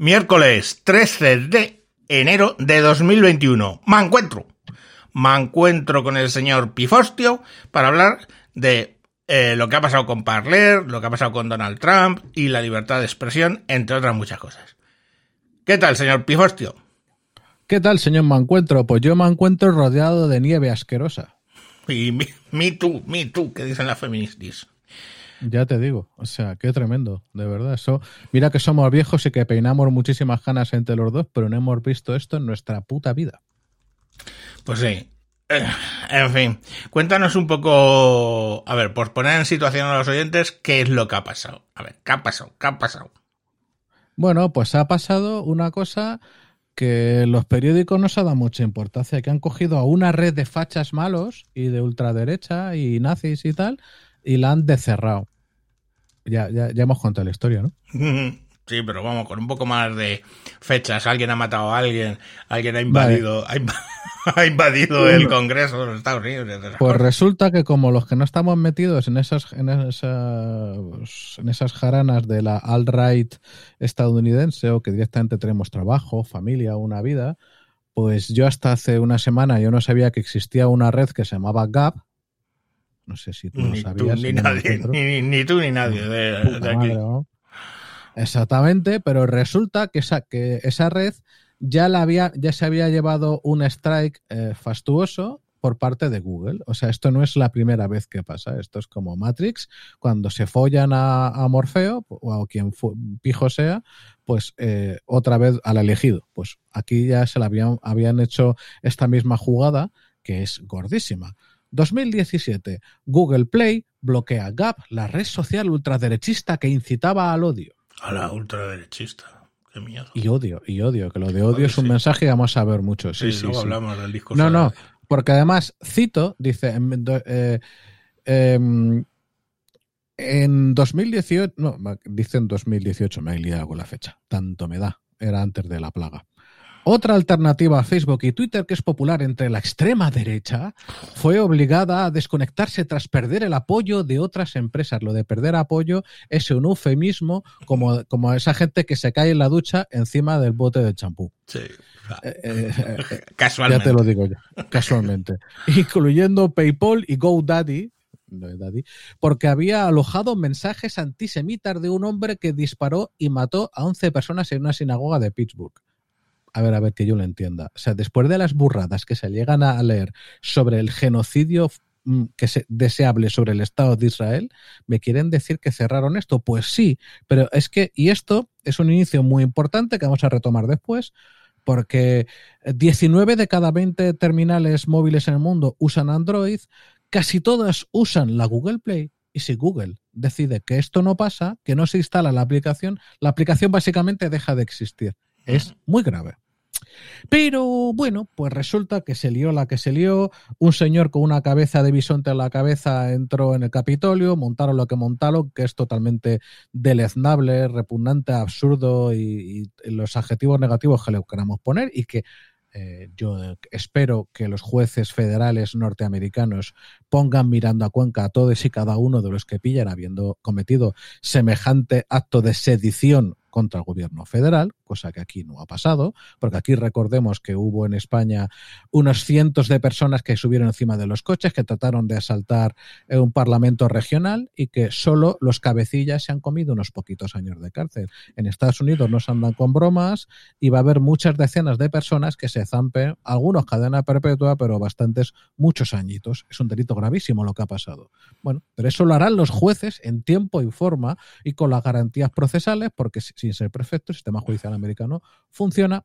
Miércoles 13 de enero de 2021. Me encuentro. Me encuentro con el señor Pifostio para hablar de eh, lo que ha pasado con Parler, lo que ha pasado con Donald Trump y la libertad de expresión, entre otras muchas cosas. ¿Qué tal, señor Pifostio? ¿Qué tal, señor Mancuentro? Pues yo me encuentro rodeado de nieve asquerosa. Y me, tú, me tú, que dicen las feministas. Ya te digo, o sea, qué tremendo, de verdad. Eso, mira que somos viejos y que peinamos muchísimas ganas entre los dos, pero no hemos visto esto en nuestra puta vida. Pues sí. Eh, en fin, cuéntanos un poco, a ver, por poner en situación a los oyentes, qué es lo que ha pasado. A ver, ¿qué ha pasado? ¿Qué ha pasado? Bueno, pues ha pasado una cosa que los periódicos no se ha dado mucha importancia, que han cogido a una red de fachas malos y de ultraderecha y nazis y tal, y la han decerrado. Ya, ya, ya hemos contado la historia, ¿no? Sí, pero vamos, con un poco más de fechas. Alguien ha matado a alguien, alguien ha invadido, ha, invadido el Congreso de los Estados Unidos. Pues resulta que como los que no estamos metidos en esas, en esas, en esas jaranas de la alt-right estadounidense o que directamente tenemos trabajo, familia, una vida, pues yo hasta hace una semana yo no sabía que existía una red que se llamaba Gap, no sé si tú lo sabías. ni, nadie, ni, tú ni nadie de, aquí. Exactamente, pero resulta que esa, que esa red ya, la había, ya se había llevado un strike eh, fastuoso por parte de Google. O sea, esto no es la primera vez que pasa. Esto es como Matrix, cuando se follan a, Morfeo o a quien pijo sea, pues eh, otra vez al elegido. Pues aquí ya se la habían, habían hecho esta misma jugada que es gordísima. 2017. Google Play bloquea Gap, la red social ultraderechista que incitaba al odio. A la ultraderechista. Qué miedo. Y odio, y odio, que lo de odio es un mensaje que vamos a ver mucho. Sí, sí, luego hablamos del discurso. No, no, porque además, cito, dice, eh, em, en 2018, no, dice en 2018, me he liado con la fecha, tanto me da, era antes de la plaga. Otra alternativa a Facebook y Twitter que es popular entre la extrema derecha fue obligada a desconectarse tras perder el apoyo de otras empresas. Lo de perder apoyo es un eufemismo como, como esa gente que se cae en la ducha encima del bote de champú. Sí. Eh, eh, casualmente. Ya te lo digo yo, casualmente. Incluyendo PayPal y GoDaddy, Daddy, porque había alojado mensajes antisemitas de un hombre que disparó y mató a 11 personas en una sinagoga de Pittsburgh a ver, a ver, que yo lo entienda. O sea, después de las burradas que se llegan a leer sobre el genocidio mm, que se, deseable sobre el Estado de Israel, ¿me quieren decir que cerraron esto? Pues sí, pero es que, y esto es un inicio muy importante que vamos a retomar después, porque 19 de cada 20 terminales móviles en el mundo usan Android, casi todas usan la Google Play, y si Google decide que esto no pasa, que no se instala la aplicación, la aplicación básicamente deja de existir. Es muy grave. Pero bueno, pues resulta que se lió la que se lió. Un señor con una cabeza de bisonte en la cabeza entró en el Capitolio, montaron lo que montaron, que es totalmente deleznable, repugnante, absurdo y, los adjetivos negativos que le queramos poner y que eh, yo espero que los jueces federales norteamericanos pongan mirando a Cuenca a todos y cada uno de los que pillan habiendo cometido semejante acto de sedición contra el gobierno federal, cosa que aquí no ha pasado, porque aquí recordemos que hubo en España unos cientos de personas que subieron encima de los coches, que trataron de asaltar un parlamento regional y que solo los cabecillas se han comido unos poquitos años de cárcel. En Estados Unidos no se andan con bromas y va a haber muchas decenas de personas que se zampen, algunos cadena perpetua, pero bastantes, muchos añitos. Es un delito gravísimo lo que ha pasado. Bueno, pero eso lo harán los jueces en tiempo y forma y con las garantías procesales, porque sin ser perfecto, el sistema judicial americano funciona,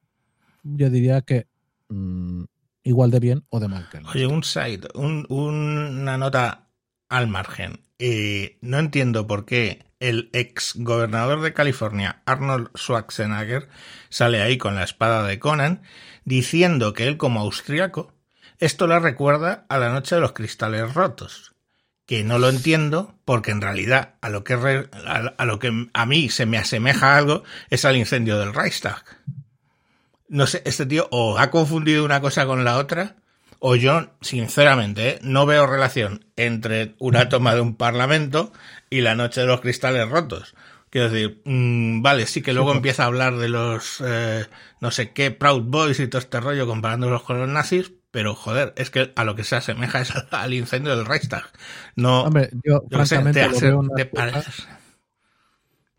yo diría que mm, igual de bien o de mal que Oye, un side, una nota al margen. Eh, no entiendo por qué el ex gobernador de California, Arnold Schwarzenegger, sale ahí con la espada de Conan, diciendo que él como austriaco, esto le recuerda a la noche de los cristales rotos que no lo entiendo porque en realidad a lo que a, lo que a mí se me asemeja algo es al incendio del Reichstag. No sé, este tío o ha confundido una cosa con la otra o yo sinceramente ¿eh? no veo relación entre una toma de un parlamento y la noche de los cristales rotos. Quiero decir, mm, vale, sí que luego pues. empieza a hablar de los eh, no sé qué Proud Boys y todo este rollo comparándolos con los nazis, pero joder, es que a lo que se asemeja es al, incendio del Reichstag. No, Hombre, yo, yo sé, francamente te lo hace- veo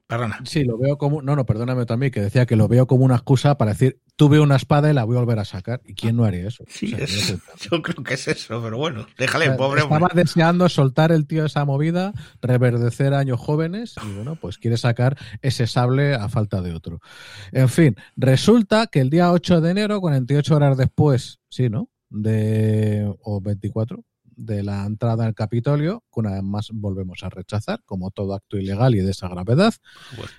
Perdona. Sí, lo veo como. No, no, perdóname también, que decía que lo veo como una excusa para decir, tuve una espada y la voy a volver a sacar. ¿Y quién no haría eso? Sí, O sea, es- no sé. yo creo que es eso, pero bueno, déjale, Eh, pobre Estaba hombre. deseando soltar el tío esa movida, reverdecer años jóvenes y bueno, pues quiere sacar ese sable a falta de otro. En fin, resulta que el día 8 de enero, 48 horas después, sí, ¿no? De, o 24 de la entrada al Capitolio, que una vez más volvemos a rechazar, como todo acto ilegal y de esa gravedad,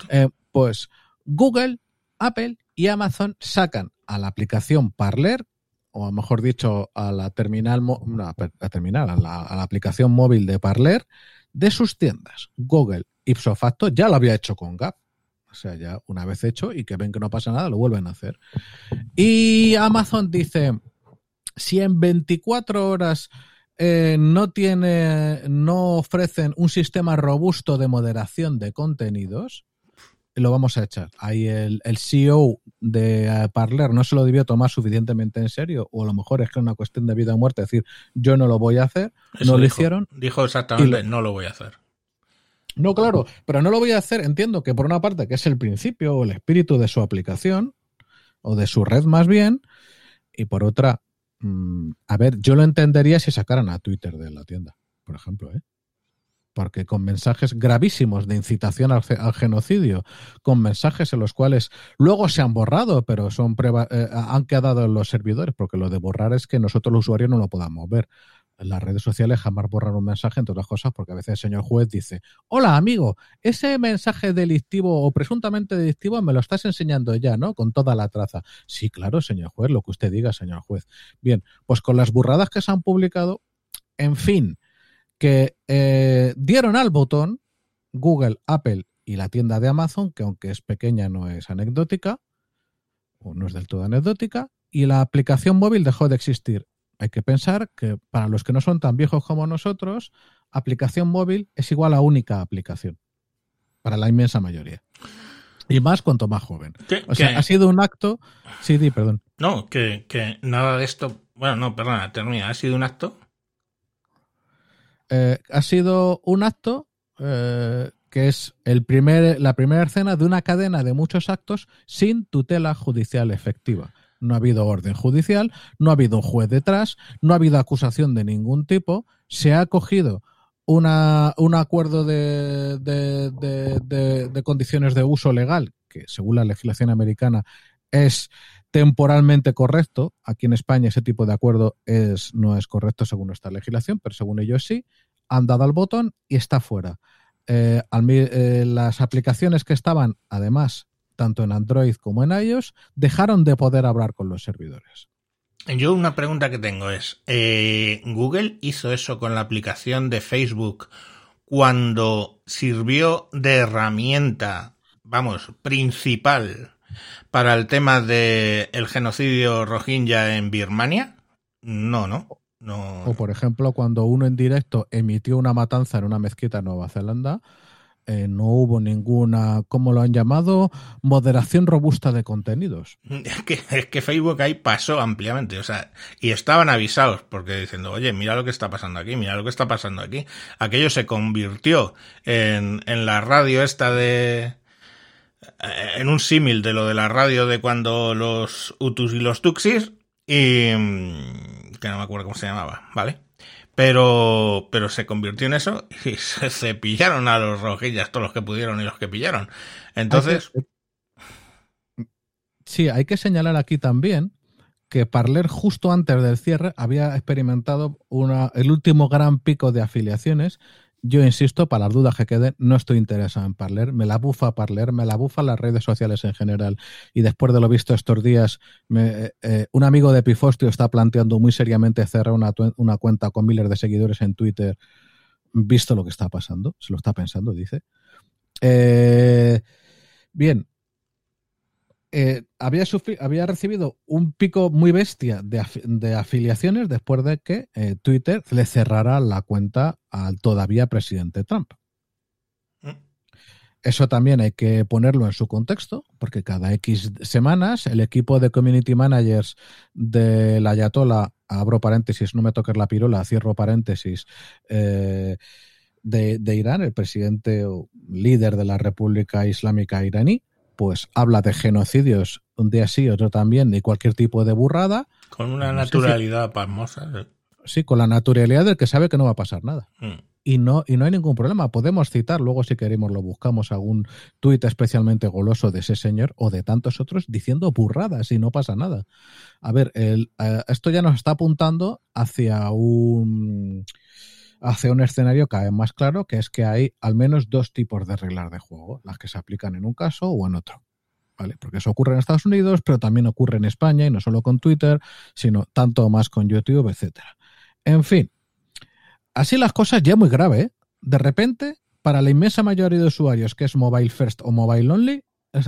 eh, pues Google, Apple y Amazon sacan a la aplicación Parler, o mejor dicho, a la terminal, no, a la terminal, a la, a la aplicación móvil de Parler, de sus tiendas. Google, ipso facto, ya lo había hecho con Gap. O sea, ya una vez hecho y que ven que no pasa nada, lo vuelven a hacer. Y Amazon dice, si en 24 horas eh, no tiene, no ofrecen un sistema robusto de moderación de contenidos, lo vamos a echar. Ahí el, el CEO de eh, Parler no se lo debió tomar suficientemente en serio, o a lo mejor es que es una cuestión de vida o muerte, decir, yo no lo voy a hacer, Eso no lo dijo. hicieron. Dijo exactamente, lo- no lo voy a hacer. No, claro, pero no lo voy a hacer. Entiendo que por una parte, que es el principio o el espíritu de su aplicación, o de su red más bien, y por otra, mm, a ver, yo lo entendería si sacaran a Twitter de la tienda, por ejemplo, ¿eh? Porque con mensajes gravísimos de incitación al, ge- al genocidio, con mensajes en los cuales luego se han borrado, pero son pruebas, eh, han quedado en los servidores, porque lo de borrar es que nosotros los usuarios no lo podamos ver. Las redes sociales jamás borran un mensaje, entre otras cosas, porque a veces el señor juez dice, hola amigo, ese mensaje delictivo o presuntamente delictivo me lo estás enseñando ya, ¿no? Con toda la traza. Sí, claro, señor juez, lo que usted diga, señor juez. Bien, pues con las burradas que se han publicado, en fin, que eh, dieron al botón Google, Apple y la tienda de Amazon, que aunque es pequeña no es anecdótica, o no es del todo anecdótica, y la aplicación móvil dejó de existir. Hay que pensar que para los que no son tan viejos como nosotros, aplicación móvil es igual a única aplicación, para la inmensa mayoría. Y más cuanto más joven. Que- O sea, ha sido un acto. Sí, di, perdón. No, que, que nada de esto. Bueno, no, perdona, termina. Ha sido un acto. Eh, ha sido un acto eh, que es el primer, la primera escena de una cadena de muchos actos sin tutela judicial efectiva. No ha habido orden judicial, no ha habido un juez detrás, no ha habido acusación de ningún tipo. Se ha cogido una, un acuerdo de, de- de- condiciones de uso legal, que según la legislación americana es temporalmente correcto. Aquí en España ese tipo de acuerdo es, no es correcto según esta legislación, pero según ellos sí. Han dado al botón y está fuera. Eh, eh, las aplicaciones que estaban, además, tanto en Android como en iOS, dejaron de poder hablar con los servidores. Yo una pregunta que tengo es, eh, ¿Google hizo eso con la aplicación de Facebook cuando sirvió de herramienta, vamos, principal para el tema del el genocidio rohingya en Birmania? No, no. No. O, por ejemplo, cuando uno en directo emitió una matanza en una mezquita en Nueva Zelanda, eh, no hubo ninguna, ¿cómo lo han llamado? Moderación robusta de contenidos. Es que, es que Facebook ahí pasó ampliamente, o sea, y estaban avisados, porque diciendo, oye, mira lo que está pasando aquí, mira lo que está pasando aquí. Aquello se convirtió en, en la radio esta de... eh, en un símil de lo de la radio de cuando los Utus y los Tuxis, y... mm, que no me acuerdo cómo se llamaba, ¿vale? Pero, pero se convirtió en eso y se cepillaron a los rojillas, todos los que pudieron y los que pillaron. Entonces, sí, hay que señalar aquí también que Parler justo antes del cierre había experimentado una, el último gran pico de afiliaciones. Yo insisto, para las dudas que queden, no estoy interesado en Parler. Me la bufa Parler, me la bufa las redes sociales en general. Y después de lo visto estos días, me- eh, un amigo de Pifostio está planteando muy seriamente cerrar una, una cuenta con miles de seguidores en Twitter, visto lo que está pasando. Se lo está pensando, dice. Eh, bien, eh, había, recibido un pico muy bestia de, de afiliaciones después de que eh, Twitter le cerrara la cuenta al todavía presidente Trump. Mm. Eso también hay que ponerlo en su contexto, porque cada X semanas el equipo de community managers de la Ayatollah, abro paréntesis, no me toques la pirola, cierro paréntesis, eh, de, de, Irán, el presidente o líder de la República Islámica iraní, pues habla de genocidios un día sí, otro también, de cualquier tipo de burrada. Con una naturalidad pasmosa. Sí, con la naturalidad del que sabe que no va a pasar nada. Mm. Y no, y no hay ningún problema. Podemos citar, luego si queremos lo buscamos, algún tuit especialmente goloso de ese señor o de tantos otros diciendo burradas y no pasa nada. A ver, el, eh, esto ya nos está apuntando hacia un hacia un escenario cada vez más claro, que es que hay al menos dos tipos de reglas de juego, las que se aplican en un caso o en otro. ¿Vale? Porque eso ocurre en Estados Unidos, pero también ocurre en España, y no solo con Twitter, sino tanto más con YouTube, etcétera. En fin, así las cosas ya muy grave. ¿eh? De repente, para la inmensa mayoría de usuarios que es mobile first o mobile only,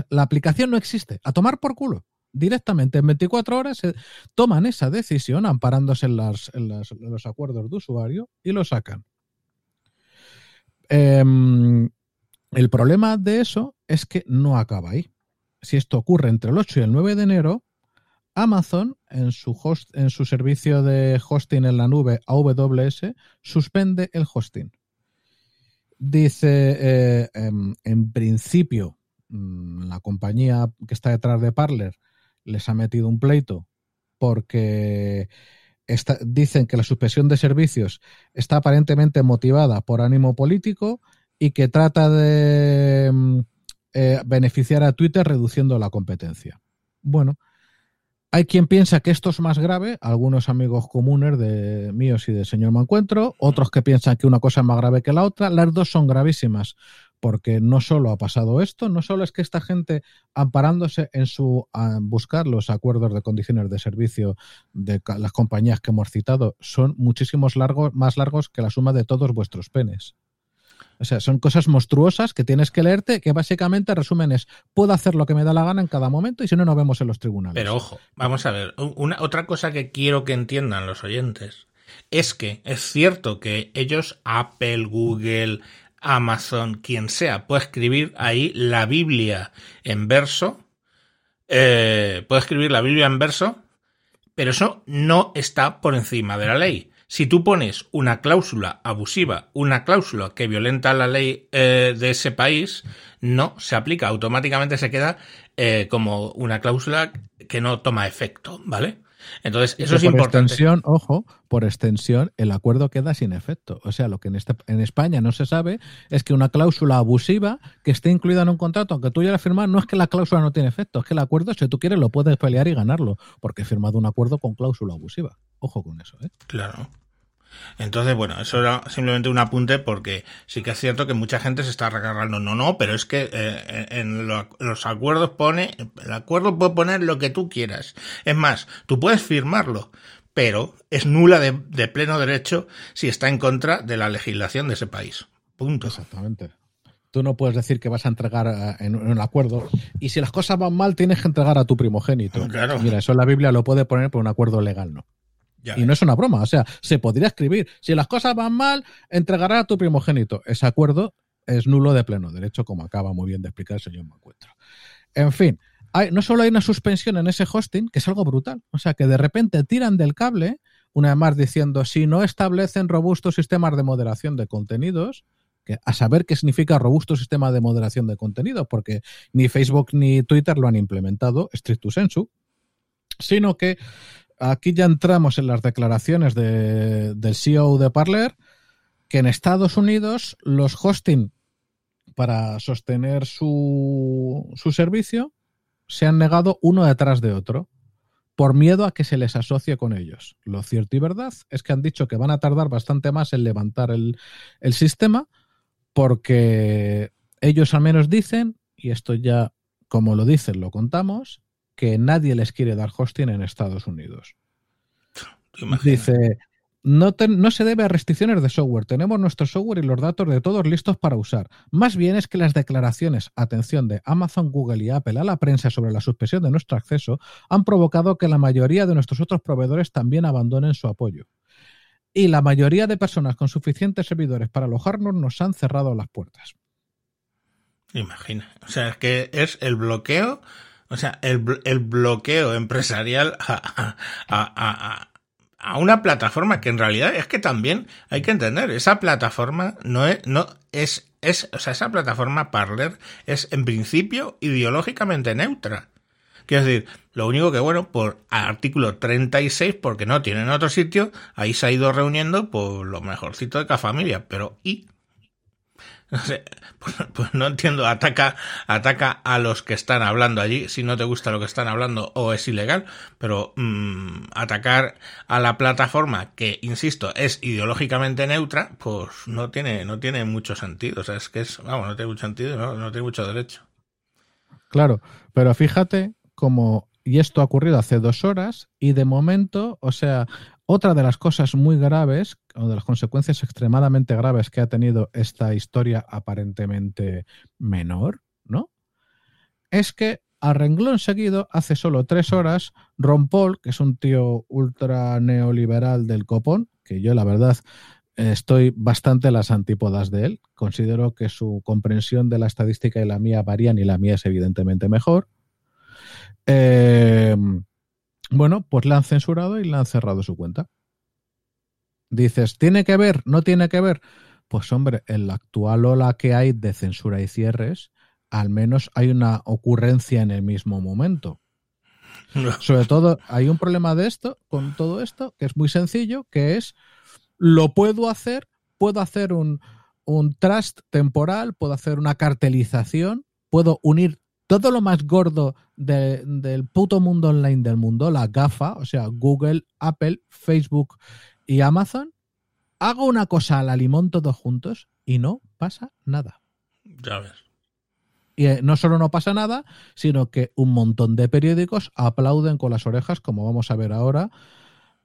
la aplicación no existe. A tomar por culo directamente en 24 horas se toman esa decisión amparándose en, los acuerdos de usuario y lo sacan. Em, el problema de eso es que no acaba ahí. Si esto ocurre entre el 8 y el 9 de enero, Amazon en su, host, en su servicio de hosting en la nube AWS suspende el hosting. Dice, eh, em, en principio, mm, la compañía que está detrás de Parler les ha metido un pleito porque dicen que la suspensión de servicios está aparentemente motivada por ánimo político y que trata de mm, eh, beneficiar a Twitter reduciendo la competencia. Bueno, hay quien piensa que esto es más grave, algunos amigos comunes de míos y del señor Mancuentro, otros que piensan que una cosa es más grave que la otra. Las dos son gravísimas porque no solo ha pasado esto, no solo es que esta gente, amparándose en su buscar los acuerdos de condiciones de servicio de las compañías que hemos citado, son muchísimos largos, más largos que la suma de todos vuestros penes. O sea, son cosas monstruosas que tienes que leerte, que básicamente resumen es, puedo hacer lo que me da la gana en cada momento y si no, nos vemos en los tribunales. Pero ojo, vamos a ver, una, otra cosa que quiero que entiendan los oyentes es que es cierto que ellos, Apple, Google, Amazon, quien sea, puede escribir ahí la Biblia en verso, eh, puede escribir la Biblia en verso, pero eso no está por encima de la ley. Si tú pones una cláusula abusiva, una cláusula que violenta la ley eh, de ese país, no se aplica, automáticamente se queda eh, como una cláusula que no toma efecto, ¿vale? Entonces, eso es por importante. Extensión, ojo, por extensión, el acuerdo queda sin efecto. O sea, lo que en, este, en España no se sabe es que una cláusula abusiva que esté incluida en un contrato, aunque tú ya la firmas, no es que la cláusula no tiene efecto, es que el acuerdo, si tú quieres, lo puedes pelear y ganarlo, porque he firmado un acuerdo con cláusula abusiva. Ojo con eso, ¿eh? Claro. Entonces, bueno, eso era simplemente un apunte porque sí que es cierto que mucha gente se está recargando. No, no, pero es que eh, en los acuerdos pone, el acuerdo puede poner lo que tú quieras. Es más, tú puedes firmarlo, pero es nula de, pleno derecho si está en contra de la legislación de ese país. Punto. Exactamente. Tú no puedes decir que vas a entregar eh, en un acuerdo y si las cosas van mal tienes que entregar a tu primogénito. Claro. Mira, eso en la Biblia lo puede poner por un acuerdo legal, ¿no? Y no es una broma, o sea, se podría escribir, si las cosas van mal, entregará a tu primogénito. Ese acuerdo es nulo de pleno derecho, como acaba muy bien de explicar el señor encuentro En fin, hay, no solo hay una suspensión en ese hosting, que es algo brutal, o sea, que de repente tiran del cable, una vez más diciendo, si no establecen robustos sistemas de moderación de contenidos, que a saber qué significa robusto sistema de moderación de contenidos, porque ni Facebook ni Twitter lo han implementado, stricto sensu, sino que aquí ya entramos en las declaraciones del CEO de Parler, que en Estados Unidos los hosting para sostener su, su servicio se han negado uno detrás de otro por miedo a que se les asocie con ellos. Lo cierto y verdad es que han dicho que van a tardar bastante más en levantar el, el sistema porque ellos al menos dicen, y esto ya como lo dicen lo contamos, que nadie les quiere dar hosting en Estados Unidos. Dice, no, no, se debe a restricciones de software. Tenemos nuestro software y los datos de todos listos para usar. Más bien es que las declaraciones, atención, de Amazon, Google y Apple a la prensa sobre la suspensión de nuestro acceso han provocado que la mayoría de nuestros otros proveedores también abandonen su apoyo. Y la mayoría de personas con suficientes servidores para alojarnos nos han cerrado las puertas. Imagina. O sea, es que es el bloqueo, o sea, el, el bloqueo empresarial a, a, a, una plataforma que en realidad es que también hay que entender, esa plataforma no es, no es, es, o sea, esa plataforma Parler es en principio ideológicamente neutra. Quiero decir, lo único que, bueno, por artículo 36, porque no tienen otro sitio, ahí se ha ido reuniendo por lo mejorcito de cada familia, pero ¿y? No sé, pues, pues, no entiendo, ataca, ataca a los que están hablando allí, si no te gusta lo que están hablando o es ilegal, pero mmm, atacar a la plataforma que, insisto, es ideológicamente neutra, pues no tiene, no tiene mucho sentido, o sea, es que es, vamos, no tiene mucho sentido, no, no tiene mucho derecho. Claro, pero fíjate como, y esto ha ocurrido hace dos horas, y de momento, o sea, otra de las cosas muy graves, o de las consecuencias extremadamente graves que ha tenido esta historia aparentemente menor, ¿no? Es que a renglón seguido, hace solo tres horas, Ron Paul, que es un tío ultra neoliberal del copón, que yo la verdad estoy bastante a las antípodas de él. Considero que su comprensión de la estadística y la mía varían y la mía es evidentemente mejor. Eh, bueno, pues le han censurado y le han cerrado su cuenta. Dices, ¿tiene que ver? ¿No tiene que ver? Pues hombre, en la actual ola que hay de censura y cierres, al menos hay una ocurrencia en el mismo momento. Sobre todo, hay un problema de esto, con todo esto, que es muy sencillo, que es, lo puedo hacer, puedo hacer un, un trust temporal, puedo hacer una cartelización, puedo unir todo lo más gordo del puto mundo online del mundo, la GAFA, o sea, Google, Apple, Facebook y Amazon, hago una cosa a la limón todos juntos y no pasa nada. Ya ves. Y eh, no solo no pasa nada, sino que un montón de periódicos aplauden con las orejas, como vamos a ver ahora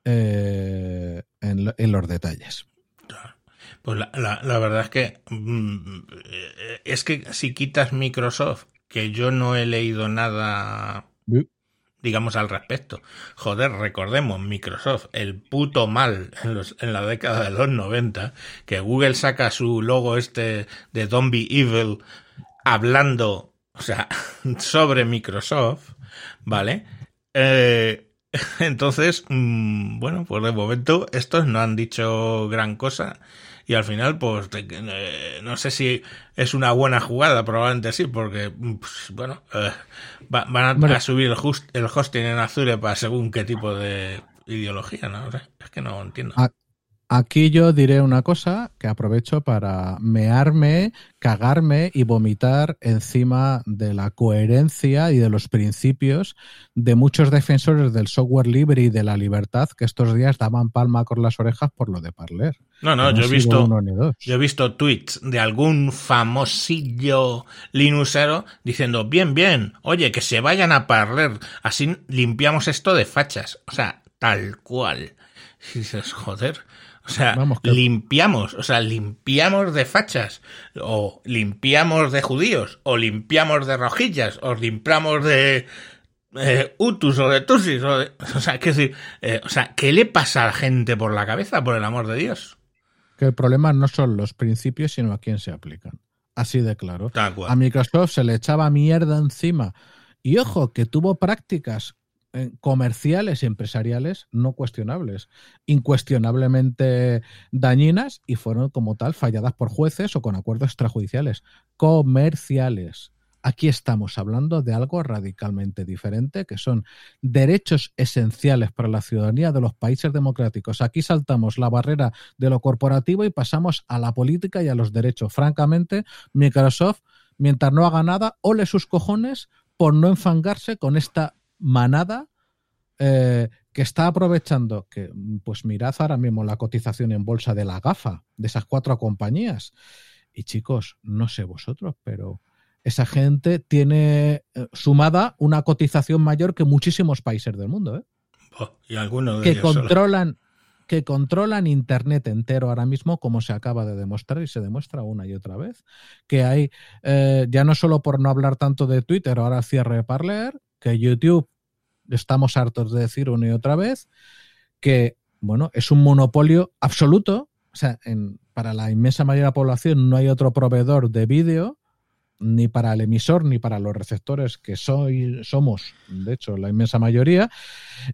eh, en, los detalles. Pues la, la, verdad es que mm, es que si quitas Microsoft que yo no he leído nada, digamos, al respecto. Joder, recordemos, Microsoft, el puto mal en, los, en la década de los 90, que Google saca su logo este de Don't Be Evil hablando, o sea, sobre Microsoft, ¿vale? Eh, entonces, mm, bueno, pues de momento estos no han dicho gran cosa y al final, pues, eh, no sé si es una buena jugada, probablemente sí, porque, pues, bueno, eh, van a, subir el, el, hosting en Azure para según qué tipo de ideología, ¿no? es que no entiendo. Aquí yo diré una cosa que aprovecho para mearme, cagarme y vomitar encima de la coherencia y de los principios de muchos defensores del software libre y de la libertad que estos días daban palma con las orejas por lo de Parler. No, no, yo he visto yo he visto tweets de algún famosillo linuxero diciendo, "Bien, bien, oye, que se vayan a Parler, así limpiamos esto de fachas." O sea, tal cual. Y dices, "Joder, o sea, limpiamos, o sea, limpiamos de fachas, o limpiamos de judíos, o limpiamos de rojillas, o limpiamos de eh, utus o de tusis, o, o sea, ¿qué decir? Eh, o sea, ¿qué le pasa a la gente por la cabeza, por el amor de Dios? Que el problema no son los principios, sino a quién se aplican. Así de claro. A Microsoft se le echaba mierda encima. Y ojo, que tuvo prácticas comerciales y empresariales no cuestionables, incuestionablemente dañinas y fueron como tal falladas por jueces o con acuerdos extrajudiciales. Comerciales. Aquí estamos hablando de algo radicalmente diferente, que son derechos esenciales para la ciudadanía de los países democráticos. Aquí saltamos la barrera de lo corporativo y pasamos a la política y a los derechos. Francamente, Microsoft, mientras no haga nada, ole sus cojones por no enfangarse con esta manada eh, que está aprovechando que, pues mirad ahora mismo la cotización en bolsa de la GAFA, de esas cuatro compañías. Y chicos, no sé vosotros, pero esa gente tiene eh, sumada una cotización mayor que muchísimos países del mundo, ¿eh? Oh, y algunos que controlan que controlan internet entero ahora mismo como se acaba de demostrar y se demuestra una y otra vez que hay ya no solo por no hablar tanto de Twitter ahora cierre Parler que YouTube estamos hartos de decir una y otra vez, que, bueno, es un monopolio absoluto. O sea, en, para la inmensa mayoría de la población no hay otro proveedor de vídeo ni para el emisor ni para los receptores que soy, somos, de hecho, la inmensa mayoría,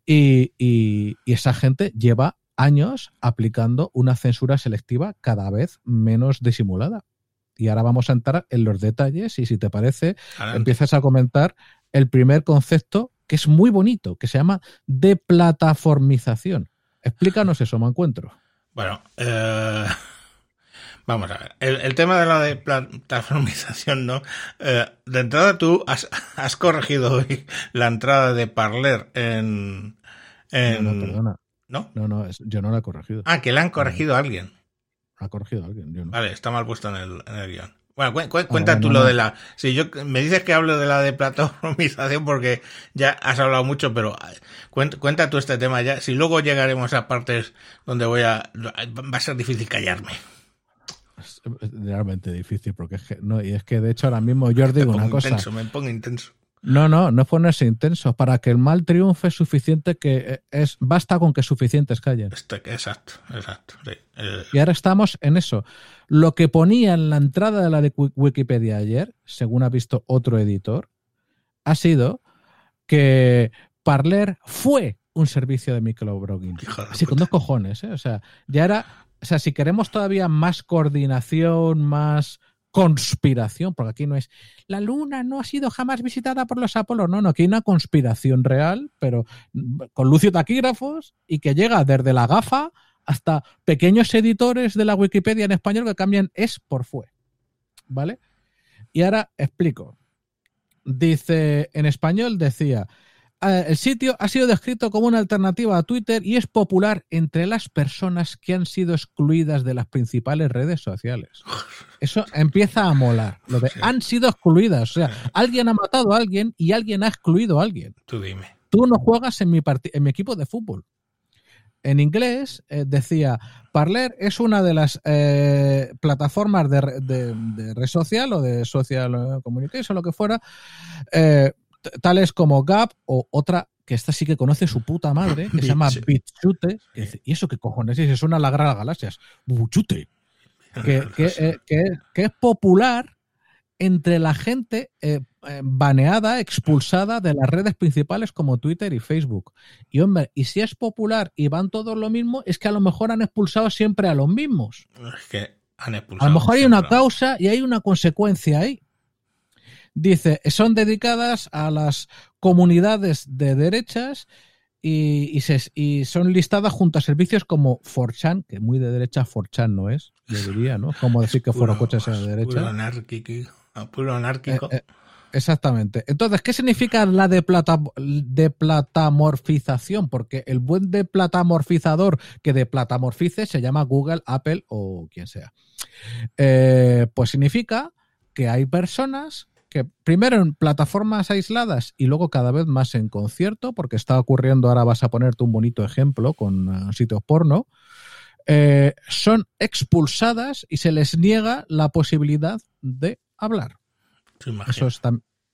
y, y, y esa gente lleva años aplicando una censura selectiva cada vez menos disimulada. Y ahora vamos a entrar en los detalles y si te parece, Adelante. empiezas a comentar el primer concepto que es muy bonito, que se llama deplataformización. Explícanos eso, me encuentro. Bueno, eh, vamos a ver. El, el tema de la de plataformización, ¿no? Eh, de entrada tú has, has corregido hoy la entrada de Parler en... en No, no, perdona. ¿No? No, yo no la he corregido. Ah, que la han corregido a alguien. La ha corregido alguien, yo no. Vale, está mal puesto en el, en el guion. Bueno, cu- cu- cuenta tú no, lo de la... Si yo me dices que hablo de la de plataformización porque ya has hablado mucho, pero eh, cuenta, cuenta tú este tema ya. Si luego llegaremos a partes donde voy a... Va a ser difícil callarme. Es realmente difícil porque es que, no, y es que de hecho ahora mismo yo os Me digo pongo una cosa. intenso, me pongo intenso. No, no, no es ponerse intenso. Para que el mal triunfe es suficiente que eh, es, basta con que suficientes callen. Este- exacto, exacto. sí. Eh, Y ahora estamos en eso. Lo que ponía en la entrada de la de Wi- Wikipedia ayer, según ha visto otro editor, ha sido que Parler fue un servicio de microblogging. Así con dos cojones, ¿eh? O sea, ya era. O sea, si queremos todavía más coordinación, más conspiración, porque aquí no es la luna no ha sido jamás visitada por los Apolos, no, no, aquí hay una conspiración real, pero mm, con lucio taquígrafos y que llega desde la gafa hasta pequeños editores de la Wikipedia en español que cambian es por fue. ¿Vale? Y ahora explico. Dice, en español decía, "Eh, el sitio ha sido descrito como una alternativa a Twitter y es popular entre las personas que han sido excluidas de las principales redes sociales. Eso empieza a molar. Lo de Sí. han sido excluidas. O sea, alguien ha matado a alguien y alguien ha excluido a alguien tú dime. tú no juegas en mi, parti- en mi equipo de fútbol. En inglés eh, decía, Parler es una de las eh, plataformas de, re- de- de red social o de social eh, communication, lo que fuera, eh, tales como Gap o otra que esta sí que conoce su puta madre, que se llama Bitch. BitChute. ¿Y eso qué cojones? Y se suena a la gran galaxias. Buchute. Que, que, eh, que, que es popular entre la gente eh, eh, baneada, expulsada de las redes principales como Twitter y Facebook. Y hombre, y si es popular y van todos lo mismo, es que a lo mejor han expulsado siempre a los mismos. Es que han expulsado. A lo mejor hay una causa y hay una consecuencia ahí. Dice, son dedicadas a las comunidades de derechas y, y se- y son listadas junto a servicios como 4chan, que muy de derecha 4chan no es, yo diría, ¿no? Como decir que Puro- Coches de Puro derecha. anárquico. Puro anárquico. Eh, eh, exactamente. Entonces, ¿qué significa la de plata, de platamorfización? Porque el buen de platamorfizador que de platamorfice se llama Google, Apple o quien sea. Eh, pues significa que hay personas que primero en plataformas aisladas y luego cada vez más en concierto, porque está ocurriendo, ahora vas a ponerte un bonito ejemplo con eh, sitios porno, eh, son expulsadas y se les niega la posibilidad de hablar. Eso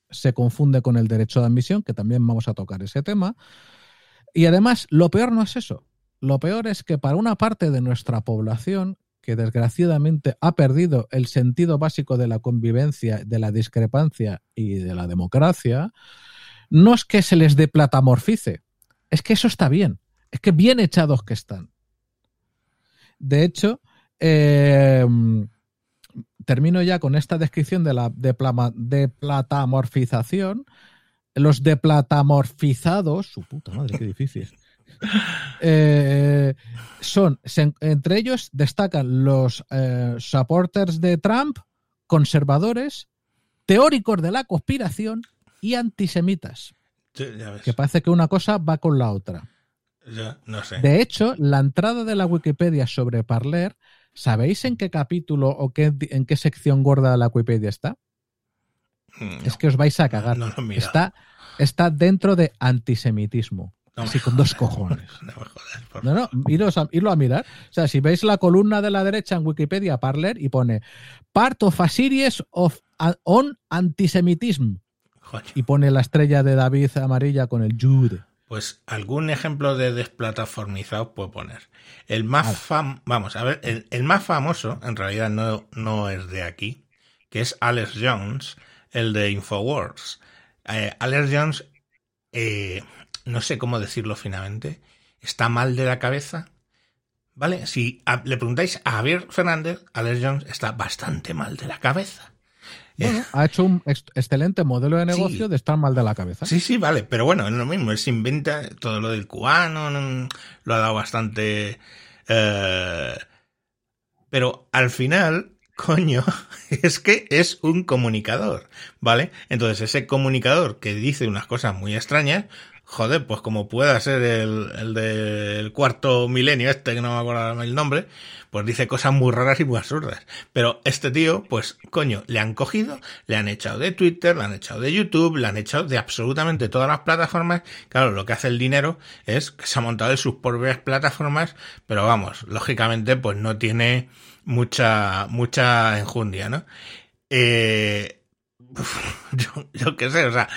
se confunde con el derecho de admisión, que también vamos a tocar ese tema. Y además, lo peor no es eso. Lo peor es que para una parte de nuestra población, que desgraciadamente ha perdido el sentido básico de la convivencia, de la discrepancia y de la democracia, no es que se les deplatamorfice, es que eso está bien, es que bien echados que están. De hecho, eh, termino ya con esta descripción de la deplatamorfización. Los deplatamorfizados, su puta madre, qué difícil. Eh, son, se- entre ellos destacan los eh, supporters de Trump, conservadores, teóricos de la conspiración y antisemitas. Sí. Que parece que una cosa va con la otra. Ya, no sé. De hecho, la entrada de la Wikipedia sobre Parler, ¿sabéis en qué capítulo o qué, en qué sección gorda de la Wikipedia está? Mm, Es que os vais a cagar. No está, está dentro de antisemitismo. No así con dos cojones. No me jodas, por No, no, iros a, irlo a mirar. O sea, si veis la columna de la derecha en Wikipedia, Parler, y pone Part of a series of, on antisemitism. Y pone la estrella de David amarilla con el Jude. Pues algún ejemplo de desplataformizado puedo poner. El más fam vamos a ver, el, el más famoso, en realidad no, no es de aquí, que es Alex Jones, el de Infowars. Eh, Alex Jones, eh, no sé cómo decirlo finalmente, está mal de la cabeza. ¿Vale? Si le preguntáis a Javier Fernández, Alex Jones está bastante mal de la cabeza. Bueno, ha hecho un excelente modelo de negocio de estar mal de la cabeza. Sí, sí, vale, pero bueno, es lo mismo, él se inventa todo lo del cubano, lo ha dado bastante... Eh, pero al final, coño, es que es un comunicador, ¿vale? Entonces ese comunicador que dice unas cosas muy extrañas, joder, pues como pueda ser el, el del cuarto milenio este, que no me acuerdo el nombre, pues dice cosas muy raras y muy absurdas. Pero este tío, pues coño, le han cogido, le han echado de Twitter, le han echado de YouTube, le han echado de absolutamente todas las plataformas. Claro, lo que hace el dinero es que se ha montado en sus propias plataformas, pero vamos, lógicamente, pues no tiene mucha, mucha enjundia, ¿no? Eh, yo, yo qué sé, o sea,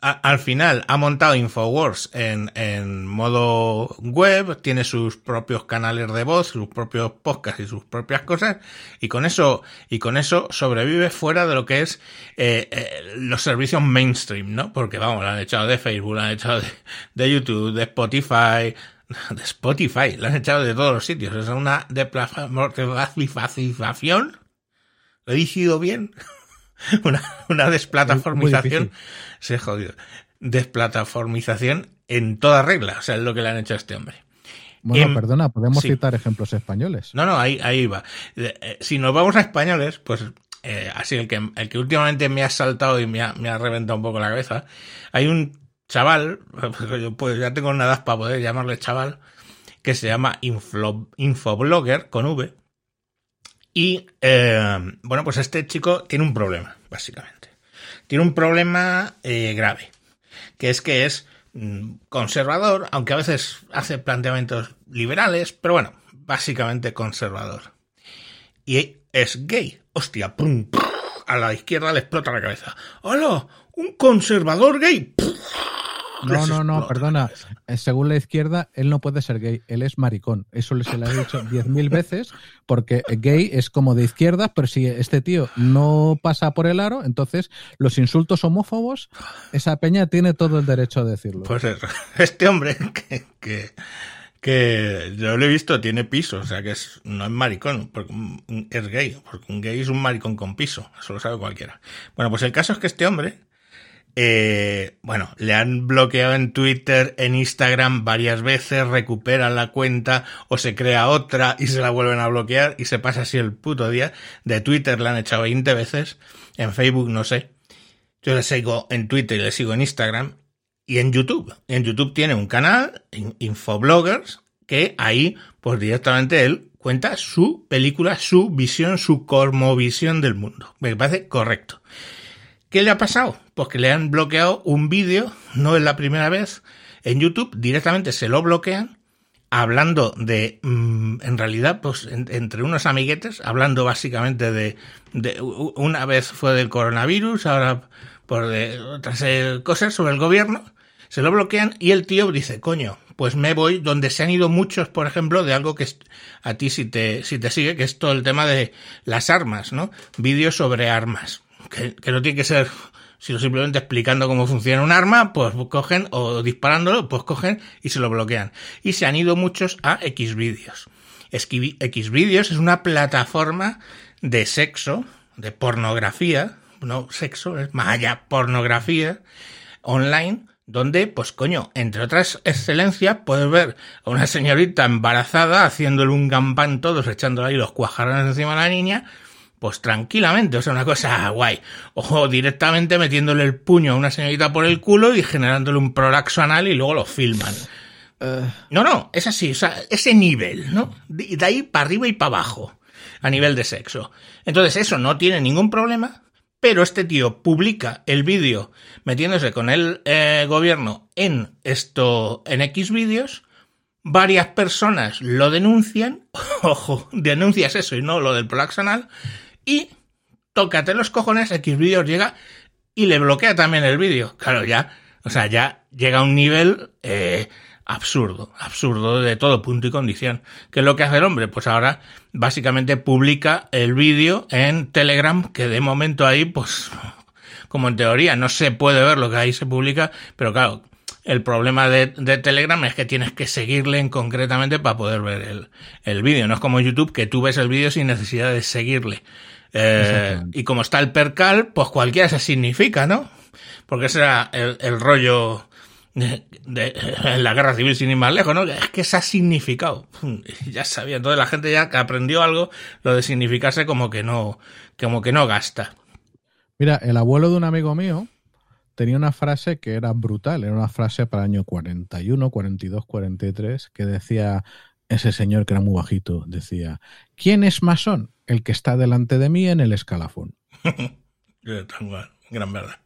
al final ha montado Infowars en, en modo web, tiene sus propios canales de voz, sus propios podcasts y sus propias cosas, y con eso, y con eso sobrevive fuera de lo que es eh, eh, los servicios mainstream, ¿no? Porque vamos, lo han echado de Facebook, lo han echado de, YouTube, de Spotify, de Spotify, lo han echado de todos los sitios. Es una desplataformización. ¿Lo he dicho bien? una, una desplataformización. Se jodido. Desplataformización en toda regla. O sea, es lo que le han hecho a este hombre. Bueno, em, perdona, podemos citar ejemplos españoles. No, no, ahí, ahí va. Eh, si nos vamos a españoles, pues eh, así el que, el que últimamente me ha saltado y me ha, me ha reventado un poco la cabeza, hay un chaval, pues ya tengo una edad para poder llamarle chaval, que se llama Infoblogger con V. Y eh, bueno, pues este chico tiene un problema, básicamente. Tiene un problema eh, grave, que es que es mm, conservador, aunque a veces hace planteamientos liberales, pero bueno, básicamente conservador. Y es gay. Hostia, pum, a la izquierda le explota la cabeza. ¡Hola! ¡Un conservador gay! No, no, no, perdona. Eh, según la izquierda, él no puede ser gay, él es maricón. Eso se le ha dicho diez mil veces, porque gay es como de izquierda, pero si este tío no pasa por el aro, entonces los insultos homófobos, esa peña tiene todo el derecho a decirlo. Pues eso. Este hombre que, que, yo lo he visto, tiene piso, o sea que es, no es maricón, porque es gay, porque un gay es un maricón con piso, eso lo sabe cualquiera. Bueno, pues el caso es que este hombre eh, bueno, le han bloqueado en Twitter, en Instagram varias veces, recupera la cuenta o se crea otra y se la vuelven a bloquear y se pasa así el puto día. De Twitter le han echado 20 veces, en Facebook no sé. Yo le sigo en Twitter y le sigo en Instagram y en YouTube. En YouTube tiene un canal, Infobloggers, que ahí pues directamente él cuenta su película, su visión, su cosmovisión del mundo. Me parece correcto. ¿Qué le ha pasado? Pues que le han bloqueado un vídeo, no es la primera vez, en YouTube, directamente se lo bloquean, hablando de, mm, en realidad, pues entre unos amiguetes, hablando básicamente de, de, una vez fue del coronavirus, ahora por de otras eh, cosas sobre el gobierno, se lo bloquean y el tío dice, coño, pues me voy donde se han ido muchos, por ejemplo, de algo que a ti si te, si te sigue, que es todo el tema de las armas, ¿no? Vídeos sobre armas que, no tiene que ser sino simplemente explicando cómo funciona un arma, pues cogen, o disparándolo, pues cogen y se lo bloquean. Y se han ido muchos a Xvideos. Xvideos es una plataforma de sexo, de pornografía, no sexo, es más allá, pornografía online, donde, pues coño, entre otras excelencias, puedes ver a una señorita embarazada haciéndole un gambán todos, echándole ahí los cuajarrones encima a la niña, pues tranquilamente, o sea, una cosa guay. O directamente metiéndole el puño a una señorita por el culo y generándole un prolaxo anal y luego lo filman. Eh. No, no, es así, o sea, ese nivel, ¿no? De, ahí para arriba y para abajo, a nivel de sexo. Entonces, eso no tiene ningún problema, pero este tío publica el vídeo metiéndose con el eh, gobierno en esto, en X vídeos, varias personas lo denuncian, ojo, denuncias eso y no lo del prolaxo anal, y tócate los cojones, Xvideos llega y le bloquea también el vídeo. Claro, ya, o sea, ya llega a un nivel eh, absurdo, absurdo de todo punto y condición. ¿Qué es lo que hace el hombre? Pues ahora básicamente publica el vídeo en Telegram, que de momento ahí, pues, como en teoría no se puede ver lo que ahí se publica, pero claro, el problema de, Telegram es que tienes que seguirle en concretamente para poder ver el, el vídeo. No es como YouTube, que tú ves el vídeo sin necesidad de seguirle. Eh, y como está el percal, pues cualquiera se significa, ¿no? Porque ese era el, rollo de, la guerra civil sin ir más lejos, ¿no? Es que se ha significado. Ya sabía, entonces la gente ya que aprendió algo, lo de significarse como que no, como que no gasta. Mira, el abuelo de un amigo mío, tenía una frase que era brutal, era una frase para el año 41, 42, 43, que decía ese señor que era muy bajito, decía, ¿quién es masón? El que está delante de mí en el escalafón. Gran verdad.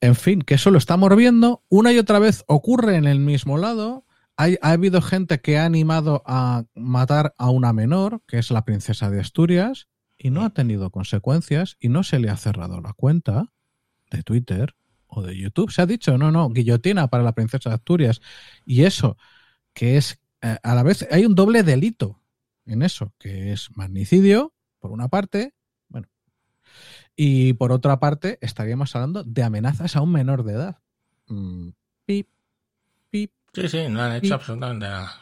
En fin, que eso lo estamos viendo. Una y otra vez ocurre en el mismo lado. Hay, ha habido gente que ha animado a matar a una menor, que es la princesa de Asturias, y no ha tenido consecuencias y no se le ha cerrado la cuenta de Twitter o de YouTube. Se ha dicho, no, no, guillotina para la princesa de Asturias. Y eso, que es, eh, a la vez, hay un doble delito en eso, que es magnicidio, por una parte, bueno, y por otra parte, estaríamos hablando de amenazas a un menor de edad. Mm, pip, pip. Sí, sí, no han hecho absolutamente nada.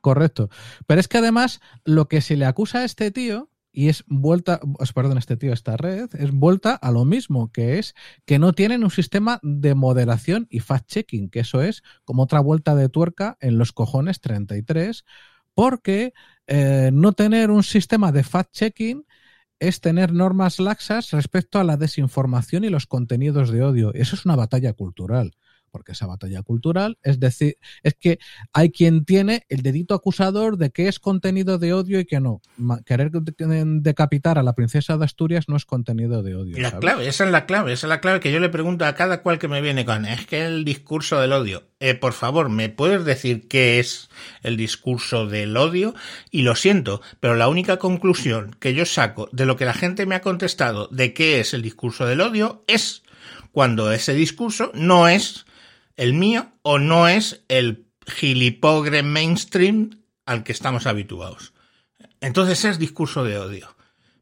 Correcto. Pero es que además, lo que se le acusa a este tío y es vuelta, perdón, este tío, esta red, es vuelta a lo mismo, que es que no tienen un sistema de moderación y fact-checking, que eso es como otra vuelta de tuerca en los cojones 33, porque eh, no tener un sistema de fact-checking es tener normas laxas respecto a la desinformación y los contenidos de odio. Eso es una batalla cultural porque esa batalla cultural es decir, es que hay quien tiene el dedito acusador de que es contenido de odio y que no. Querer decapitar a la princesa de Asturias no es contenido de odio. La clave, esa es la clave, esa es la clave que yo le pregunto a cada cual que me viene con, es que el discurso del odio. Eh, por favor, ¿me puedes decir qué es el discurso del odio? Y lo siento, pero la única conclusión que yo saco de lo que la gente me ha contestado de qué es el discurso del odio es cuando ese discurso no es el mío o no es el gilipogre mainstream al que estamos habituados. Entonces es discurso de odio.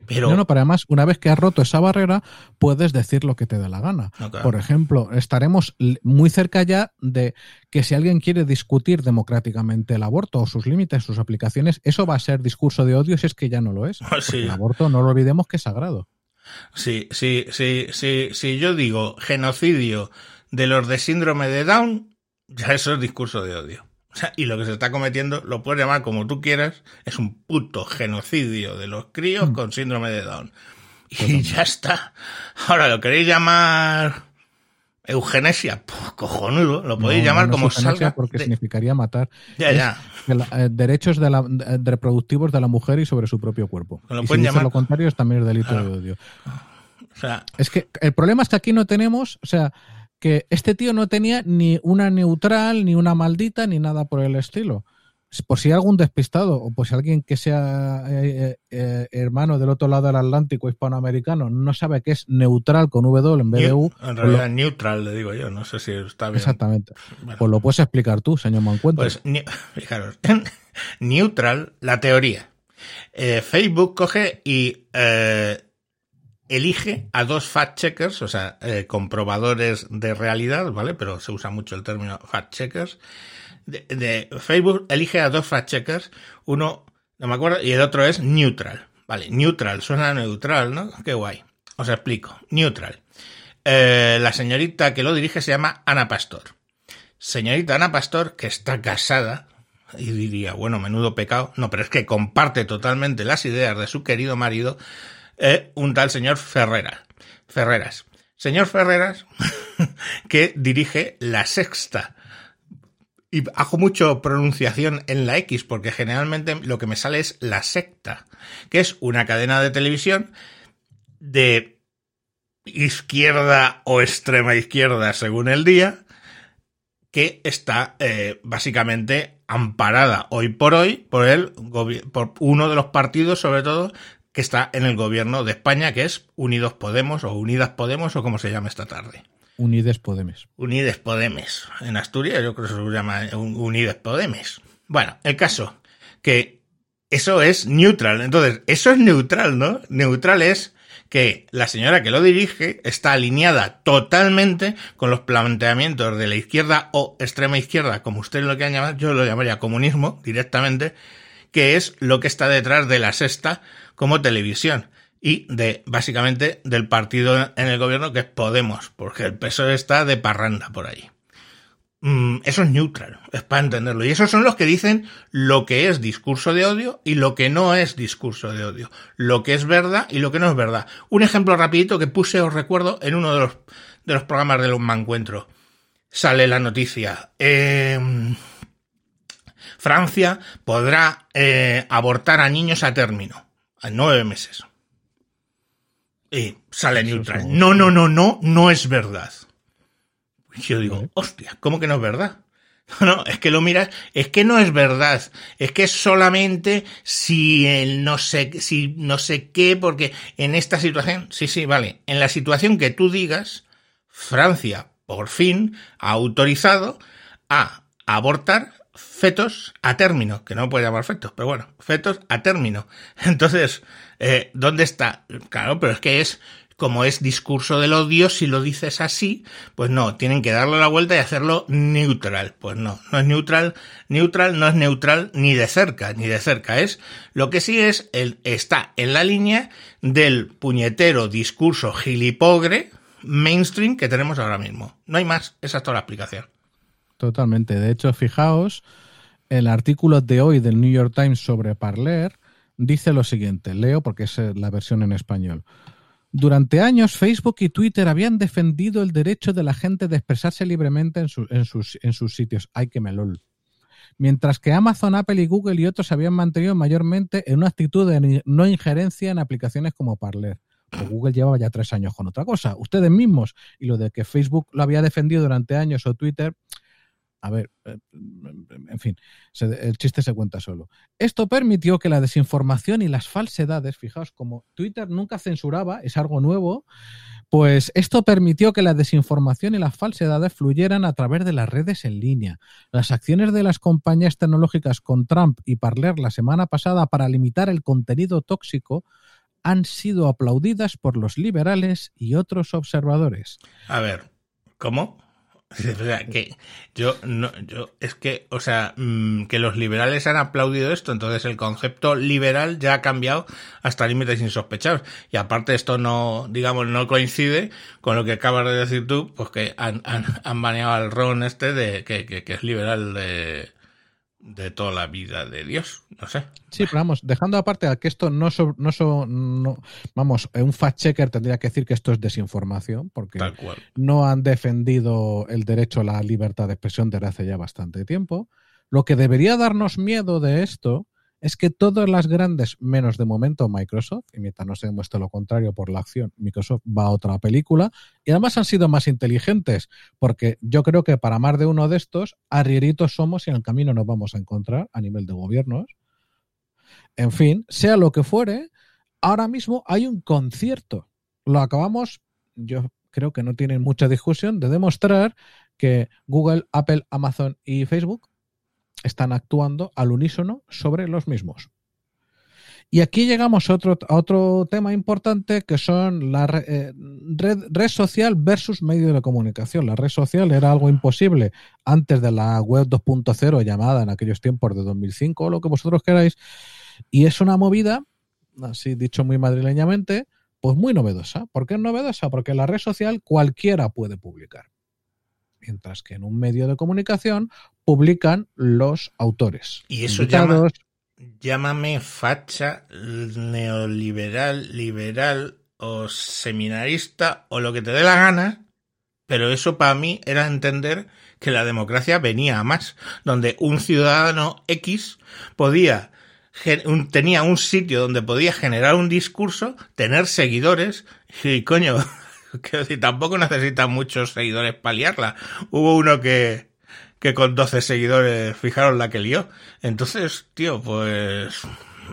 Pero... No, no, pero además, una vez que has roto esa barrera, puedes decir lo que te dé la gana. Por ejemplo, estaremos muy cerca ya de que si alguien quiere discutir democráticamente el aborto o sus límites, sus aplicaciones, eso va a ser discurso de odio si es que ya no lo es. El aborto, no lo olvidemos que es sagrado. Sí, sí, sí, sí, sí, yo digo genocidio de los de síndrome de Down, ya eso es discurso de odio. O sea, y lo que se está cometiendo, lo puedes llamar como tú quieras, es un puto genocidio de los críos mm. con síndrome de Down. Y ya está. Ahora, ¿lo queréis llamar eugenesia? Pues cojonudo, lo podéis llamar como salga. Porque significaría matar. Ya, ya. Eh, derechos de la, reproductivos de la mujer y sobre su propio cuerpo. Lo y si llamar... lo contrario, es también el delito de odio. O sea, es que el problema es que aquí no tenemos, o sea, que este tío no tenía ni una neutral, ni una maldita, ni nada por el estilo. Por si hay algún despistado o por si alguien que sea eh, eh, eh, hermano del otro lado del Atlántico hispanoamericano no sabe que es neutral con W en vez de U. En realidad, neutral, le digo yo, no sé si está bien. Exactamente. Pues lo puedes explicar tú, señor Mancuento. Pues, fijaros, neutral, la teoría. Facebook coge y elige a dos fact-checkers, o sea, eh, comprobadores de realidad, ¿vale? Pero se usa mucho el término fact-checkers. De, Facebook elige a dos fact-checkers, uno, no me acuerdo, y el otro es neutral. Vale, neutral, suena neutral, ¿no? Qué guay. Os explico. Neutral. Eh, la señorita que lo dirige se llama Ana Pastor. Señorita Ana Pastor, que está casada, y diría, bueno, menudo pecado. No, pero es que comparte totalmente las ideas de su querido marido, eh, un tal señor Ferreras. Ferreras. Señor Ferreras, que dirige la sexta. Y hago mucho pronunciación en la X, porque generalmente lo que me sale es la secta, que es una cadena de televisión de izquierda o extrema izquierda según el día, que está eh, básicamente amparada hoy por hoy por el por uno de los partidos, sobre todo, que está en el gobierno de España, que es Unidos Podemos o Unidas Podemos o como se llama esta tarde. Unides Podemes. Unides Podemes. En Asturias yo creo que se llama Unides Podemes. Bueno, el caso, que eso es neutral. Entonces, eso es neutral, ¿no? Neutral es que la señora que lo dirige está alineada totalmente con los planteamientos de la izquierda o extrema izquierda, como usted lo quiera llamar, yo lo llamaría comunismo directamente, que es lo que está detrás de la sexta como televisión y de básicamente del partido en el gobierno que es Podemos, porque el PSOE está de parranda por ahí. Mm, eso es neutral, es para entenderlo. Y esos son los que dicen lo que es discurso de odio y lo que no es discurso de odio. Lo que es verdad y lo que no es verdad. Un ejemplo rapidito que puse, os recuerdo, en uno de los, de los programas de los Mancuentro. Sale la noticia. Em, Francia podrá eh, abortar a niños a término, a nueve meses. Y sale neutral. No, no, no, no, no es verdad. Yo digo, hostia, ¿cómo que no es verdad? No, no, es que lo miras, es que no es verdad, es que solamente si el no sé, si no sé qué, porque en esta situación, sí, sí, vale, en la situación que tú digas, Francia por fin ha autorizado a abortar fetos a término, que no puede llamar fetos, pero bueno, fetos a término. Entonces, eh, ¿dónde está? Claro, pero es que es como es discurso del odio, si lo dices así, pues no, tienen que darle la vuelta y hacerlo neutral. Pues no, no es neutral, neutral no es neutral ni de cerca, ni de cerca. Es lo que sí es, el, está en la línea del puñetero discurso gilipogre mainstream que tenemos ahora mismo. No hay más, esa es toda la explicación. Totalmente. De hecho, fijaos, el artículo de hoy del New York Times sobre Parler dice lo siguiente, leo porque es la versión en español. Durante años, Facebook y Twitter habían defendido el derecho de la gente de expresarse libremente en, sus, sitios. ¡Ay, que melol! Mientras que Amazon, Apple y Google y otros se habían mantenido mayormente en una actitud de no injerencia en aplicaciones como Parler. O Google llevaba ya tres años con otra cosa. Ustedes mismos. Y lo de que Facebook lo había defendido durante años o Twitter, a ver, eh, en fin, el chiste se cuenta solo. Esto permitió que la desinformación y las falsedades, fijaos, como Twitter nunca censuraba, es algo nuevo, pues esto permitió que la desinformación y las falsedades fluyeran a través de las redes en línea. Las acciones de las compañías tecnológicas con Trump y Parler la semana pasada para limitar el contenido tóxico han sido aplaudidas por los liberales y otros observadores. A ver, ¿cómo? O sea, que yo no, yo es que, o sea, mm, que los liberales han aplaudido esto, entonces el concepto liberal ya ha cambiado hasta límites insospechados. Y aparte esto no, digamos, no coincide con lo que acabas de decir tú, pues que han, han, han baneado al Ron este de que, que, que es liberal de, de toda la vida de Dios, no sé. Sí, pero vamos, dejando aparte a que esto no, no, no, vamos, un fact-checker tendría que decir que esto es desinformación, porque no han defendido el derecho a la libertad de expresión desde hace ya bastante tiempo. Lo que debería darnos miedo de esto es que todas las grandes, menos de momento Microsoft, y mientras no se demuestre lo contrario por la acción, Microsoft va a otra película, y además han sido más inteligentes, porque yo creo que para más de uno de estos, arrieritos somos y en el camino nos vamos a encontrar a nivel de gobiernos. En fin, sea lo que fuere, ahora mismo hay un concierto. Lo acabamos, yo creo que no tienen mucha discusión, de demostrar que Google, Apple, Amazon y Facebook están actuando al unísono sobre los mismos. Y aquí llegamos a otro, otro tema importante que son la eh, red, social versus medio de comunicación. La red social era algo imposible antes de la web 2.0 llamada en aquellos tiempos de 2005 o lo que vosotros queráis. Y es una movida, así dicho muy madrileñamente, pues muy novedosa. ¿Por qué es novedosa? Porque la red social cualquiera puede publicar mientras que en un medio de comunicación publican los autores. Y eso llama, llámame facha, neoliberal, liberal o seminarista o lo que te dé la gana, pero eso para mí era entender que la democracia venía a más, donde un ciudadano X podía tenía un sitio donde podía generar un discurso, tener seguidores y coño, Decir, tampoco necesita muchos seguidores para liarla. Hubo uno que, que con 12 seguidores fijaron la que lió. Entonces, tío, pues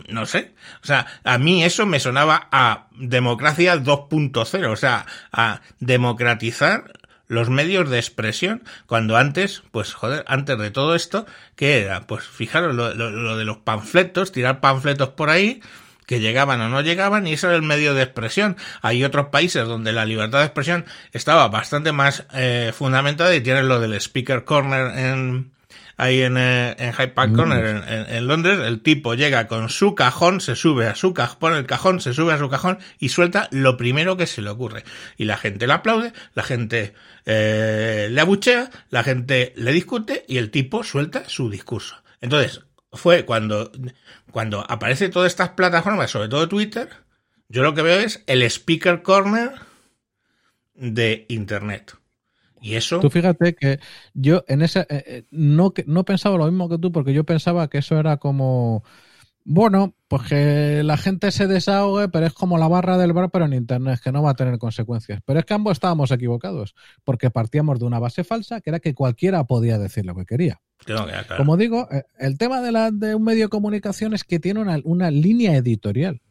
no sé. O sea, a mí eso me sonaba a democracia 2.0, o sea, a democratizar los medios de expresión, cuando antes, pues joder, antes de todo esto, ¿qué era? Pues fijaros lo, lo de los panfletos, tirar panfletos por ahí, que llegaban o no llegaban y eso era el medio de expresión. Hay otros países donde la libertad de expresión estaba bastante más eh, fundamentada y tienen lo del Speaker Corner en, ahí en, eh, en Hyde Park Corner en, Londres, el tipo llega con su cajón, se sube a su cajón, pone el cajón, se sube a su cajón y suelta lo primero que se le ocurre. Y la gente le aplaude, la gente eh, le abuchea, la gente le discute y el tipo suelta su discurso. Entonces, fue cuando cuando aparece todas estas plataformas, sobre todo Twitter, yo lo que veo es el speaker corner de Internet. Y eso. Tú fíjate que yo en ese. Eh, eh, no, no pensaba lo mismo que tú, porque yo pensaba que eso era como. Bueno, pues que la gente se desahogue, pero es como la barra del bar, pero en Internet, que no va a tener consecuencias. Pero es que ambos estábamos equivocados, porque partíamos de una base falsa, que era que cualquiera podía decir lo que quería. Como digo, eh, el tema de, un medio de comunicación es que tiene una, una línea editorial.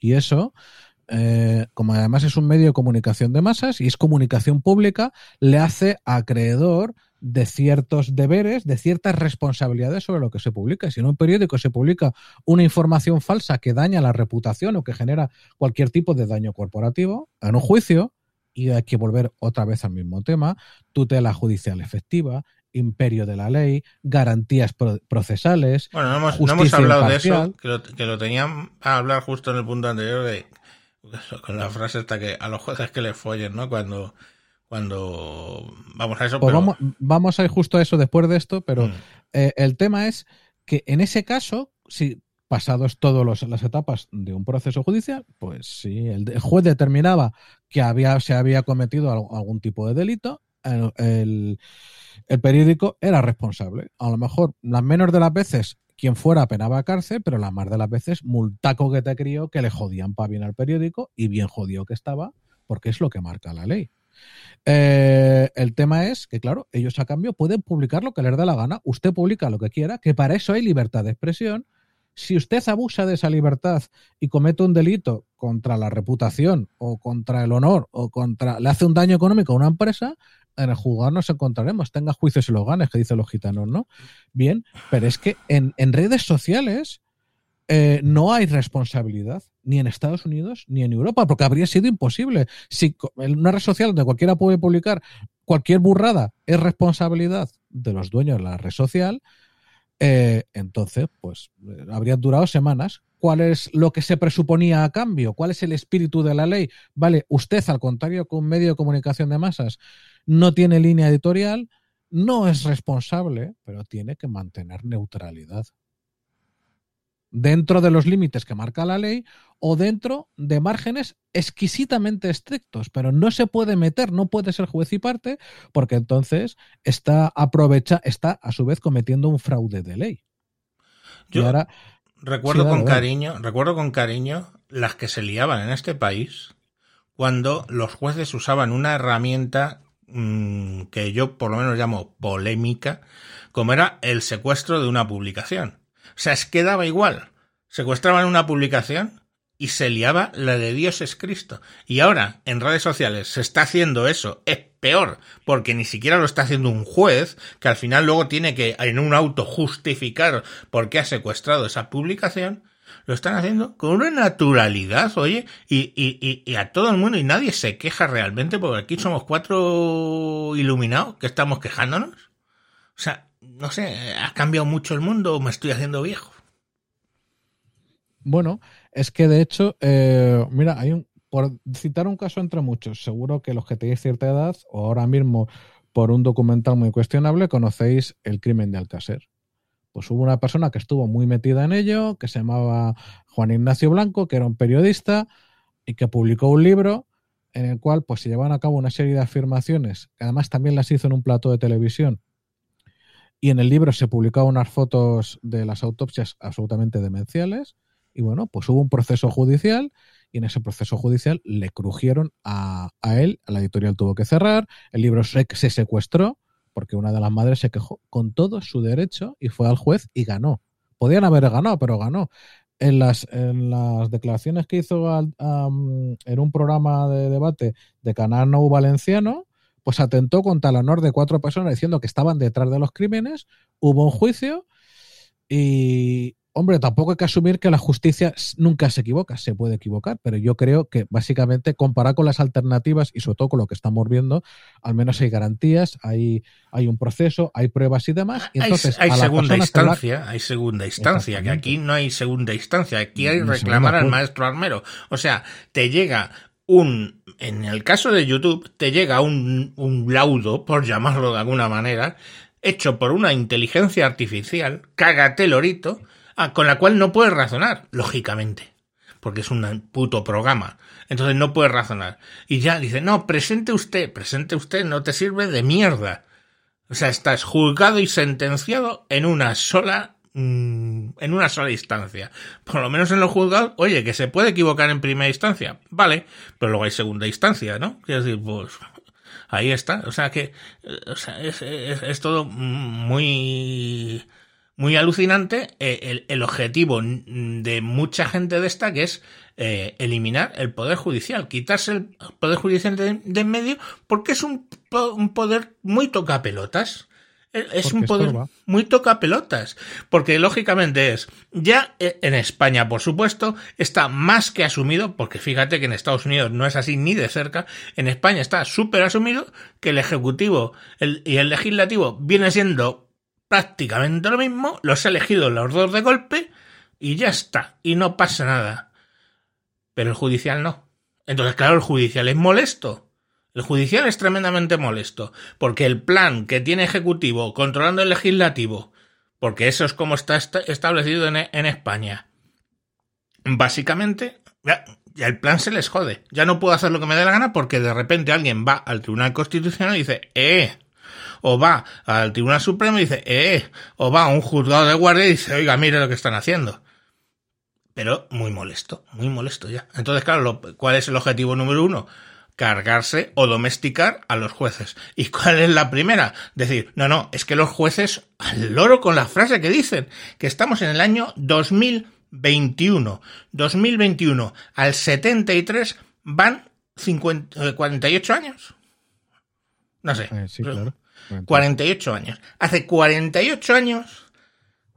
Y eso, eh, como además es un medio de comunicación de masas y es comunicación pública, le hace acreedor de ciertos deberes, de ciertas responsabilidades sobre lo que se publica. Si en un periódico se publica una información falsa que daña la reputación o que genera cualquier tipo de daño corporativo, en un juicio, y hay que volver otra vez al mismo tema, tutela judicial efectiva, imperio de la ley, garantías procesales. Bueno, no hemos, hablado de eso, que lo, que lo, tenían a hablar justo en el punto anterior de con la frase esta que a los jueces que les follen, ¿no? Cuando cuando vamos a eso. Pues vamos, a ir justo a eso después de esto, pero mm. eh, el tema es que en ese caso, si pasados todas las etapas de un proceso judicial, pues si el, juez determinaba que había, se había cometido algún tipo de delito, el, periódico era responsable. A lo mejor las menos de las veces quien fuera penaba cárcel, pero las más de las veces multaco que te crió que le jodían para bien al periódico y bien jodido que estaba, porque es lo que marca la ley. Eh, el tema es que, claro, ellos a cambio pueden publicar lo que les da la gana. Usted publica lo que quiera, que para eso hay libertad de expresión. Si usted abusa de esa libertad y comete un delito contra la reputación o contra el honor o contra le hace un daño económico a una empresa, en el juzgar nos encontraremos. Tenga juicios y los ganes, que dicen los gitanos, ¿no? Bien, pero es que en, en redes sociales eh, no hay responsabilidad ni en Estados Unidos ni en Europa, porque habría sido imposible. Si en una red social donde cualquiera puede publicar cualquier burrada es responsabilidad de los dueños de la red social, eh, entonces, pues eh, habrían durado semanas. ¿Cuál es lo que se presuponía a cambio? ¿Cuál es el espíritu de la ley? Vale, usted, al contrario que un medio de comunicación de masas, no tiene línea editorial, no es responsable, pero tiene que mantener neutralidad dentro de los límites que marca la ley o dentro de márgenes exquisitamente estrictos, pero no se puede meter, no puede ser juez y parte, porque entonces está aprovecha, está a su vez cometiendo un fraude de ley. Yo ahora, recuerdo con cariño, recuerdo con cariño las que se liaban en este país cuando los jueces usaban una herramienta mm, que yo por lo menos llamo polémica, como era el secuestro de una publicación. O sea, es que daba igual. Secuestraban una publicación y se liaba la de Dios es Cristo. Y ahora, en redes sociales, se está haciendo eso. Es peor, porque ni siquiera lo está haciendo un juez, que al final luego tiene que, en un auto, justificar por qué ha secuestrado esa publicación. Lo están haciendo con una naturalidad, oye, y, y, y, a todo el mundo, y nadie se queja realmente, porque aquí somos cuatro iluminados que estamos quejándonos. O sea, no sé, ¿ha cambiado mucho el mundo o me estoy haciendo viejo? Bueno, es que de hecho, eh, mira, hay un, por citar un caso entre muchos, seguro que los que tenéis cierta edad o ahora mismo por un documental muy cuestionable conocéis el crimen de Alcácer. Pues hubo una persona que estuvo muy metida en ello, que se llamaba Juan Ignacio Blanco, que era un periodista y que publicó un libro en el cual pues se llevaban a cabo una serie de afirmaciones, que además también las hizo en un plato de televisión, y en el libro se publicaban unas fotos de las autopsias absolutamente demenciales. Y bueno, pues hubo un proceso judicial y en ese proceso judicial le crujieron a, él, la editorial tuvo que cerrar, el libro se secuestró porque una de las madres se quejó con todo su derecho y fue al juez y ganó. Podían haber ganado, pero ganó. En las, en las declaraciones que hizo en un programa de debate de Canal Nou Valenciano, pues atentó contra el honor de cuatro personas diciendo que estaban detrás de los crímenes, hubo un juicio y, hombre, tampoco hay que asumir que la justicia nunca se equivoca, se puede equivocar, pero yo creo que básicamente comparar con las alternativas y sobre todo con lo que estamos viendo, al menos hay garantías, hay, hay un proceso, hay pruebas y demás. Y entonces, hay, segunda instancia, hay segunda instancia, que aquí no hay segunda instancia, aquí hay reclamar al maestro armero. O sea, te llega un, en el caso de YouTube, te llega un, un laudo, por llamarlo de alguna manera, hecho por una inteligencia artificial, cagatelorito, ah, con la cual no puedes razonar, lógicamente, porque es un puto programa. Entonces no puedes razonar. Y ya dice, no, presente usted, presente usted, no te sirve de mierda. O sea, estás juzgado y sentenciado en una sola mm, en una sola instancia. Por lo menos en los juzgados, oye, que se puede equivocar en primera instancia, vale, pero luego hay segunda instancia, ¿no? Quiero decir, pues ahí está. O sea que o sea, es, es, todo muy muy alucinante eh, el, objetivo de mucha gente de esta que es eh, eliminar el poder judicial, quitarse el poder judicial de, en medio porque es un, un poder muy toca pelotas. E, es un poder muy toca pelotas. Porque lógicamente es, ya e, en España, por supuesto, está más que asumido, porque fíjate que en Estados Unidos no es así ni de cerca, en España está súper asumido que el Ejecutivo y el Legislativo viene siendo prácticamente lo mismo, los he elegido los dos de golpe y ya está, y no pasa nada. Pero el judicial no. Entonces, claro, el judicial es molesto. El judicial es tremendamente molesto, porque el plan que tiene Ejecutivo controlando el legislativo, porque eso es como está establecido en, en España, básicamente, ya, ya, el plan se les jode. Ya no puedo hacer lo que me dé la gana porque de repente alguien va al Tribunal Constitucional y dice, eh, o va al Tribunal Supremo y dice, eh, o va a un juzgado de guardia y dice, oiga, mire lo que están haciendo. Pero muy molesto, muy molesto ya. Entonces, claro, ¿cuál es el objetivo número uno? cargarse o domesticar a los jueces. ¿Y cuál es la primera? Decir, no, no, es que los jueces, al loro con la frase que dicen, que estamos en el año 2021. 2021 al 73 van 50, 48 eh, años. No sé. Eh, sí, claro. 48 años. Hace 48 años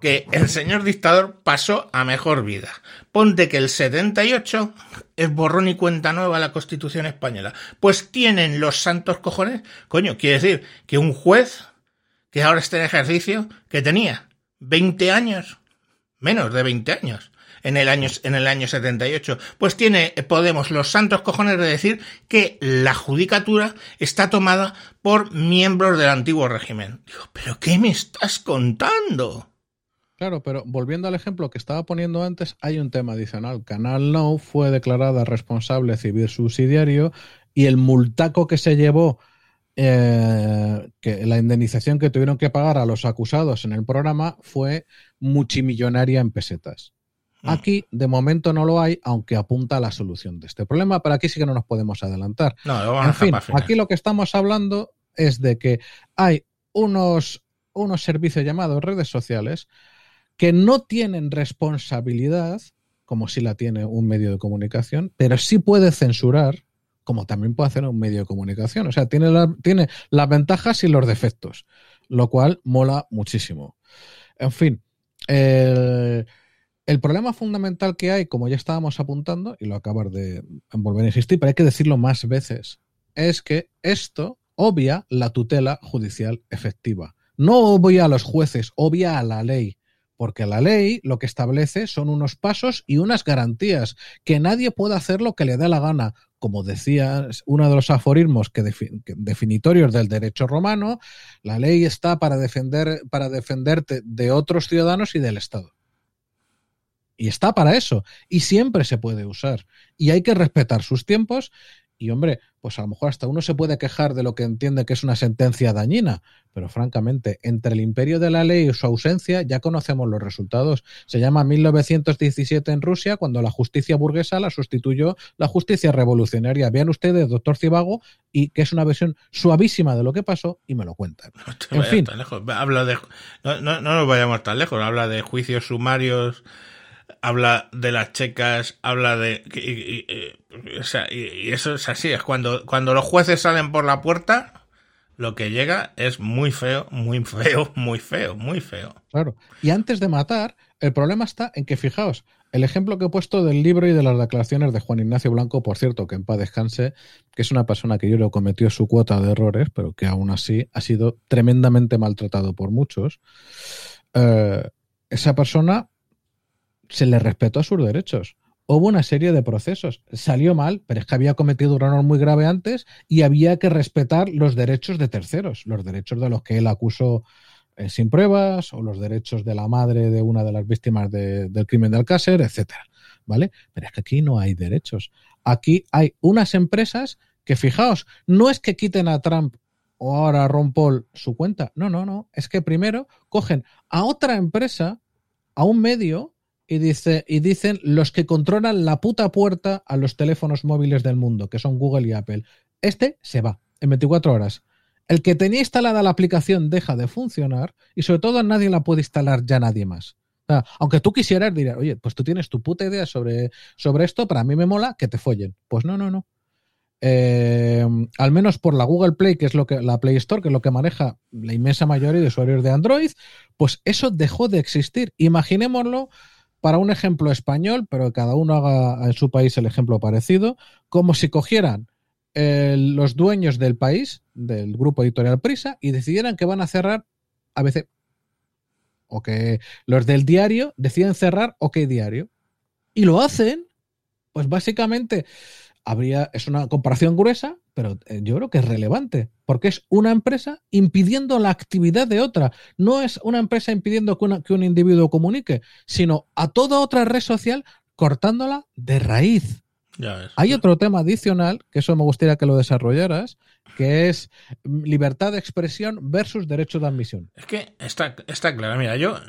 que el señor dictador pasó a mejor vida. Ponte que el 78 es borrón y cuenta nueva la Constitución española. Pues tienen los santos cojones. Coño, quiere decir que un juez que ahora está en ejercicio, que tenía 20 años, menos de 20 años, en el año, en el año 78. Pues tiene Podemos los santos cojones de decir que la judicatura está tomada por miembros del antiguo régimen. Digo, ¿pero qué me estás contando? Claro, pero volviendo al ejemplo que estaba poniendo antes, hay un tema adicional. Canal No fue declarada responsable civil subsidiario y el multaco que se llevó eh, que la indemnización que tuvieron que pagar a los acusados en el programa fue multimillonaria en pesetas. Mm. Aquí, de momento, no lo hay, aunque apunta a la solución de este problema, pero aquí sí que no nos podemos adelantar. en fin, aquí lo que estamos hablando es de que hay unos, unos servicios llamados redes sociales que no tienen responsabilidad, como si la tiene un medio de comunicación, pero sí puede censurar, como también puede hacer un medio de comunicación. O sea, tiene, tiene las ventajas y los defectos, lo cual mola muchísimo. En fin, el el problema fundamental que hay, como ya estábamos apuntando, y lo acabas de volver a insistir, pero hay que decirlo más veces, es que esto obvia la tutela judicial efectiva. No obvia a los jueces, obvia a la ley. Porque la ley lo que establece son unos pasos y unas garantías, que nadie puede hacer lo que le dé la gana. Como decía uno de los aforismos que, definitorios del derecho romano, la ley está para, defender, para defenderte de otros ciudadanos y del Estado. Y está para eso. Y siempre se puede usar. Y hay que respetar sus tiempos. Y hombre, pues a lo mejor hasta uno se puede quejar de lo que entiende que es una sentencia dañina. Pero francamente, entre el imperio de la ley y su ausencia ya conocemos los resultados. Se llama 1917 en Rusia, cuando la justicia burguesa la sustituyó la justicia revolucionaria. Vean ustedes, doctor Cibago, y que es una versión suavísima de lo que pasó y me lo cuentan. en fin. Habla de, no, no, no nos vayamos tan lejos. Habla de juicios sumarios habla de las checas, habla de... Y, o sea, y, eso es así, es cuando, cuando los jueces salen por la puerta, lo que llega es muy feo, muy feo, muy feo, muy feo. Claro. Y antes de matar, el problema está en que, fijaos, el ejemplo que he puesto del libro y de las declaraciones de Juan Ignacio Blanco, por cierto, que en paz descanse, que es una persona que yo le cometió su cuota de errores, pero que aún así ha sido tremendamente maltratado por muchos. Eh, esa persona se le respetó a sus derechos. Hubo una serie de procesos. Salió mal, pero es que había cometido un error muy grave antes y había que respetar los derechos de terceros, los derechos de los que él acusó eh, sin pruebas o los derechos de la madre de una de las víctimas del crimen de Alcácer, etcétera. ¿Vale? Pero es que aquí no hay derechos. Aquí hay unas empresas que, fijaos, no es que quiten a Trump o ahora a Ron Paul su cuenta. No, no, no. Es que primero cogen a otra empresa, a un medio, y, dice, y dicen los que controlan la puta puerta a los teléfonos móviles del mundo, que son Google y Apple. Este se va en 24 horas. El que tenía instalada la aplicación deja de funcionar y sobre todo nadie la puede instalar ya nadie más. aunque tú quisieras dirás, oye, pues tú tienes tu puta idea sobre, sobre esto, para mí me mola que te follen. Pues no, no, no. Eh, al menos por la Google Play, que es lo que la Play Store, que es lo que maneja la inmensa mayoría de usuarios de Android, pues eso dejó de existir. Imaginémoslo para un ejemplo español, pero que cada uno haga en su país el ejemplo parecido, como si cogieran los dueños del país, del grupo editorial Prisa, y decidieran que van a cerrar ABC. O que los del diario deciden cerrar OK Diario. Y lo hacen, pues básicamente habría, es una comparación gruesa, pero eh, yo creo que es relevante, porque es una empresa impidiendo la actividad de otra. No es una empresa impidiendo que, que un individuo comunique, sino a toda otra red social cortándola de raíz. Hay otro tema adicional, que eso me gustaría que lo desarrollaras, que es libertad de expresión versus derecho de admisión. Es que está, está claro, mira, yo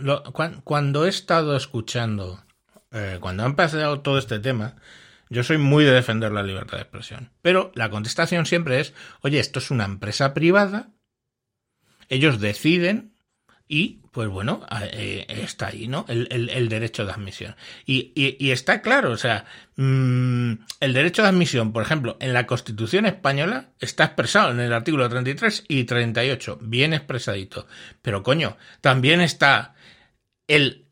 cuando he estado escuchando, eh, cuando ha empezado todo este tema, yo soy muy de defender la libertad de expresión. Pero la contestación siempre es, oye, esto es una empresa privada, ellos deciden y, pues bueno, eh, está ahí, ¿no? El, derecho de admisión. Y, está claro, o sea, mm, el derecho de admisión, por ejemplo, en la Constitución española está expresado en el artículo 33 y 38, bien expresadito. Pero coño, también está el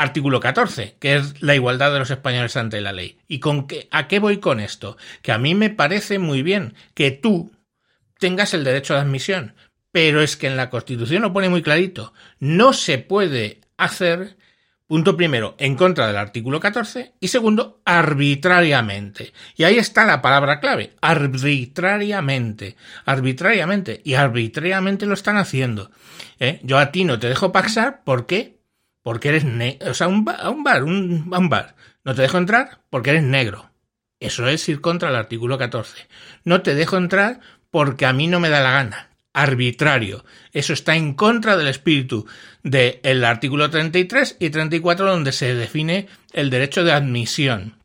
artículo 14, que es la igualdad de los españoles ante la ley. ¿Y con qué, a qué voy con esto? Que a mí me parece muy bien que tú tengas el derecho de admisión, pero es que en la Constitución lo pone muy clarito. No se puede hacer, punto primero, en contra del artículo 14 y segundo, arbitrariamente. Y ahí está la palabra clave, arbitrariamente. Arbitrariamente. Y arbitrariamente lo están haciendo. ¿Eh? Yo a ti no te dejo pasar, ¿por qué? Porque eres negro. O sea, un a un bar, un, un bar. No te dejo entrar porque eres negro. Eso es ir contra el artículo 14. No te dejo entrar porque a mí no me da la gana arbitrario. Eso está en contra del espíritu del artículo 33 y 34 donde se define el derecho de admisión.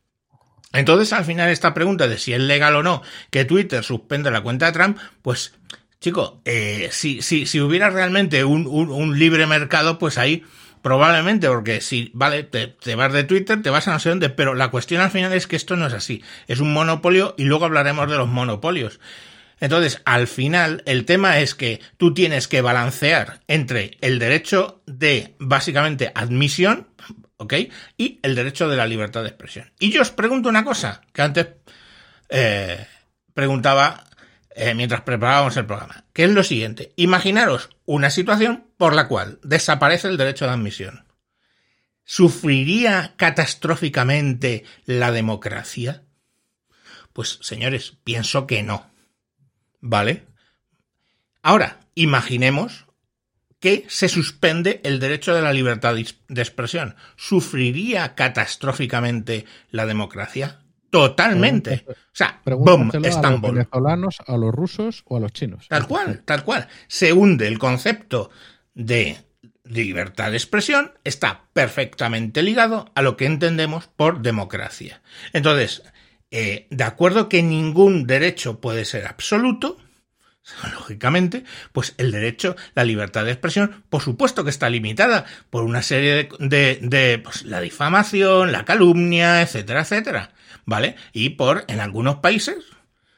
Entonces, al final, esta pregunta de si es legal o no que Twitter suspenda la cuenta de Trump, pues, chico, eh, si, si, si, hubiera realmente un, un, libre mercado, pues ahí probablemente, porque si, vale, te, te, vas de Twitter, te vas a no sé dónde, pero la cuestión al final es que esto no es así. Es un monopolio y luego hablaremos de los monopolios. Entonces, al final, el tema es que tú tienes que balancear entre el derecho de, básicamente, admisión, ¿ok? Y el derecho de la libertad de expresión. Y yo os pregunto una cosa, que antes eh, preguntaba eh, mientras preparábamos el programa, que es lo siguiente. Imaginaros una situación por la cual desaparece el derecho de admisión. ¿Sufriría catastróficamente la democracia? Pues, señores, pienso que no. ¿Vale? Ahora, imaginemos que se suspende el derecho de la libertad de expresión. ¿Sufriría catastróficamente la democracia? Totalmente. O sea, boom, a los venezolanos, a los rusos o a los chinos. Tal cual, tal cual. Se hunde el concepto de libertad de expresión, está perfectamente ligado a lo que entendemos por democracia. Entonces, eh, de acuerdo que ningún derecho puede ser absoluto, lógicamente, pues el derecho, la libertad de expresión, por supuesto que está limitada por una serie de, de, pues, la difamación, la calumnia, etcétera, etcétera, ¿vale? Y por, en algunos países,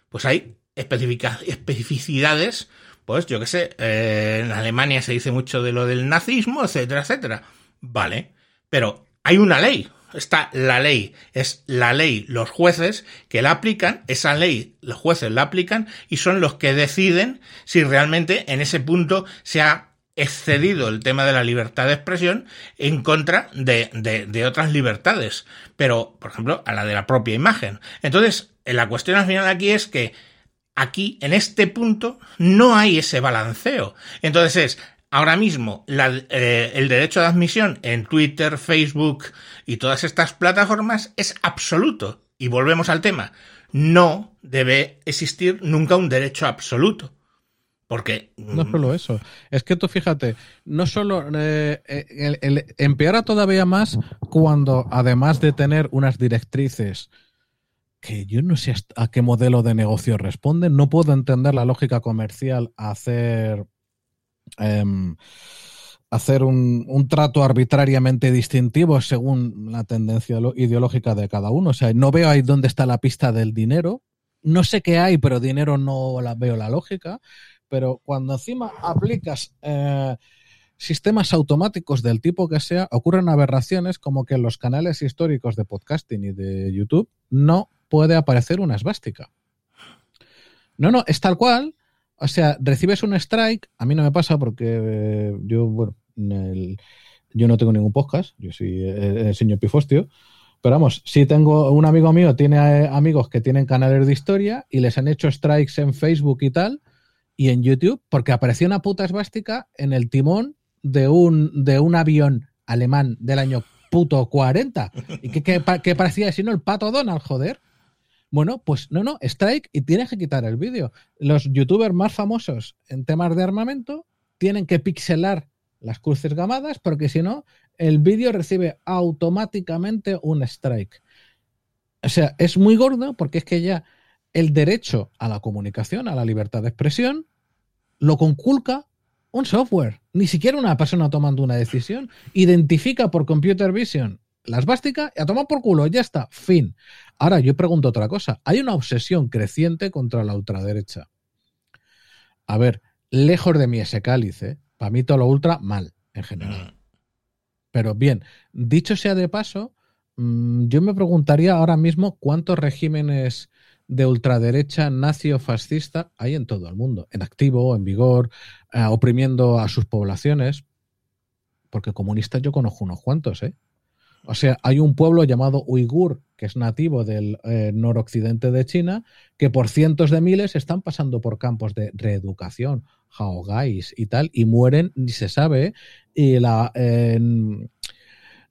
pues hay especificidades pues yo qué sé, eh, en Alemania se dice mucho de lo del nazismo, etcétera, etcétera. Vale, pero hay una ley, está la ley, es la ley, los jueces que la aplican, esa ley los jueces la aplican y son los que deciden si realmente en ese punto se ha excedido el tema de la libertad de expresión en contra de, otras libertades, pero por ejemplo a la de la propia imagen. Entonces, la cuestión al final aquí es que aquí, en este punto, no hay ese balanceo. Entonces es, ahora mismo, eh, el derecho de admisión en Twitter, Facebook y todas estas plataformas es absoluto. Y volvemos al tema. No debe existir nunca un derecho absoluto. Porque. No solo eso. Es que tú fíjate, no solo. Eh, el, empeora todavía más cuando, además de tener unas directrices que yo no sé a qué modelo de negocio responden, no puedo entender la lógica comercial a hacer. Em, hacer un, un, trato arbitrariamente distintivo según la tendencia ideológica de cada uno. O sea, no veo ahí dónde está la pista del dinero. No sé qué hay, pero dinero no la veo la lógica pero cuando encima aplicas eh, sistemas automáticos del tipo que sea, ocurren aberraciones como que en los canales históricos de podcasting y de YouTube no puede aparecer una esvástica. No, no, es tal cual. O sea, recibes un strike, a mí no me pasa porque eh, yo, bueno, yo no tengo ningún podcast, yo soy el, señor Pifostio, pero vamos, si tengo un amigo mío, tiene eh, amigos que tienen canales de historia y les han hecho strikes en Facebook y tal, y en YouTube porque apareció una puta esvástica en el timón de un, de un avión alemán del año puto 40. ¿Y qué, parecía si no el pato Donald, joder? Bueno, pues no, no, strike y tienes que quitar el vídeo. Los youtubers más famosos en temas de armamento tienen que pixelar las cruces gamadas porque si no, el vídeo recibe automáticamente un strike. O sea, es muy gordo porque es que ya el derecho a la comunicación, a la libertad de expresión, lo conculca un software, ni siquiera una persona tomando una decisión. Identifica por computer vision las básicas y a tomar por culo, ya está, fin. Ahora yo pregunto otra cosa, hay una obsesión creciente contra la ultraderecha. A ver, lejos de mi ese cálice, para mí todo lo ultra mal, en general. Mm. Pero bien, dicho sea de paso, mm, yo me preguntaría ahora mismo cuántos regímenes de ultraderecha nazi fascista hay en todo el mundo, en activo, en vigor, eh, oprimiendo a sus poblaciones, porque comunistas yo conozco unos cuantos, ¿eh? O sea, hay un pueblo llamado Uigur, que es nativo del eh, noroccidente de China, que por cientos de miles están pasando por campos de reeducación, jaogais y tal, y mueren, ni se sabe, y la, eh,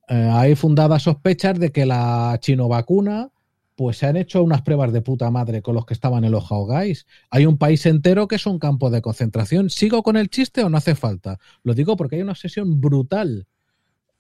hay fundadas sospechas de que la chino vacuna pues se han hecho unas pruebas de puta madre con los que estaban en los Haogais. Hay un país entero que es un campo de concentración. ¿Sigo con el chiste o no hace falta? Lo digo porque hay una obsesión brutal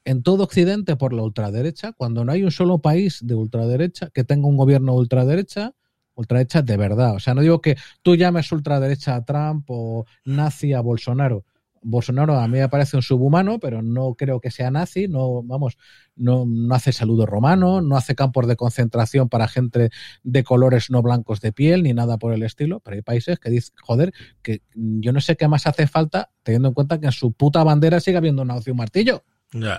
en todo Occidente por la ultraderecha, cuando no hay un solo país de ultraderecha que tenga un gobierno ultraderecha, ultraderecha de verdad. O sea, no digo que tú llames ultraderecha a Trump o nazi a Bolsonaro. Bolsonaro a mí me parece un subhumano, pero no creo que sea nazi, no, vamos, no, no, hace saludo romano, no hace campos de concentración para gente de colores no blancos de piel, ni nada por el estilo, pero hay países que dicen, joder, que yo no sé qué más hace falta, teniendo en cuenta que en su puta bandera sigue habiendo una opción martillo.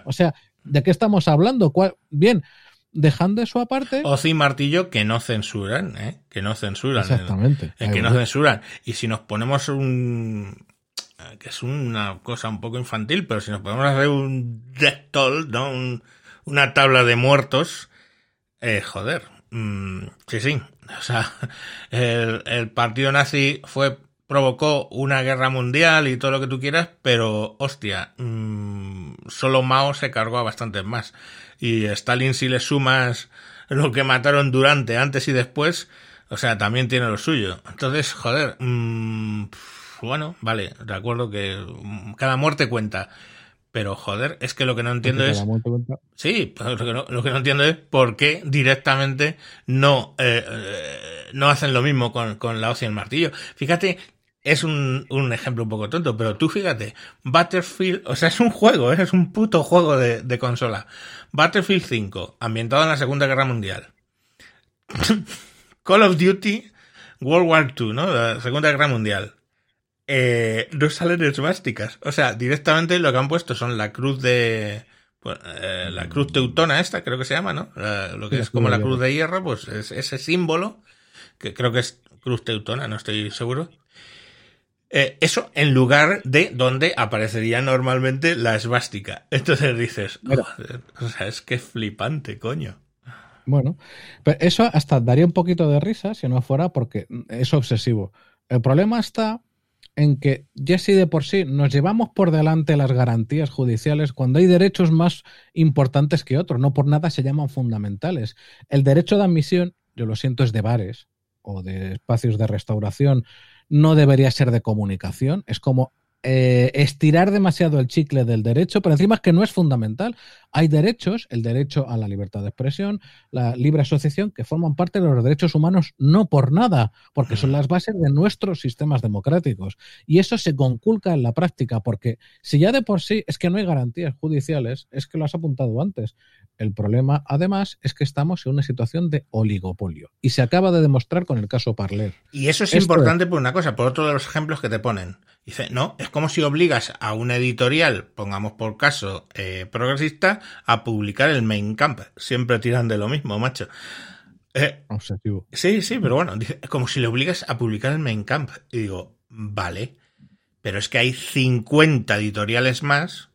O sea, ¿de qué estamos hablando? Bien, dejando eso aparte. Ocio y martillo que no censuran, ¿eh? Que no censuran. Exactamente. que no censuran. Y si nos ponemos un, que es una cosa un poco infantil, pero si nos podemos hacer un death toll, ¿no? una tabla de muertos, eh, joder, mm, sí, sí, o sea, el, partido nazi fue provocó una guerra mundial y todo lo que tú quieras, pero hostia, mm, solo Mao se cargó a bastantes más. Y Stalin si le sumas lo que mataron durante, antes y después, o sea, también tiene lo suyo. Entonces, joder, mmm, bueno, vale, de acuerdo que cada muerte cuenta. Pero joder, es que lo que no entiendo es. Sí, lo que, no, lo que no entiendo es por qué directamente no, eh, eh, no hacen lo mismo con, con la hoz y el martillo. Fíjate, es un, un, ejemplo un poco tonto, pero tú fíjate, Battlefield, o sea, es un juego, ¿eh? es un puto juego de, de consola. Battlefield 5, ambientado en la Segunda Guerra Mundial. Call of Duty World War II, ¿no? La Segunda Guerra Mundial eh, no salen esvásticas. O sea, directamente lo que han puesto son la cruz de... pues, eh, la cruz teutona esta, creo que se llama, ¿no? La- lo que es como la cruz de hierro, pues es ese símbolo, que creo que es cruz teutona, no estoy seguro. Eh, eso en lugar de donde aparecería normalmente la esvástica. Entonces dices, Mira. "Joder, o sea, es que flipante, coño. Bueno, pero eso hasta daría un poquito de risa si no fuera porque es obsesivo. El problema está en que ya si de por sí nos llevamos por delante las garantías judiciales cuando hay derechos más importantes que otros, no por nada se llaman fundamentales. El derecho de admisión, yo lo siento, es de bares o de espacios de restauración, no debería ser de comunicación, es como eh, estirar demasiado el chicle del derecho, pero encima es que no es fundamental. Hay derechos, el derecho a la libertad de expresión, la libre asociación, que forman parte de los derechos humanos no por nada, porque son las bases de nuestros sistemas democráticos. Y eso se conculca en la práctica, porque si ya de por sí es que no hay garantías judiciales, es que lo has apuntado antes. El problema, además, es que estamos en una situación de oligopolio. Y se acaba de demostrar con el caso Parler. Y eso es Esto importante por una cosa, por otro de los ejemplos que te ponen. Dice, no, es como si obligas a una editorial, pongamos por caso eh, progresista, a publicar el main camp. Siempre tiran de lo mismo, macho. Eh, Obsesivo. sí, sí, pero bueno, dice, es como si le obligas a publicar el main camp. Y digo, vale, pero es que hay 50 editoriales más,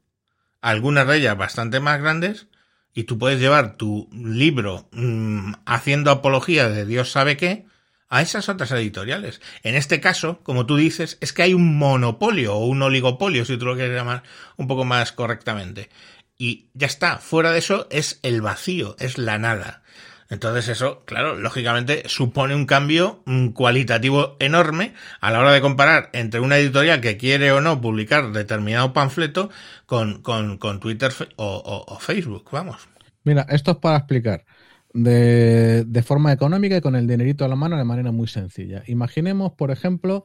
algunas de ellas bastante más grandes, y tú puedes llevar tu libro mm, haciendo apología de Dios sabe qué a esas otras editoriales. En este caso, como tú dices, es que hay un monopolio o un oligopolio, si tú lo quieres llamar un poco más correctamente. Y ya está, fuera de eso es el vacío, es la nada. Entonces eso, claro, lógicamente supone un cambio cualitativo enorme a la hora de comparar entre una editorial que quiere o no publicar determinado panfleto con, con, con Twitter o- o Facebook, vamos. Mira, esto es para explicar de, de forma económica y con el dinerito a la mano de manera muy sencilla. Imaginemos, por ejemplo,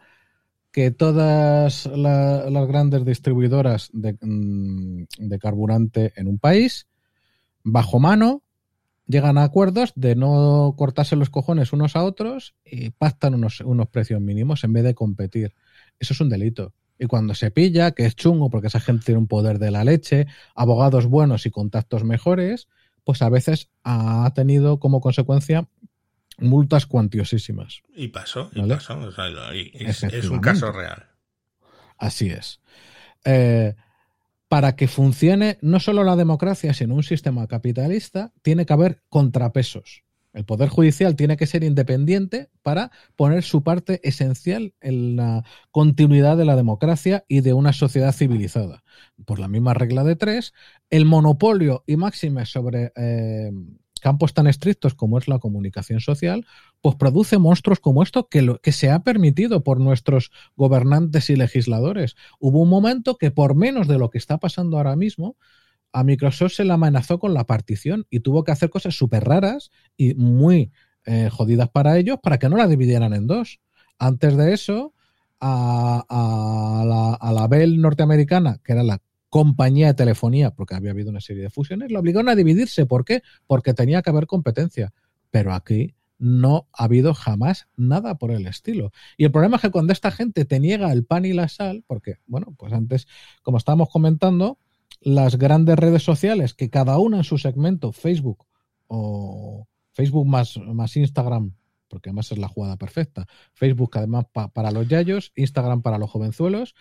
que todas la- las grandes distribuidoras de, mm, de carburante en un país, bajo mano, llegan a acuerdos de no cortarse los cojones unos a otros y pactan unos, unos precios mínimos en vez de competir. Eso es un delito. Y cuando se pilla, que es chungo porque esa gente tiene un poder de la leche, abogados buenos y contactos mejores, pues a veces ha tenido como consecuencia multas cuantiosísimas. Y pasó, y ¿Vale? pasó. o sea, y- y es, es un caso real. Así es. Eh, para que funcione no solo la democracia, sino un sistema capitalista, tiene que haber contrapesos. El Poder Judicial tiene que ser independiente para poner su parte esencial en la continuidad de la democracia y de una sociedad civilizada. Por la misma regla de tres, el monopolio y máximas sobre eh, campos tan estrictos como es la comunicación social, pues produce monstruos como esto que, lo, que se ha permitido por nuestros gobernantes y legisladores. Hubo un momento que por menos de lo que está pasando ahora mismo, a Microsoft se le amenazó con la partición y tuvo que hacer cosas súper raras y muy eh, jodidas para ellos para que no la dividieran en dos. Antes de eso, a, a la, a la Bell norteamericana, que era la compañía de telefonía, porque había habido una serie de fusiones, la obligaron a dividirse. ¿Por qué? Porque tenía que haber competencia. Pero aquí no ha habido jamás nada por el estilo. Y el problema es que cuando esta gente te niega el pan y la sal, porque, bueno, pues antes, como estábamos comentando, las grandes redes sociales, que cada una en su segmento, Facebook o Facebook más, más Instagram, porque además es la jugada perfecta, Facebook además pa, para los yayos, Instagram para los jovenzuelos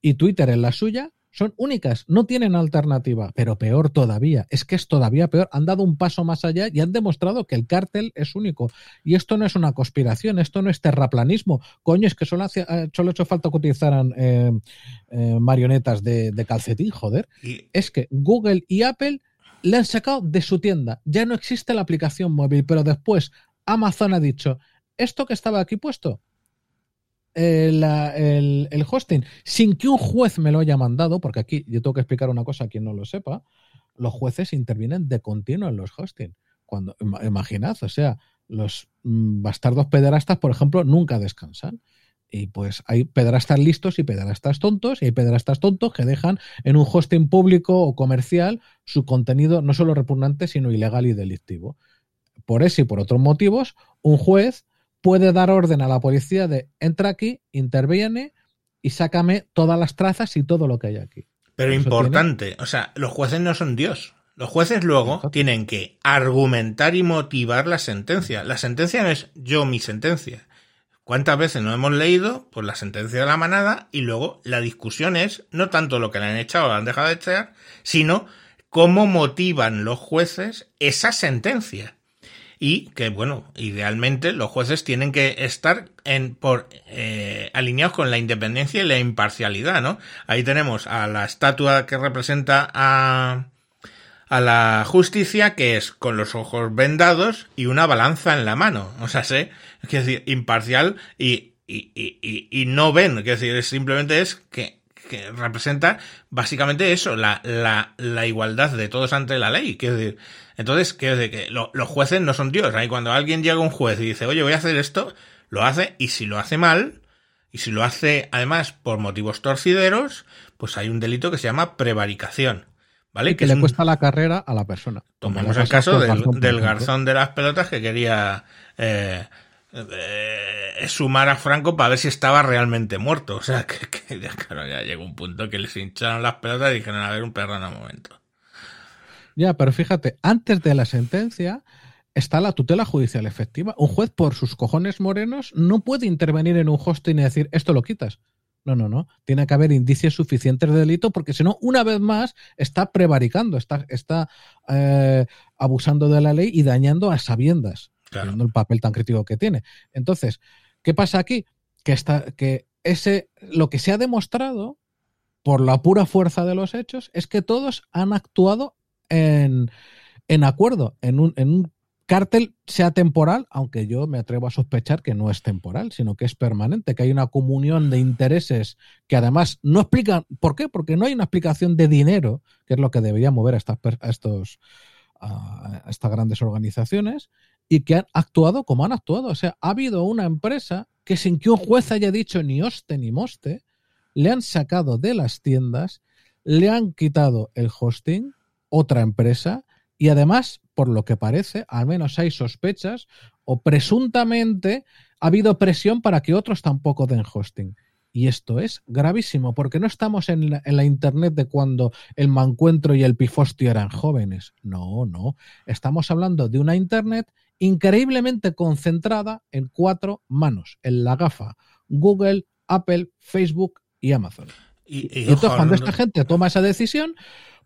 y Twitter en la suya, son únicas, no tienen alternativa, pero peor todavía, es que es todavía peor, han dado un paso más allá y han demostrado que el cártel es único. Y esto no es una conspiración, esto no es terraplanismo, coño, es que solo, solo ha hecho falta que utilizaran eh, eh, marionetas de, de, calcetín, joder. Y... Es que Google y Apple le han sacado de su tienda, ya no existe la aplicación móvil, pero después Amazon ha dicho, esto que estaba aquí puesto, el, el, el, hosting sin que un juez me lo haya mandado, porque aquí yo tengo que explicar una cosa a quien no lo sepa, los jueces intervienen de continuo en los hosting. Cuando, imaginad, o sea, los bastardos pederastas, por ejemplo, nunca descansan. Y pues hay pederastas listos y pederastas tontos, y hay pederastas tontos que dejan en un hosting público o comercial su contenido no solo repugnante, sino ilegal y delictivo. Por ese y por otros motivos, un juez puede dar orden a la policía de entra aquí, interviene y sácame todas las trazas y todo lo que hay aquí. Pero importante, o sea, los jueces no son Dios. Los jueces luego tienen que argumentar y motivar la sentencia. La sentencia no es yo mi sentencia. ¿Cuántas veces no hemos leído? Pues la sentencia de la manada y luego la discusión es no tanto lo que le han echado o le han dejado de echar, sino cómo motivan los jueces esa sentencia. Y que, bueno, idealmente los jueces tienen que estar en, por, eh, alineados con la independencia y la imparcialidad, ¿no? Ahí tenemos a la estatua que representa a, a la justicia, que es con los ojos vendados y una balanza en la mano. O sea, sé, es decir, imparcial y, y, y, y no ven, es decir, simplemente es que, que representa básicamente eso, la, la, la, igualdad de todos ante la ley. Quiero decir, entonces, quiero decir que lo, los jueces no son Dios. Ahí cuando alguien llega a un juez y dice, oye, voy a hacer esto, lo hace, y si lo hace mal, y si lo hace además por motivos torcideros, pues hay un delito que se llama prevaricación. ¿Vale? Y que, le cuesta la carrera a la persona. Tomemos el caso del, garzón, del garzón de las pelotas que quería eh, eh, sumar a Franco para ver si estaba realmente muerto. O sea, que, que ya, claro, ya llegó un punto que les hincharon las pelotas y dijeron, a ver, un perro en un momento. Ya, pero fíjate, antes de la sentencia está la tutela judicial efectiva. Un juez, por sus cojones morenos, no puede intervenir en un hosting y decir, esto lo quitas. No, no, no. Tiene que haber indicios suficientes de delito porque si no, una vez más, está prevaricando, está, está eh, abusando de la ley y dañando a sabiendas, claro. el papel tan crítico que tiene. Entonces, ¿qué pasa aquí? Que, está, que ese, lo que se ha demostrado por la pura fuerza de los hechos es que todos han actuado en, acuerdo, en un, en un cártel sea temporal, aunque yo me atrevo a sospechar que no es temporal, sino que es permanente, que hay una comunión de intereses que además no explican, ¿por qué? Porque no hay una explicación de dinero, que es lo que debería mover a, estas, a estos, a estas grandes organizaciones, y que han actuado como han actuado. O sea, ha habido una empresa que sin que un juez haya dicho ni hoste ni moste, le han sacado de las tiendas, le han quitado el hosting, otra empresa, y además, por lo que parece, al menos hay sospechas o presuntamente ha habido presión para que otros tampoco den hosting. Y esto es gravísimo, porque no estamos en la, en la, Internet de cuando el mancuentro y el pifostio eran jóvenes. No, no. Estamos hablando de una Internet increíblemente concentrada en cuatro manos, en la GAFA, Google, Apple, Facebook y Amazon. Y, y, y entonces, ojo, cuando no, esta gente toma esa decisión,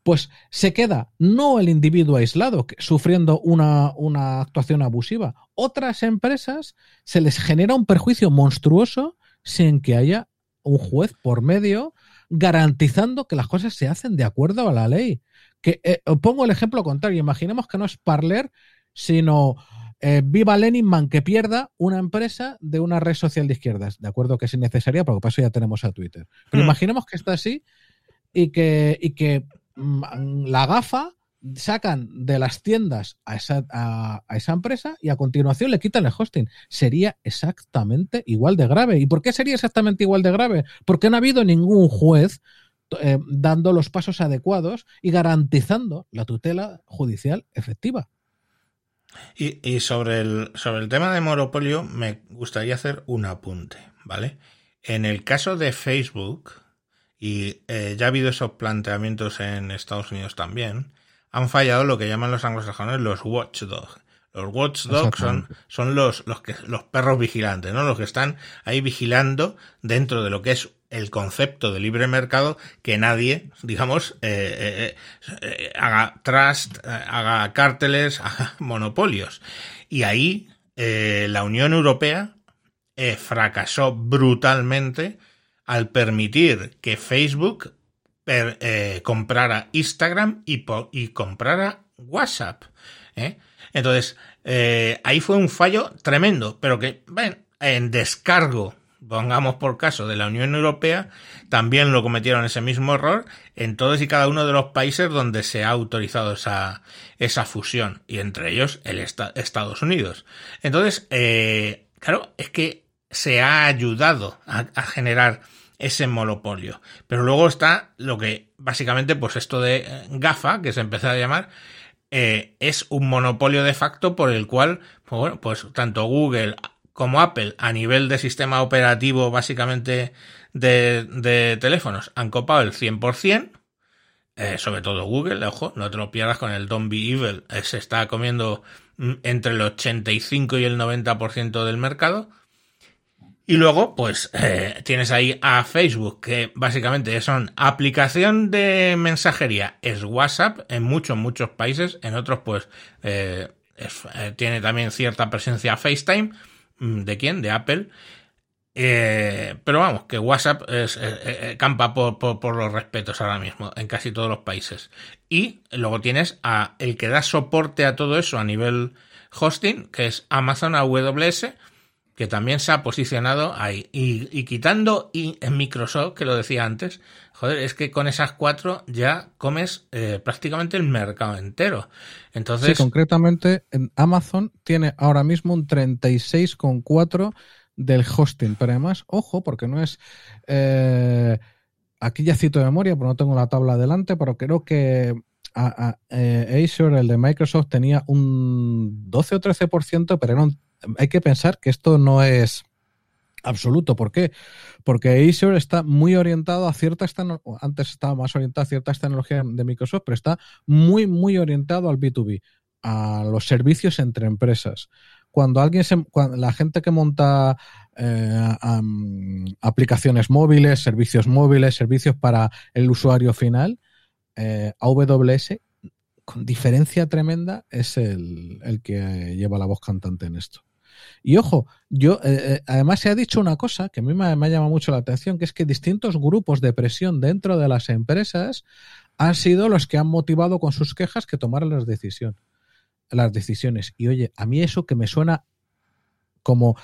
pues se queda no el individuo aislado sufriendo una, una, actuación abusiva. Otras empresas se les genera un perjuicio monstruoso sin que haya un juez por medio garantizando que las cosas se hacen de acuerdo a la ley. Que eh, pongo el ejemplo contrario. Imaginemos que no es Parler, sino eh, Viva Leninman que pierda una empresa de una red social de izquierdas. De acuerdo que es innecesaria, porque para eso ya tenemos a Twitter. Pero mm. imaginemos que está así y que, y que la gafa sacan de las tiendas a esa, a esa, empresa y a continuación le quitan el hosting. Sería exactamente igual de grave. ¿Y por qué sería exactamente igual de grave? Porque no ha habido ningún juez eh, dando los pasos adecuados y garantizando la tutela judicial efectiva. Y, y sobre, el, sobre el tema de monopolio me gustaría hacer un apunte, ¿vale? En el caso de Facebook, y eh, ya ha habido esos planteamientos en Estados Unidos también, han fallado lo que llaman los anglosajones los watchdogs. Los watchdogs son, son los, los, que, los perros vigilantes, ¿no? Los que están ahí vigilando dentro de lo que es el concepto de libre mercado que nadie, digamos, eh, eh, eh, haga trust, haga cárteles, haga monopolios. Y ahí la Unión Europea fracasó brutalmente al permitir que Facebook eh, comprara Instagram y, comprara WhatsApp. ¿eh? Entonces, eh, ahí fue un fallo tremendo, pero que, en descargo, pongamos por caso, de la Unión Europea, también lo cometieron ese mismo error en todos y cada uno de los países donde se ha autorizado esa, fusión, y entre ellos el esta, Estados Unidos. Entonces, claro, es que se ha ayudado a generar ese monopolio. Pero luego está lo que básicamente, pues esto de GAFA, que se empezó a llamar, eh, es un monopolio de facto por el cual, pues, bueno, pues tanto Google como Apple a nivel de sistema operativo básicamente de, de teléfonos han copado el 100%, eh, sobre todo Google, ojo, no te lo pierdas con el Don't Be Evil, eh, se está comiendo mm, entre el 85 y el 90% del mercado. Y luego, pues, eh, tienes ahí a Facebook, que básicamente son aplicación de mensajería, es WhatsApp en muchos, muchos países, en otros, pues, eh, eh, tiene también cierta presencia FaceTime. Mm, ¿De quién? De Apple. pero vamos, que WhatsApp es, campa por, por, los respetos ahora mismo en casi todos los países. Y luego tienes a el que da soporte a todo eso a nivel hosting, que es Amazon AWS que también se ha posicionado ahí. Y, quitando y en Microsoft, que lo decía antes, joder, es que con esas cuatro ya comes eh, prácticamente el mercado entero. Entonces. Sí, concretamente en Amazon tiene ahora mismo un 36,4 del hosting. Pero además, ojo, porque no es. Eh, aquí ya cito de memoria, pero no tengo la tabla adelante, pero creo que eh, Azure, el de Microsoft, tenía un 12 o 13%, pero era un hay que pensar que esto no es absoluto. ¿Por qué? Porque Azure está muy orientado a ciertas antes estaba más orientado a ciertas tecnologías de Microsoft, pero está muy, muy orientado al B2B, a los servicios entre empresas. Cuando alguien se, la gente que monta eh, aplicaciones móviles, servicios móviles, servicios para el usuario final, eh, AWS con diferencia tremenda es el, el que lleva la voz cantante en esto. Y ojo, yo eh, eh, además se ha dicho una cosa que a mí me, me, ha llamado mucho la atención, que es que distintos grupos de presión dentro de las empresas han sido los que han motivado con sus quejas que tomaran las, decisión, las decisiones. Y oye, a mí eso que me suena como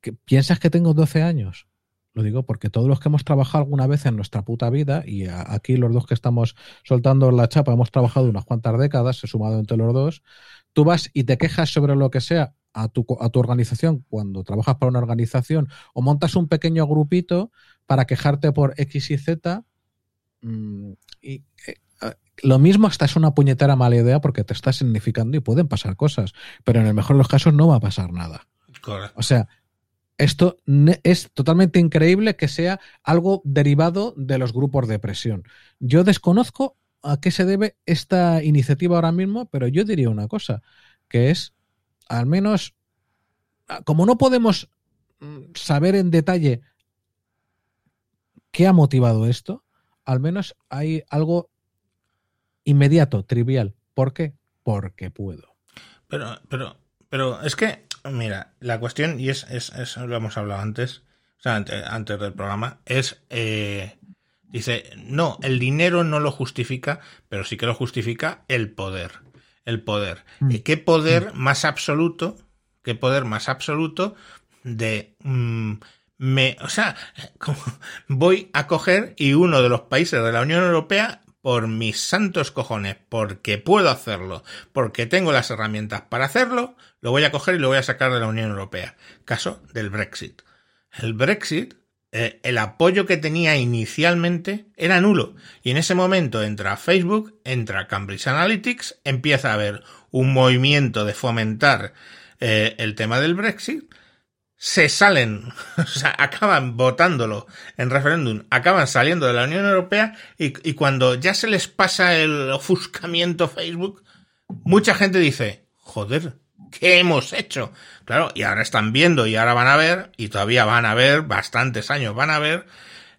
que piensas que tengo 12 años. Lo digo porque todos los que hemos trabajado alguna vez en nuestra puta vida, y aquí los dos que estamos soltando la chapa hemos trabajado unas cuantas décadas, he sumado entre los dos, tú vas y te quejas sobre lo que sea a tu, a tu organización cuando trabajas para una organización o montas un pequeño grupito para quejarte por X y Z. Mm, y, eh, lo mismo hasta es una puñetera mala idea porque te está significando y pueden pasar cosas, pero en el mejor de los casos no va a pasar nada. O sea, esto es totalmente increíble que sea algo derivado de los grupos de presión. Yo desconozco a qué se debe esta iniciativa ahora mismo, pero yo diría una cosa, que es al menos, ah, como no podemos mm, saber en detalle qué ha motivado esto, al menos hay algo inmediato, trivial. ¿Por qué? Porque puedo. Pero, pero, pero es que, mira, la cuestión, y es, es, lo hemos hablado antes, o sea, antes, del programa, es, eh, dice, no, el dinero no lo justifica, pero sí que lo justifica el poder el poder. Mm. ¿Y qué poder mm. más absoluto? ¿Qué poder más absoluto de mm, me, o sea, voy a coger y uno de los países de la Unión Europea por mis santos cojones, porque puedo hacerlo, porque tengo las herramientas para hacerlo, lo voy a coger y lo voy a sacar de la Unión Europea. Caso del Brexit. El Brexit eh, el apoyo que tenía inicialmente era nulo. Y en ese momento entra Facebook, entra Cambridge Analytics, empieza a haber un movimiento de fomentar eh, el tema del Brexit, se salen, o sea, acaban votándolo en referéndum, acaban saliendo de la Unión Europea y, y cuando ya se les pasa el ofuscamiento Facebook, mucha gente dice, joder, ¿qué hemos hecho? Claro, y ahora están viendo y ahora van a ver, y todavía van a ver, bastantes años van a ver,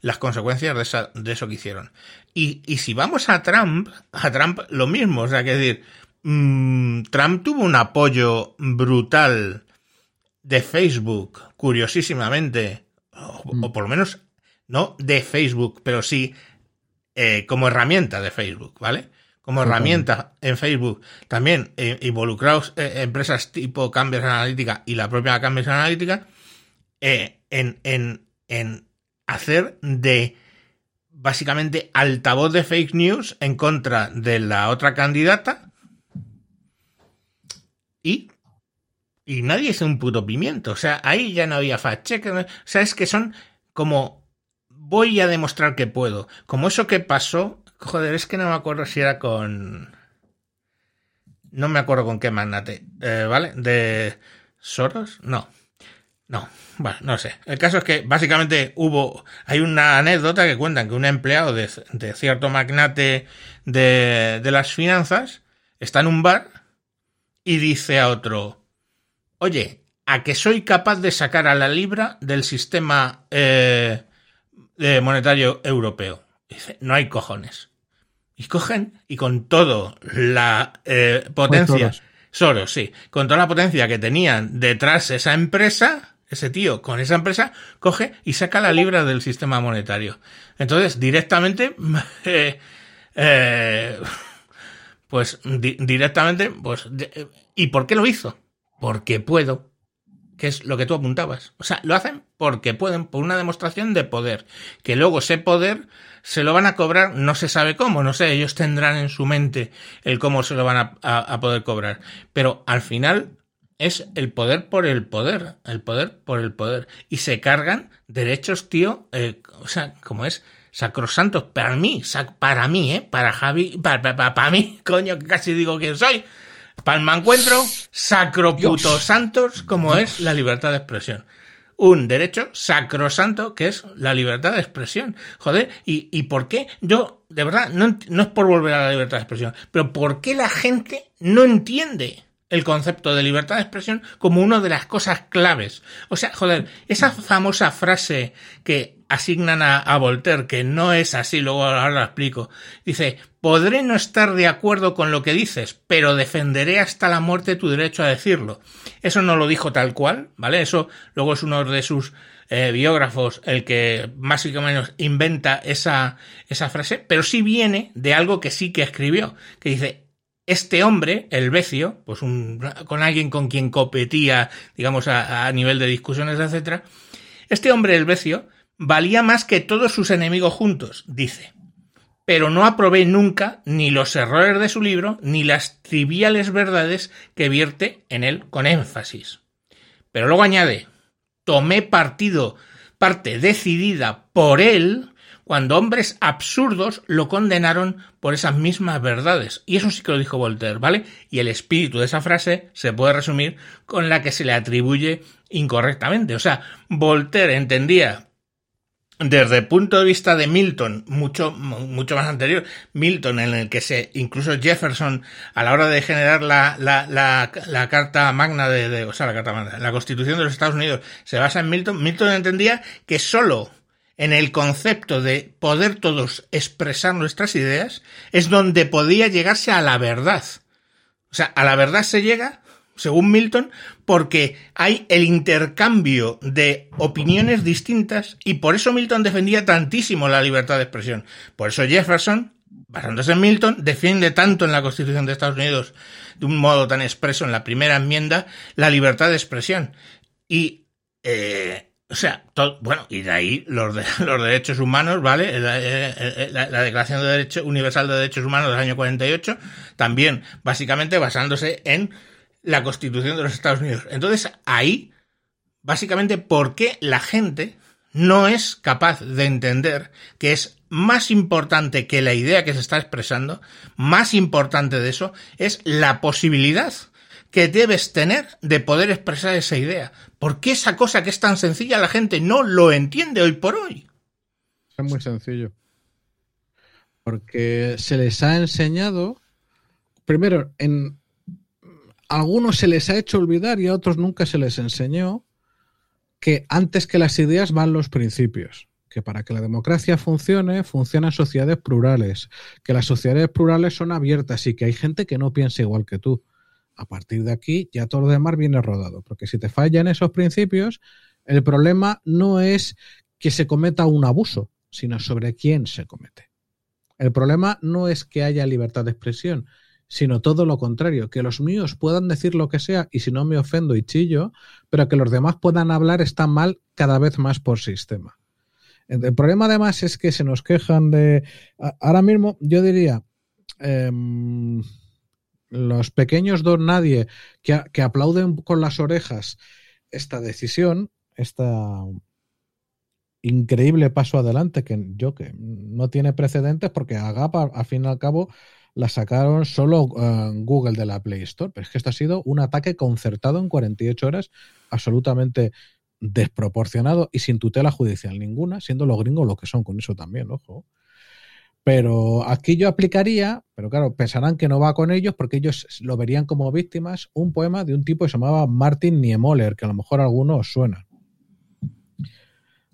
las consecuencias de, eso que hicieron. Y, si vamos a Trump, a Trump lo mismo, o sea, que decir, mm, Trump tuvo un apoyo brutal de Facebook, curiosísimamente, o, mm. por lo menos no de Facebook, pero sí eh, como herramienta de Facebook, ¿vale? Como herramienta en Facebook, también eh, involucrados eh, empresas tipo Cambridge Analytica y la propia Cambridge Analytica, eh, en, en, en hacer de básicamente altavoz de fake news en contra de la otra candidata y y nadie es un puto pimiento. O sea, ahí ya no había fact check. O sea, es que son como voy a demostrar que puedo. Como eso que pasó Joder, es que no me acuerdo si era con. No me acuerdo con qué magnate. Eh, ¿Vale? ¿De Soros? No. No, bueno, no sé. El caso es que básicamente hubo, hay una anécdota que cuentan que un empleado de, de cierto magnate de, de, las finanzas está en un bar y dice a otro, oye, a que soy capaz de sacar a la libra del sistema eh, monetario europeo. dice, no hay cojones. Y cogen y con todo la eh, potencia... Soros, sí. Con toda la potencia que tenían detrás esa empresa, ese tío con esa empresa, coge y saca la libra del sistema monetario. Entonces, directamente, eh, eh, pues directamente, pues, ¿y por qué lo hizo? Porque puedo que es lo que tú apuntabas. O sea, lo hacen porque pueden, por una demostración de poder, que luego ese poder se lo van a cobrar, no se sabe cómo, no sé, ellos tendrán en su mente el cómo se lo van a, a, poder cobrar, pero al final es el poder por el poder, el poder por el poder, y se cargan derechos, tío, eh, o sea, como es sacrosantos, para mí, para mí, eh, para Javi, para, para, para mí, coño, que casi digo quién soy, Palma encuentro sacroputo santos como es la libertad de expresión. Un derecho sacrosanto que es la libertad de expresión. Joder, ¿y, y por qué? Yo, de verdad, no, no es por volver a la libertad de expresión, pero ¿por qué la gente no entiende el concepto de libertad de expresión como una de las cosas claves. O sea, joder, esa famosa frase que asignan a, Voltaire, que no es así, luego ahora lo explico, dice, podré no estar de acuerdo con lo que dices, pero defenderé hasta la muerte tu derecho a decirlo. Eso no lo dijo tal cual, ¿vale? Eso luego es uno de sus eh, biógrafos el que más o menos inventa esa, esa frase, pero sí viene de algo que sí que escribió, que dice, este hombre, el Becio, pues un, con alguien con quien competía, digamos, a, a nivel de discusiones, etcétera, este hombre, el Becio, valía más que todos sus enemigos juntos, dice. Pero no aprobé nunca ni los errores de su libro, ni las triviales verdades que vierte en él con énfasis. Pero luego añade, tomé partido, parte decidida por él, cuando hombres absurdos lo condenaron por esas mismas verdades. Y eso sí que lo dijo Voltaire, ¿vale? Y el espíritu de esa frase se puede resumir con la que se le atribuye incorrectamente. O sea, Voltaire entendía desde el punto de vista de Milton, mucho, mucho más anterior, Milton, en el que se, incluso Jefferson, a la hora de generar la, la, la, la carta magna de, de, o sea, la carta magna, la constitución de los Estados Unidos, se basa en Milton, Milton entendía que solo en el concepto de poder todos expresar nuestras ideas, es donde podía llegarse a la verdad. O sea, a la verdad se llega, según Milton, porque hay el intercambio de opiniones distintas y por eso Milton defendía tantísimo la libertad de expresión. Por eso Jefferson, basándose en Milton, defiende tanto en la Constitución de Estados Unidos de un modo tan expreso en la primera enmienda la libertad de expresión. Y eh, o sea, todo, bueno, y de ahí los, de, los derechos humanos, ¿vale? La, la, la, Declaración de Derecho, Universal de Derechos Humanos del año 48, también básicamente basándose en la Constitución de los Estados Unidos. Entonces, ahí, básicamente, ¿por qué la gente no es capaz de entender que es más importante que la idea que se está expresando, más importante de eso, es la posibilidad que debes tener de poder expresar esa idea. ¿Por qué esa cosa que es tan sencilla la gente no lo entiende hoy por hoy? Es muy sencillo. Porque se les ha enseñado, primero, en algunos se les ha hecho olvidar y a otros nunca se les enseñó que antes que las ideas van los principios que para que la democracia funcione, funcionan sociedades plurales, que las sociedades plurales son abiertas y que hay gente que no piensa igual que tú a partir de aquí ya todo lo demás viene rodado. Porque si te fallan esos principios, el problema no es que se cometa un abuso, sino sobre quién se comete. El problema no es que haya libertad de expresión, sino todo lo contrario, que los míos puedan decir lo que sea y si no me ofendo y chillo, pero que los demás puedan hablar está mal cada vez más por sistema. El problema además es que se nos quejan de... Ahora mismo yo diría... Eh, los pequeños don nadie que, que, aplauden con las orejas esta decisión, esta increíble paso adelante que yo que no tiene precedentes porque Agapa al fin y al cabo la sacaron solo uh, Google de la Play Store, pero es que esto ha sido un ataque concertado en 48 horas absolutamente desproporcionado y sin tutela judicial ninguna, siendo los gringos lo que son con eso también, ojo. Pero aquí yo aplicaría, pero claro, pensarán que no va con ellos porque ellos lo verían como víctimas, un poema de un tipo que se llamaba Martin Niemöller, que a lo mejor a alguno os suena.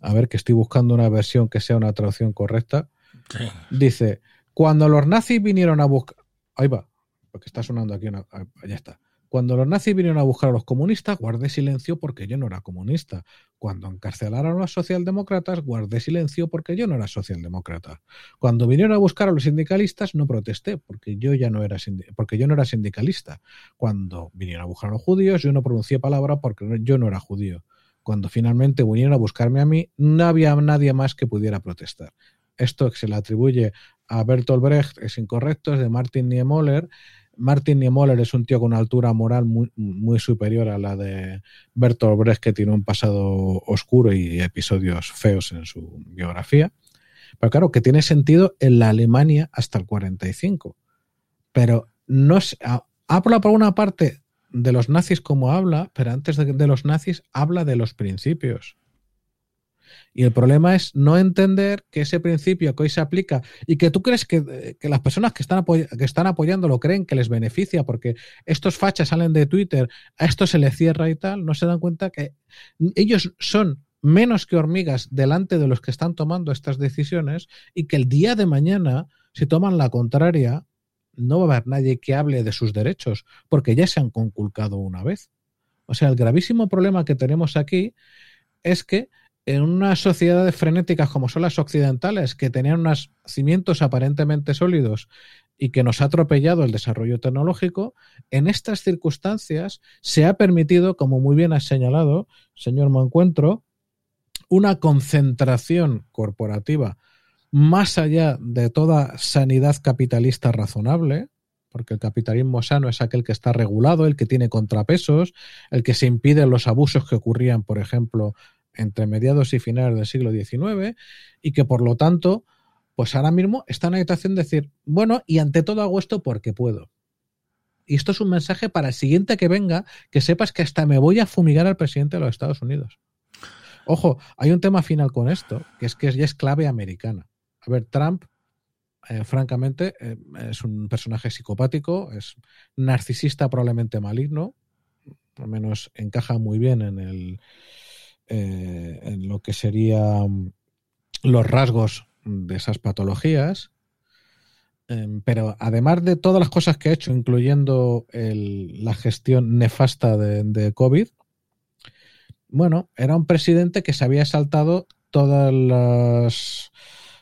A ver, que estoy buscando una versión que sea una traducción correcta. Dice, cuando los nazis vinieron a buscar... Ahí va, porque está sonando aquí una... Está. Cuando los nazis vinieron a buscar a los comunistas, guardé silencio porque yo no era comunista. Cuando encarcelaron a los socialdemócratas, guardé silencio porque yo no era socialdemócrata. Cuando vinieron a buscar a los sindicalistas, no protesté porque yo ya no era porque yo no era sindicalista. Cuando vinieron a buscar a los judíos, yo no pronuncié palabra porque yo no era judío. Cuando finalmente vinieron a buscarme a mí, no había nadie más que pudiera protestar. Esto se le atribuye a Bertolt Brecht es incorrecto, es de Martin Niemöller Martin Niemöller es un tío con una altura moral muy, muy, superior a la de Bertolt Brecht, que tiene un pasado oscuro y episodios feos en su biografía. Pero claro, que tiene sentido en la Alemania hasta el 45. Pero no habla por una parte de los nazis como habla, pero antes de los nazis habla de los principios. Y el problema es no entender que ese principio que hoy se aplica y que tú crees que, las personas que están, que están apoyándolo creen que les beneficia porque estos fachas salen de Twitter, a esto se le cierra y tal, no se dan cuenta que ellos son menos que hormigas delante de los que están tomando estas decisiones y que el día de mañana, si toman la contraria, no va a haber nadie que hable de sus derechos porque ya se han conculcado una vez. O sea, el gravísimo problema que tenemos aquí es que en unas sociedades frenéticas como son las occidentales, que tenían unos cimientos aparentemente sólidos y que nos ha atropellado el desarrollo tecnológico, en estas circunstancias se ha permitido, como muy bien ha señalado, señor Mancuentro, una concentración corporativa más allá de toda sanidad capitalista razonable, porque el capitalismo sano es aquel que está regulado, el que tiene contrapesos, el que se impide los abusos que ocurrían, por ejemplo, entre mediados y finales del siglo XIX y que por lo tanto, pues ahora mismo está en la situación de decir, bueno, y ante todo hago esto porque puedo. Y esto es un mensaje para el siguiente que venga, que sepas que hasta me voy a fumigar al presidente de los Estados Unidos. Ojo, hay un tema final con esto, que es que ya es clave americana. A ver, Trump, eh, francamente, eh, es un personaje psicopático, es narcisista probablemente maligno, al menos encaja muy bien en el, eh, en lo que serían los rasgos de esas patologías. Em, pero además de todas las cosas que ha hecho, incluyendo la gestión nefasta de, COVID, bueno, era un presidente que se había saltado todos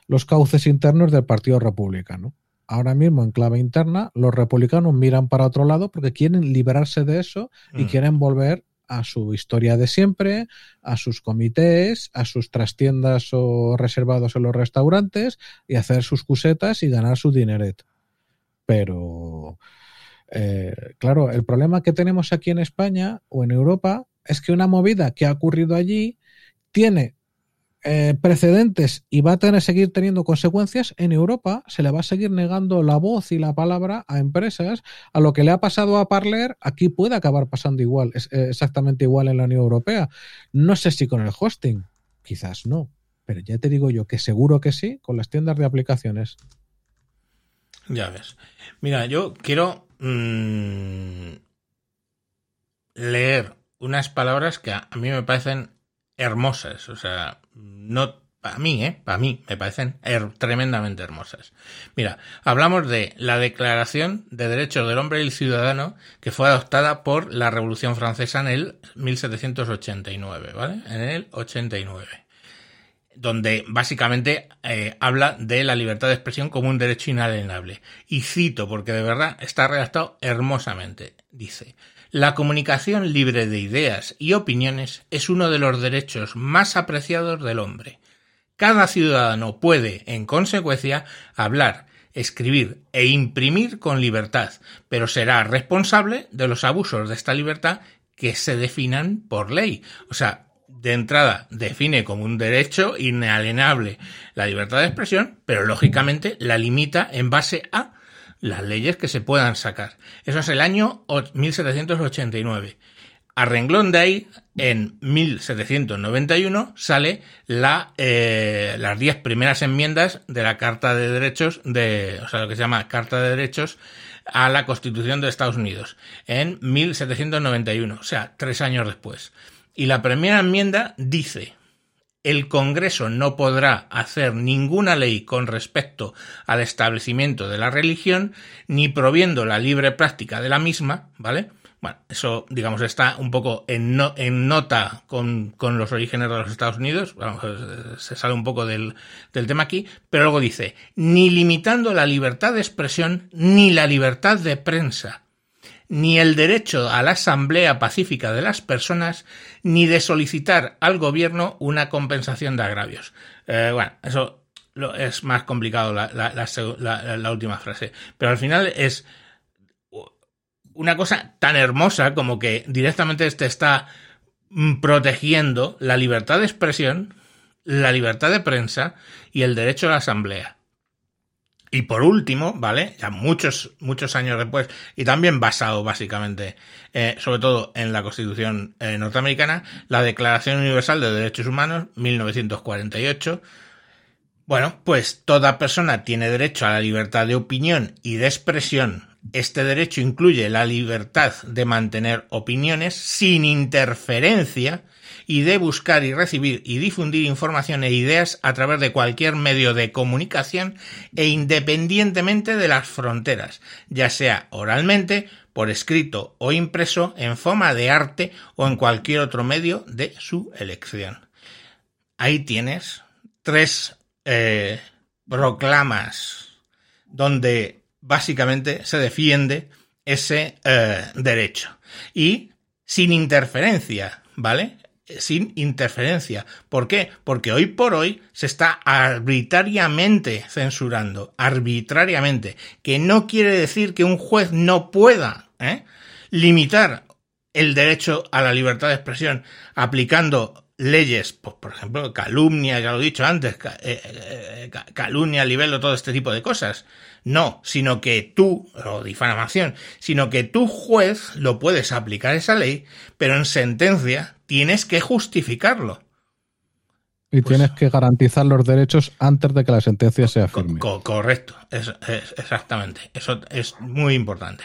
los cauces internos del Partido Republicano. Ahora mismo, en clave interna, los republicanos miran para otro lado porque quieren liberarse de eso y mm. quieren volver a su historia de siempre, a sus comités, a sus trastiendas o reservados en los restaurantes y hacer sus cusetas y ganar su dineret. Pero, eh, claro, el problema que tenemos aquí en España o en Europa es que una movida que ha ocurrido allí tiene eh, precedentes y va a tener, seguir teniendo consecuencias, en Europa se le va a seguir negando la voz y la palabra a empresas. A lo que le ha pasado a Parler, aquí puede acabar pasando igual, es, eh, exactamente igual en la Unión Europea. No sé si con el hosting, quizás no, pero ya te digo yo que seguro que sí con las tiendas de aplicaciones. Ya ves. Mira, yo quiero mm, leer unas palabras que a mí me parecen hermosas. O sea, no para mí, ¿eh? Para mí me parecen tremendamente hermosas. Mira, hablamos de la Declaración de Derechos del Hombre y el Ciudadano que fue adoptada por la Revolución Francesa en el 1789, ¿vale? En el 89 donde básicamente eh, habla de la libertad de expresión como un derecho inalienable. Y cito, porque de verdad está redactado hermosamente. Dice, la comunicación libre de ideas y opiniones es uno de los derechos más apreciados del hombre. Cada ciudadano puede, en consecuencia, hablar, escribir e imprimir con libertad, pero será responsable de los abusos de esta libertad que se definan por ley. O sea, de entrada define como un derecho inalienable la libertad de expresión, pero lógicamente la limita en base a las leyes que se puedan sacar. Eso es el año 1789. a renglón de ahí, en 1791 sale la, eh, las diez primeras enmiendas de la Carta de Derechos de, o sea, lo que se llama Carta de Derechos a la Constitución de Estados Unidos, en 1791, o sea, tres años después. Y la primera enmienda dice, el Congreso no podrá hacer ninguna ley con respecto al establecimiento de la religión, ni proviendo la libre práctica de la misma, ¿vale? Bueno, eso, digamos, está un poco en, nota con, con, los orígenes de los Estados Unidos, vamos, se sale un poco del, del tema aquí, pero luego dice, ni limitando la libertad de expresión ni la libertad de prensa, ni el derecho a la asamblea pacífica de las personas, ni de solicitar al gobierno una compensación de agravios. Eh, bueno, eso es más complicado la, la, última frase, pero al final es una cosa tan hermosa como que directamente te está mm, protegiendo la libertad de expresión, la libertad de prensa y el derecho a la asamblea. Y por último, ¿vale? Ya muchos, muchos años después, y también basado básicamente, eh, sobre todo en la Constitución eh, norteamericana, la Declaración Universal de Derechos Humanos, 1948. Bueno, pues toda persona tiene derecho a la libertad de opinión y de expresión este derecho incluye la libertad de mantener opiniones sin interferencia y de buscar y recibir y difundir información e ideas a través de cualquier medio de comunicación e independientemente de las fronteras, ya sea oralmente, por escrito o impreso, en forma de arte o en cualquier otro medio de su elección. Ahí tienes tres eh, proclamas donde básicamente se defiende ese eh, derecho. Y sin interferencia, ¿vale? Sin interferencia. ¿Por qué? Porque hoy por hoy se está arbitrariamente censurando, arbitrariamente, que no quiere decir que un juez no pueda ¿eh? limitar el derecho a la libertad de expresión aplicando leyes, pues, por ejemplo, calumnia, ya lo he dicho antes, eh, calumnia, libelo, todo este tipo de cosas. No, sino que tú, o difamación, sino que tú juez lo puedes aplicar esa ley, pero en sentencia tienes que justificarlo. Y pues tienes que garantizar los derechos antes de que la sentencia sea firme. correcto, es, exactamente. Eso es muy importante.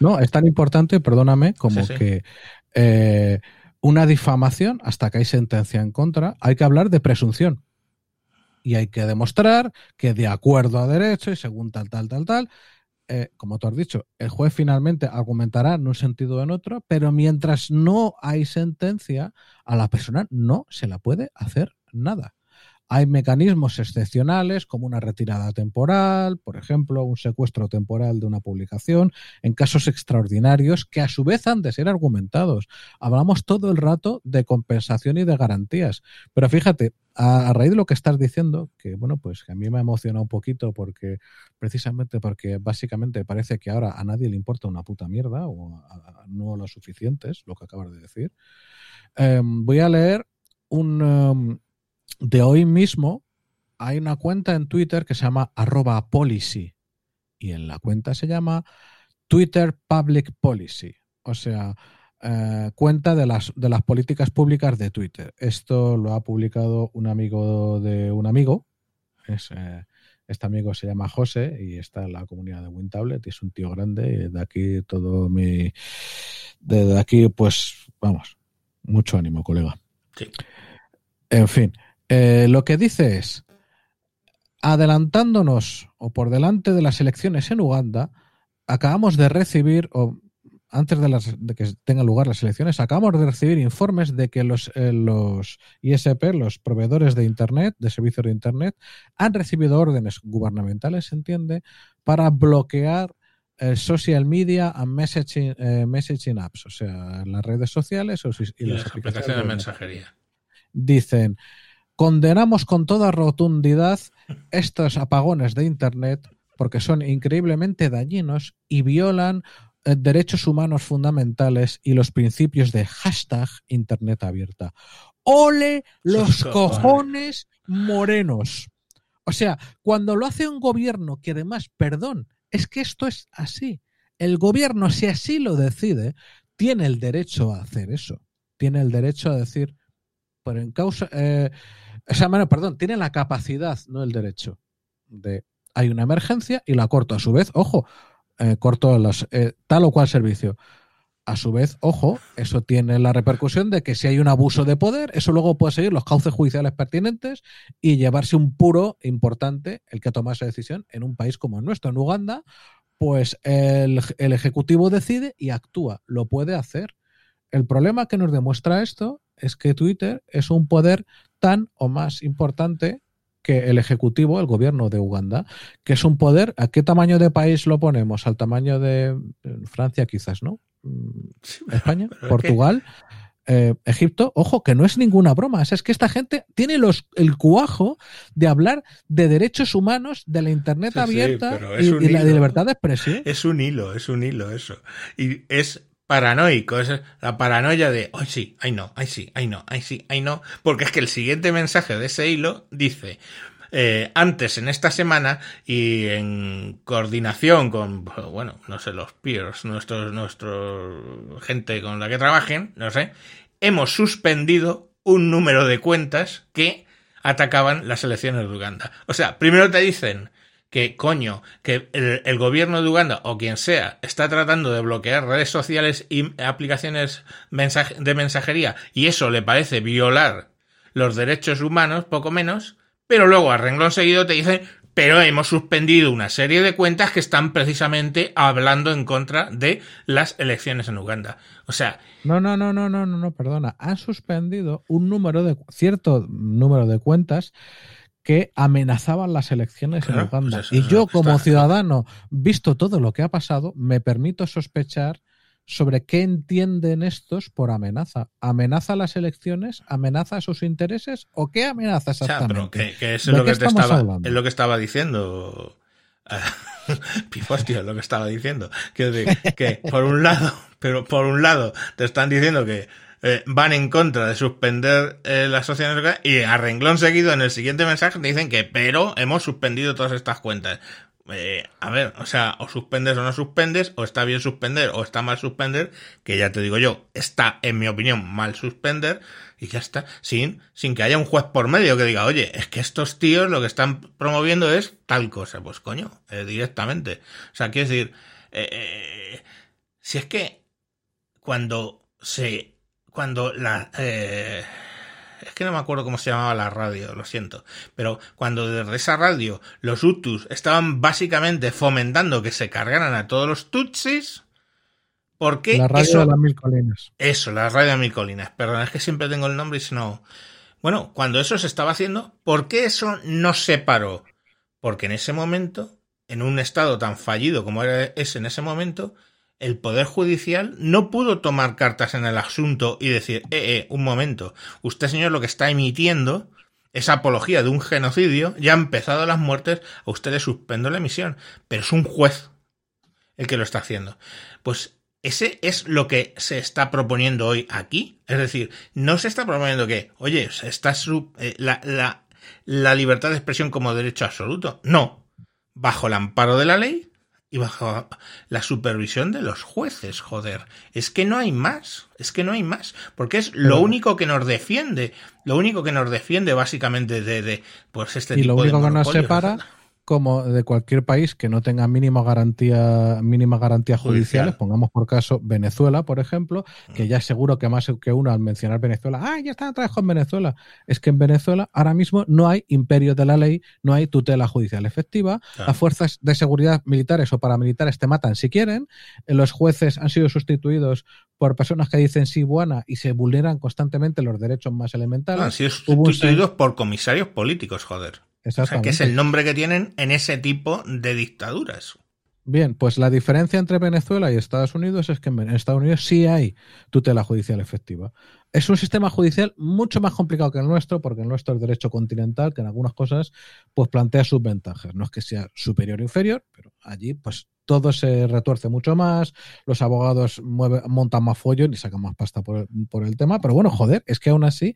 No, es tan importante, perdóname, como que eh, una difamación, hasta que hay sentencia en contra, hay que hablar de presunción y hay que demostrar que de acuerdo a derecho y según tal, tal, tal, tal, eh, como tú has dicho, el juez finalmente argumentará en un sentido o en otro, pero mientras no hay sentencia, a la persona no se la puede hacer nada. Hay mecanismos excepcionales como una retirada temporal, por ejemplo, un secuestro temporal de una publicación, en casos extraordinarios que a su vez han de ser argumentados. Hablamos todo el rato de compensación y de garantías. Pero fíjate, a, raíz de lo que estás diciendo, que bueno, pues que a mí me ha emocionado un poquito porque precisamente porque básicamente parece que ahora a nadie le importa una puta mierda o no lo suficientes, lo que acabas de decir. Em, voy a leer un... Em, de hoy mismo hay una cuenta en Twitter que se llama arroba policy y en la cuenta se llama Twitter Public Policy, o sea, eh, cuenta de las, de las políticas públicas de Twitter. Esto lo ha publicado un amigo de un amigo, eh, este amigo se llama José y está en la comunidad de WinTablet y es un tío grande y de aquí todo mi... Desde aquí, pues, vamos, mucho ánimo, colega. Sí. En fin, eh, lo que dice es, adelantándonos o por delante de las elecciones en Uganda, acabamos de recibir, o antes de, las, de que tengan lugar las elecciones, acabamos de recibir informes de que los, eh, los ISP, los proveedores de Internet, de servicios de Internet, han recibido órdenes gubernamentales, se entiende, para bloquear eh, social media and messaging, messaging apps, o sea, las redes sociales y, las, aplicaciones de mensajería. Dicen, Condenamos con toda rotundidad estos apagones de Internet porque son increíblemente dañinos y violan eh, derechos humanos fundamentales y los principios de hashtag Internet abierta. ¡Ole los cojones morenos! O sea, cuando lo hace un gobierno que además, perdón, es que esto es así. El gobierno, si así lo decide, tiene el derecho a hacer eso. Tiene el derecho a decir, pero en causa, eh, o sea, perdón, tiene la capacidad, no el derecho, de hay una emergencia y la corto. A su vez, ojo, eh, corto eh, tal o cual servicio. A su vez, ojo, eso tiene la repercusión de que si hay un abuso de poder, eso luego puede seguir los cauces judiciales pertinentes y llevarse un puro importante el que toma esa decisión en un país como el nuestro, en Uganda, pues el, el Ejecutivo decide y actúa, lo puede hacer. El problema que nos demuestra esto es que Twitter es un poder tan o más importante que el Ejecutivo, el gobierno de Uganda, que es un poder, ¿a qué tamaño de país lo ponemos? Al tamaño de Francia quizás, ¿no? España, Portugal. Eh, Egipto, ojo, que no es ninguna broma. Es que esta gente tiene los, el cuajo de hablar de derechos humanos, de la Internet abierta y, y la libertad de expresión. Es un hilo, es un hilo eso. Y es paranoico, es la paranoia de, ay sí, ay no, ay sí, ay no, ay sí, ay no, porque es que el siguiente mensaje de ese hilo dice, eh, antes en esta semana y en coordinación con, bueno, no sé, los peers, nuestros, nuestro gente con la que trabajen, no sé, hemos suspendido un número de cuentas que atacaban las elecciones de Uganda. O sea, primero te dicen, que, coño, que el, gobierno de Uganda o quien sea está tratando de bloquear redes sociales y aplicaciones de mensajería y eso le parece violar los derechos humanos, poco menos, pero luego a renglón seguido te dicen, pero hemos suspendido una serie de cuentas que están precisamente hablando en contra de las elecciones en Uganda. O sea. No, no, no, no, no, no, no, perdona. Han suspendido un número de cierto número de cuentas que amenazaban las elecciones en Uganda. Pues y yo, como ciudadano, visto todo lo que ha pasado, me permito sospechar sobre qué entienden estos por amenaza. ¿Amenaza las elecciones? ¿Amenaza sus intereses? ¿O qué amenaza exactamente? que, es, lo que estaba, es lo que estaba diciendo. Pifostio, es lo que estaba diciendo. Que, que por un lado, pero por un lado te están diciendo que eh, van en contra de suspender eh, las sociedades y a renglón seguido en el siguiente mensaje dicen que pero hemos suspendido todas estas cuentas. Eh, a ver, o sea, o suspendes o no suspendes, o está bien suspender o está mal suspender, que ya te digo yo, está, en mi opinión, mal suspender, y ya está, sin, sin que haya un juez por medio que diga, oye, es que estos tíos lo que están promoviendo es tal cosa, pues coño, directamente. O sea, quiero decir, si es que cuando se cuando la... Eh, es que no me acuerdo cómo se llamaba la radio, lo siento. Pero cuando desde esa radio los Hutus estaban básicamente fomentando que se cargaran a todos los Tutsis, ¿por qué? La radio eso, de las mil colinas. Eso, la radio de mil colinas. Perdón, es que siempre tengo el nombre y si no... Bueno, cuando eso se estaba haciendo, ¿por qué eso no se paró? Porque en ese momento, en un estado tan fallido como era ese en ese momento, el Poder Judicial no pudo tomar cartas en el asunto y decir, eh, eh, un momento, usted señor lo que está emitiendo es apología de un genocidio, ya han empezado las muertes, a usted le suspendo la emisión, pero es un juez el que lo está haciendo. Pues ese es lo que se está proponiendo hoy aquí. Es decir, no se está proponiendo que, oye, está eh, la, la, la libertad de expresión como derecho absoluto. No. Bajo el amparo de la ley, y bajo la supervisión de los jueces, joder. Es que no hay más, es que no hay más, porque es lo único que nos defiende, lo único que nos defiende básicamente de, de pues este y tipo lo único de que nos separa como de cualquier país que no tenga mínima garantía, mínima garantía judiciales, pongamos por caso Venezuela, por ejemplo, que ya seguro que más que uno al mencionar Venezuela, ah, ya está trabajo en Venezuela. Es que en Venezuela ahora mismo no hay imperio de la ley, no hay tutela judicial efectiva, las fuerzas de seguridad militares o paramilitares te matan si quieren, los jueces han sido sustituidos por personas que dicen sí buena y se vulneran constantemente los derechos más elementales. Han sido sustituidos por comisarios políticos, joder. O sea, que es el nombre que tienen en ese tipo de dictaduras. Bien, pues la diferencia entre Venezuela y Estados Unidos es que en Estados Unidos sí hay tutela judicial efectiva. Es un sistema judicial mucho más complicado que el nuestro, porque el nuestro es derecho continental, que en algunas cosas pues plantea sus ventajas. No es que sea superior o inferior, pero allí pues todo se retuerce mucho más, los abogados montan más follón y sacan más pasta por el, tema, pero bueno, joder, es que aún así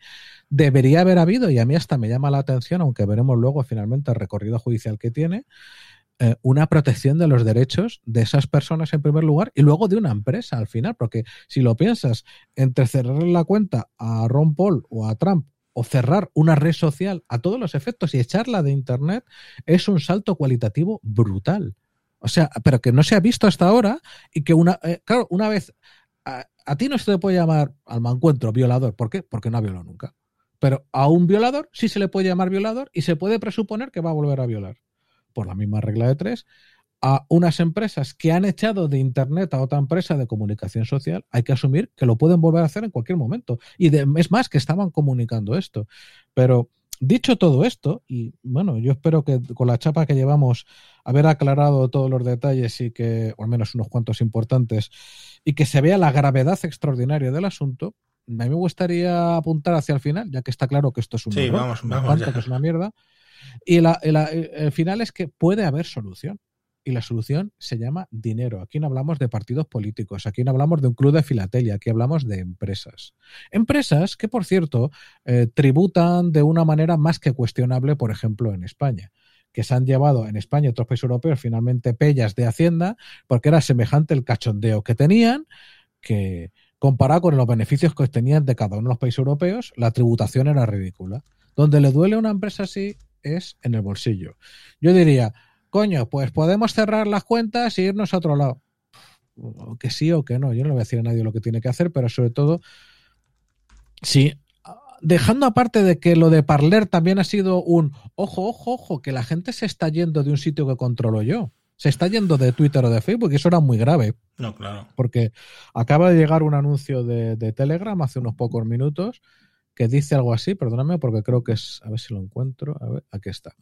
debería haber habido, y a mí hasta me llama la atención, aunque veremos luego finalmente el recorrido judicial que tiene, eh, una protección de los derechos de esas personas en primer lugar y luego de una empresa al final, porque si lo piensas, entre cerrar la cuenta a Ron Paul o a Trump o cerrar una red social a todos los efectos y echarla de Internet es un salto cualitativo brutal. O sea, pero que no se ha visto hasta ahora y que una, eh, claro, una vez a, a, ti no se te puede llamar al mancuentro violador. ¿Por qué? Porque no ha violado nunca. Pero a un violador sí se le puede llamar violador y se puede presuponer que va a volver a violar. Por la misma regla de tres, a unas empresas que han echado de Internet a otra empresa de comunicación social, hay que asumir que lo pueden volver a hacer en cualquier momento. Y de, es más, que estaban comunicando esto. Pero dicho todo esto, y bueno, yo espero que con la chapa que llevamos, haber aclarado todos los detalles y que, o al menos unos cuantos importantes, y que se vea la gravedad extraordinaria del asunto, a mí me gustaría apuntar hacia el final, ya que está claro que esto es un sí, error, vamos, vamos que es una mierda. Y la, la, el final es que puede haber solución y la solución se llama dinero. Aquí no hablamos de partidos políticos, aquí no hablamos de un club de filatelia, aquí hablamos de empresas. Empresas que, por cierto, eh, tributan de una manera más que cuestionable, por ejemplo, en España que se han llevado en España y otros países europeos finalmente pellas de Hacienda, porque era semejante el cachondeo que tenían, que comparado con los beneficios que tenían de cada uno de los países europeos, la tributación era ridícula. Donde le duele a una empresa así es en el bolsillo. Yo diría, coño, pues podemos cerrar las cuentas e irnos a otro lado. O que sí o que no. Yo no le voy a decir a nadie lo que tiene que hacer, pero sobre todo, sí, dejando aparte de que lo de Parler también ha sido un ojo, ojo, ojo, que la gente se está yendo de un sitio que controlo yo. Se está yendo de Twitter o de Facebook y eso era muy grave. No, claro. Porque acaba de llegar un anuncio de, de Telegram hace unos pocos minutos que dice algo así, perdóname porque creo que es, a ver si lo encuentro, a ver, aquí está.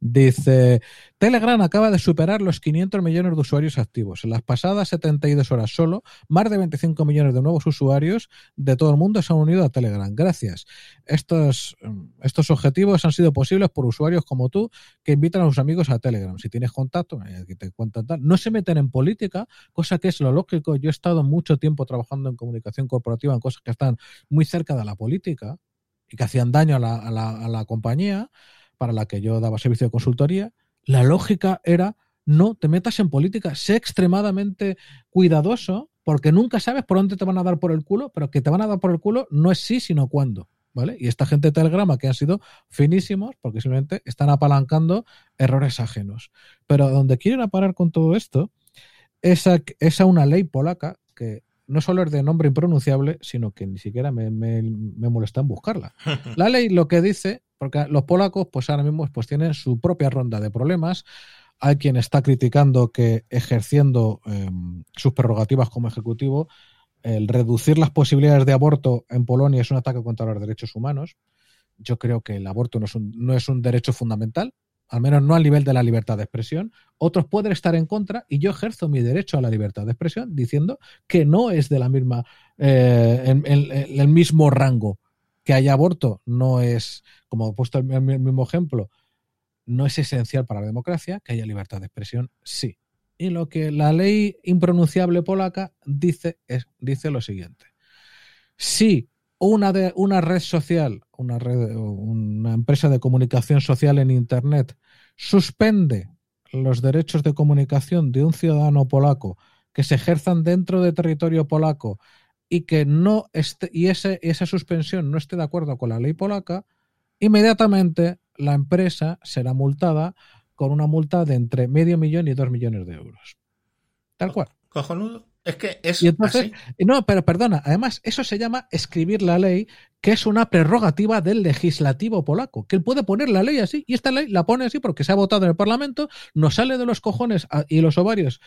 Dice, Telegram acaba de superar los 500 millones de usuarios activos. En las pasadas 72 horas solo, más de 25 millones de nuevos usuarios de todo el mundo se han unido a Telegram. Gracias. Estos, estos objetivos han sido posibles por usuarios como tú que invitan a sus amigos a Telegram. Si tienes contacto, eh, te cuentan tal. No se meten en política, cosa que es lo lógico. Yo he estado mucho tiempo trabajando en comunicación corporativa en cosas que están muy cerca de la política y que hacían daño a la, a la, a la compañía para la que yo daba servicio de consultoría, la lógica era no te metas en política, sé extremadamente cuidadoso porque nunca sabes por dónde te van a dar por el culo, pero que te van a dar por el culo no es sí, sino cuándo. ¿Vale? Y esta gente de Telegrama que han sido finísimos porque simplemente están apalancando errores ajenos. Pero donde quieren a parar con todo esto es a, es a una ley polaca que no solo es de nombre impronunciable, sino que ni siquiera me, me, me molesta en buscarla. La ley lo que dice porque los polacos, pues ahora mismo, pues tienen su propia ronda de problemas. Hay quien está criticando que ejerciendo eh, sus prerrogativas como ejecutivo, el reducir las posibilidades de aborto en Polonia es un ataque contra los derechos humanos. Yo creo que el aborto no es un, no es un derecho fundamental, al menos no al nivel de la libertad de expresión. Otros pueden estar en contra y yo ejerzo mi derecho a la libertad de expresión diciendo que no es de la misma, eh, el mismo rango que haya aborto no es, como he puesto el mismo ejemplo, no es esencial para la democracia, que haya libertad de expresión, sí. Y lo que la ley impronunciable polaca dice es dice lo siguiente. Si una, de, una red social, una, red, una empresa de comunicación social en Internet suspende los derechos de comunicación de un ciudadano polaco que se ejerzan dentro de territorio polaco y que no esté, y ese, esa suspensión no esté de acuerdo con la ley polaca, inmediatamente la empresa será multada con una multa de entre medio millón y dos millones de euros. Tal cual. Cojonudo. Es que es y entonces, así. No, pero perdona, además eso se llama escribir la ley, que es una prerrogativa del legislativo polaco, que él puede poner la ley así, y esta ley la pone así porque se ha votado en el Parlamento, nos sale de los cojones a, y los ovarios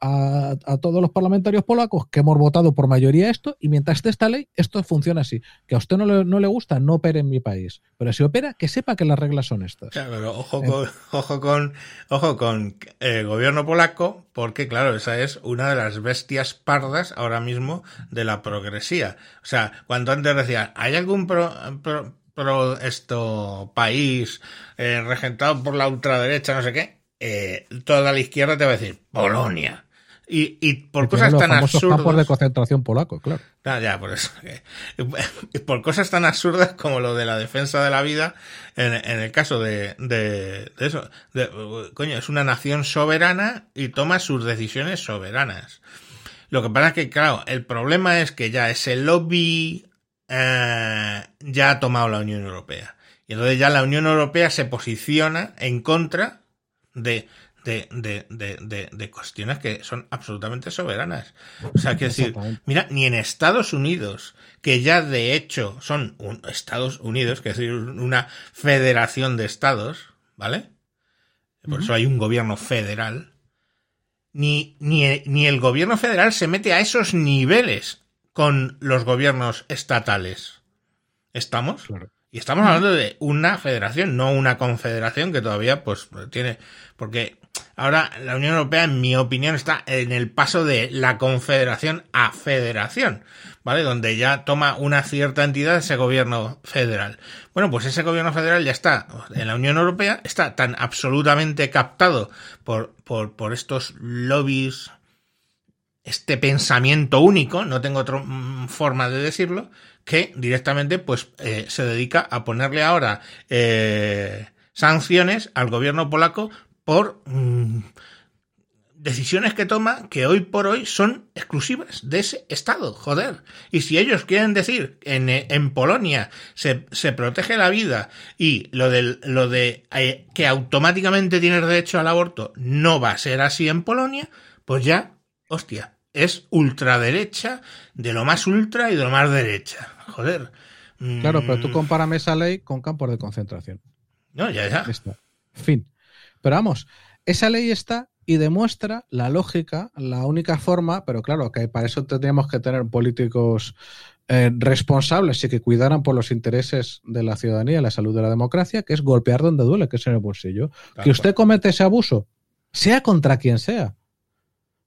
a, a, todos los parlamentarios polacos que hemos votado por mayoría esto, y mientras esté esta ley, esto funciona así. Que a usted no le, no le gusta, no opere en mi país. Pero si opera, que sepa que las reglas son estas. Claro, pero ojo con, eh. ojo con, ojo con el gobierno polaco, porque claro, esa es una de las bestias pardas ahora mismo de la progresía. O sea, cuando antes decían, ¿hay algún pro, pro, pro esto país eh, regentado por la ultraderecha, no sé qué? Eh, toda la izquierda te va a decir, Polonia. Y, y por cosas tan absurdas. campos de concentración polaco, claro. Ah, ya, por eso. Por cosas tan absurdas como lo de la defensa de la vida, en, en el caso de, de, de eso. De, coño, es una nación soberana y toma sus decisiones soberanas. Lo que pasa es que, claro, el problema es que ya ese lobby eh, ya ha tomado la Unión Europea. Y entonces ya la Unión Europea se posiciona en contra de, de, de, de, de, cuestiones que son absolutamente soberanas. O sea, que decir, mira, ni en Estados Unidos, que ya de hecho son un- Estados Unidos, que es decir, una federación de estados, ¿vale? Por eso hay un gobierno federal. Ni, ni, ni el gobierno federal se mete a esos niveles con los gobiernos estatales. ¿Estamos? Claro. Y estamos hablando de una federación, no una confederación que todavía pues tiene porque ahora la Unión Europea en mi opinión está en el paso de la confederación a federación, ¿vale? Donde ya toma una cierta entidad ese gobierno federal. Bueno, pues ese gobierno federal ya está en la Unión Europea, está tan absolutamente captado por por por estos lobbies este pensamiento único, no tengo otra mm, forma de decirlo, que directamente pues eh, se dedica a ponerle ahora eh, sanciones al gobierno polaco por mm, decisiones que toma que hoy por hoy son exclusivas de ese Estado, joder. Y si ellos quieren decir en, eh, en Polonia se, se protege la vida y lo, del, lo de que automáticamente tienes derecho al aborto no va a ser así en Polonia, pues ya, hostia, es ultraderecha de lo más ultra y de lo más derecha. Joder. Mm, Claro, pero tú compárame esa ley con campos de concentración. No, ya, ya. Está. Fin. Pero vamos, esa ley está y demuestra la lógica, la única forma, pero claro, que para eso tendríamos que tener políticos eh, responsables y que cuidaran por los intereses de la ciudadanía y la salud de la democracia, que es golpear donde duele, que es en el bolsillo. Que usted comete ese abuso, sea contra quien sea.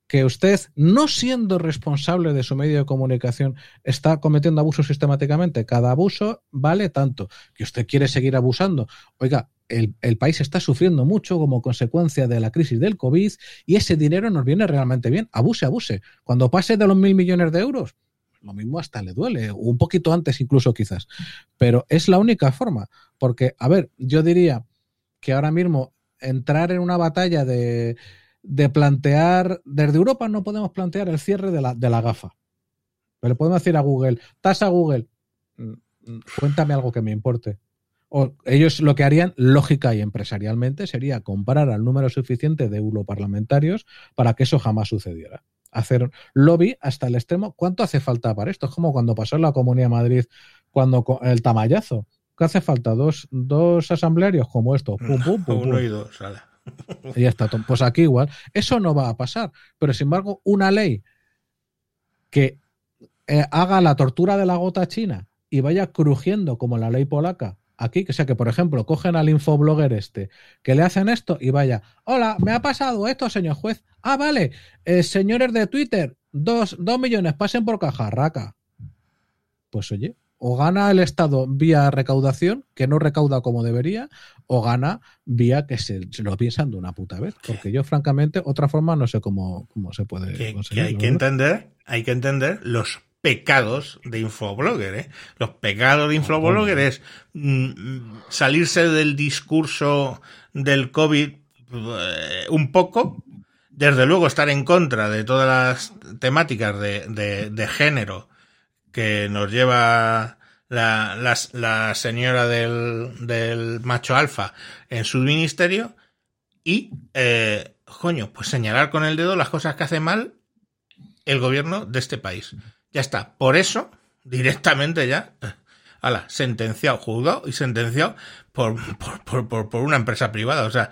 Que usted, no siendo responsable de su medio de comunicación, está cometiendo abuso sistemáticamente. Cada abuso vale tanto. Que usted quiere seguir abusando. Oiga, el, el país está sufriendo mucho como consecuencia de la crisis del COVID y ese dinero nos viene realmente bien. Abuse, abuse. Cuando pase de los mil millones de euros, lo mismo hasta le duele, un poquito antes incluso quizás. Pero es la única forma. Porque, a ver, yo diría que ahora mismo entrar en una batalla de, de plantear, desde Europa no podemos plantear el cierre de la, de la gafa. Pero le podemos decir a Google, tasa Google, cuéntame algo que me importe. O ellos lo que harían, lógica y empresarialmente, sería comprar al número suficiente de europarlamentarios para que eso jamás sucediera. Hacer lobby hasta el extremo. ¿Cuánto hace falta para esto? Es como cuando pasó en la Comunidad de Madrid, cuando el tamallazo. ¿Qué hace falta? Dos, dos asamblearios como estos. Pum, pum, pum, Uno y dos, ala. Y ya está. Pues aquí igual. Eso no va a pasar. Pero sin embargo, una ley que eh, haga la tortura de la gota china y vaya crujiendo como la ley polaca aquí, que sea que por ejemplo cogen al infoblogger este, que le hacen esto y vaya, hola, me ha pasado esto, señor juez. Ah, vale, eh, señores de Twitter, dos, dos millones, pasen por caja, raca. Pues oye, o gana el Estado vía recaudación, que no recauda como debería, o gana vía que se, se lo piensan de una puta vez. Porque yo, francamente, otra forma no sé cómo, cómo se puede Que, que conseguir. hay que entender, hay que entender los pecados de Infoblogger, ¿eh? Los pecados de Infoblogger es mm, salirse del discurso del COVID eh, un poco, desde luego estar en contra de todas las temáticas de, de, de género que nos lleva la, la, señora del, del macho alfa en su ministerio y, eh, coño, pues señalar con el dedo las cosas que hace mal el gobierno de este país. Ya está. Por eso, directamente ya, ala, sentenciado, juzgado y sentenciado por, por, por, por, por una empresa privada. O sea,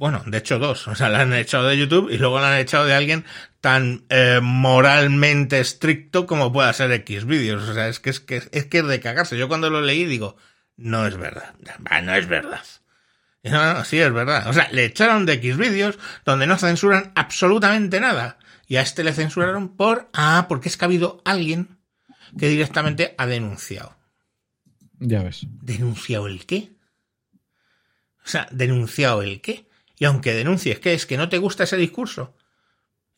bueno, de hecho dos. O sea, la han echado de YouTube y luego la han echado de alguien tan eh, moralmente estricto como pueda ser X vídeos. O sea, es que es que es que es de cagarse. Yo cuando lo leí digo, no es verdad. No es verdad. No, no, sí es verdad. O sea, le echaron de X vídeos donde no censuran absolutamente nada. Y a este le censuraron por, ah, porque es que ha habido alguien que directamente ha denunciado. Ya ves. ¿Denunciado el qué? O sea, ¿denunciado el qué? Y aunque denuncies, ¿qué es? ¿Que no te gusta ese discurso?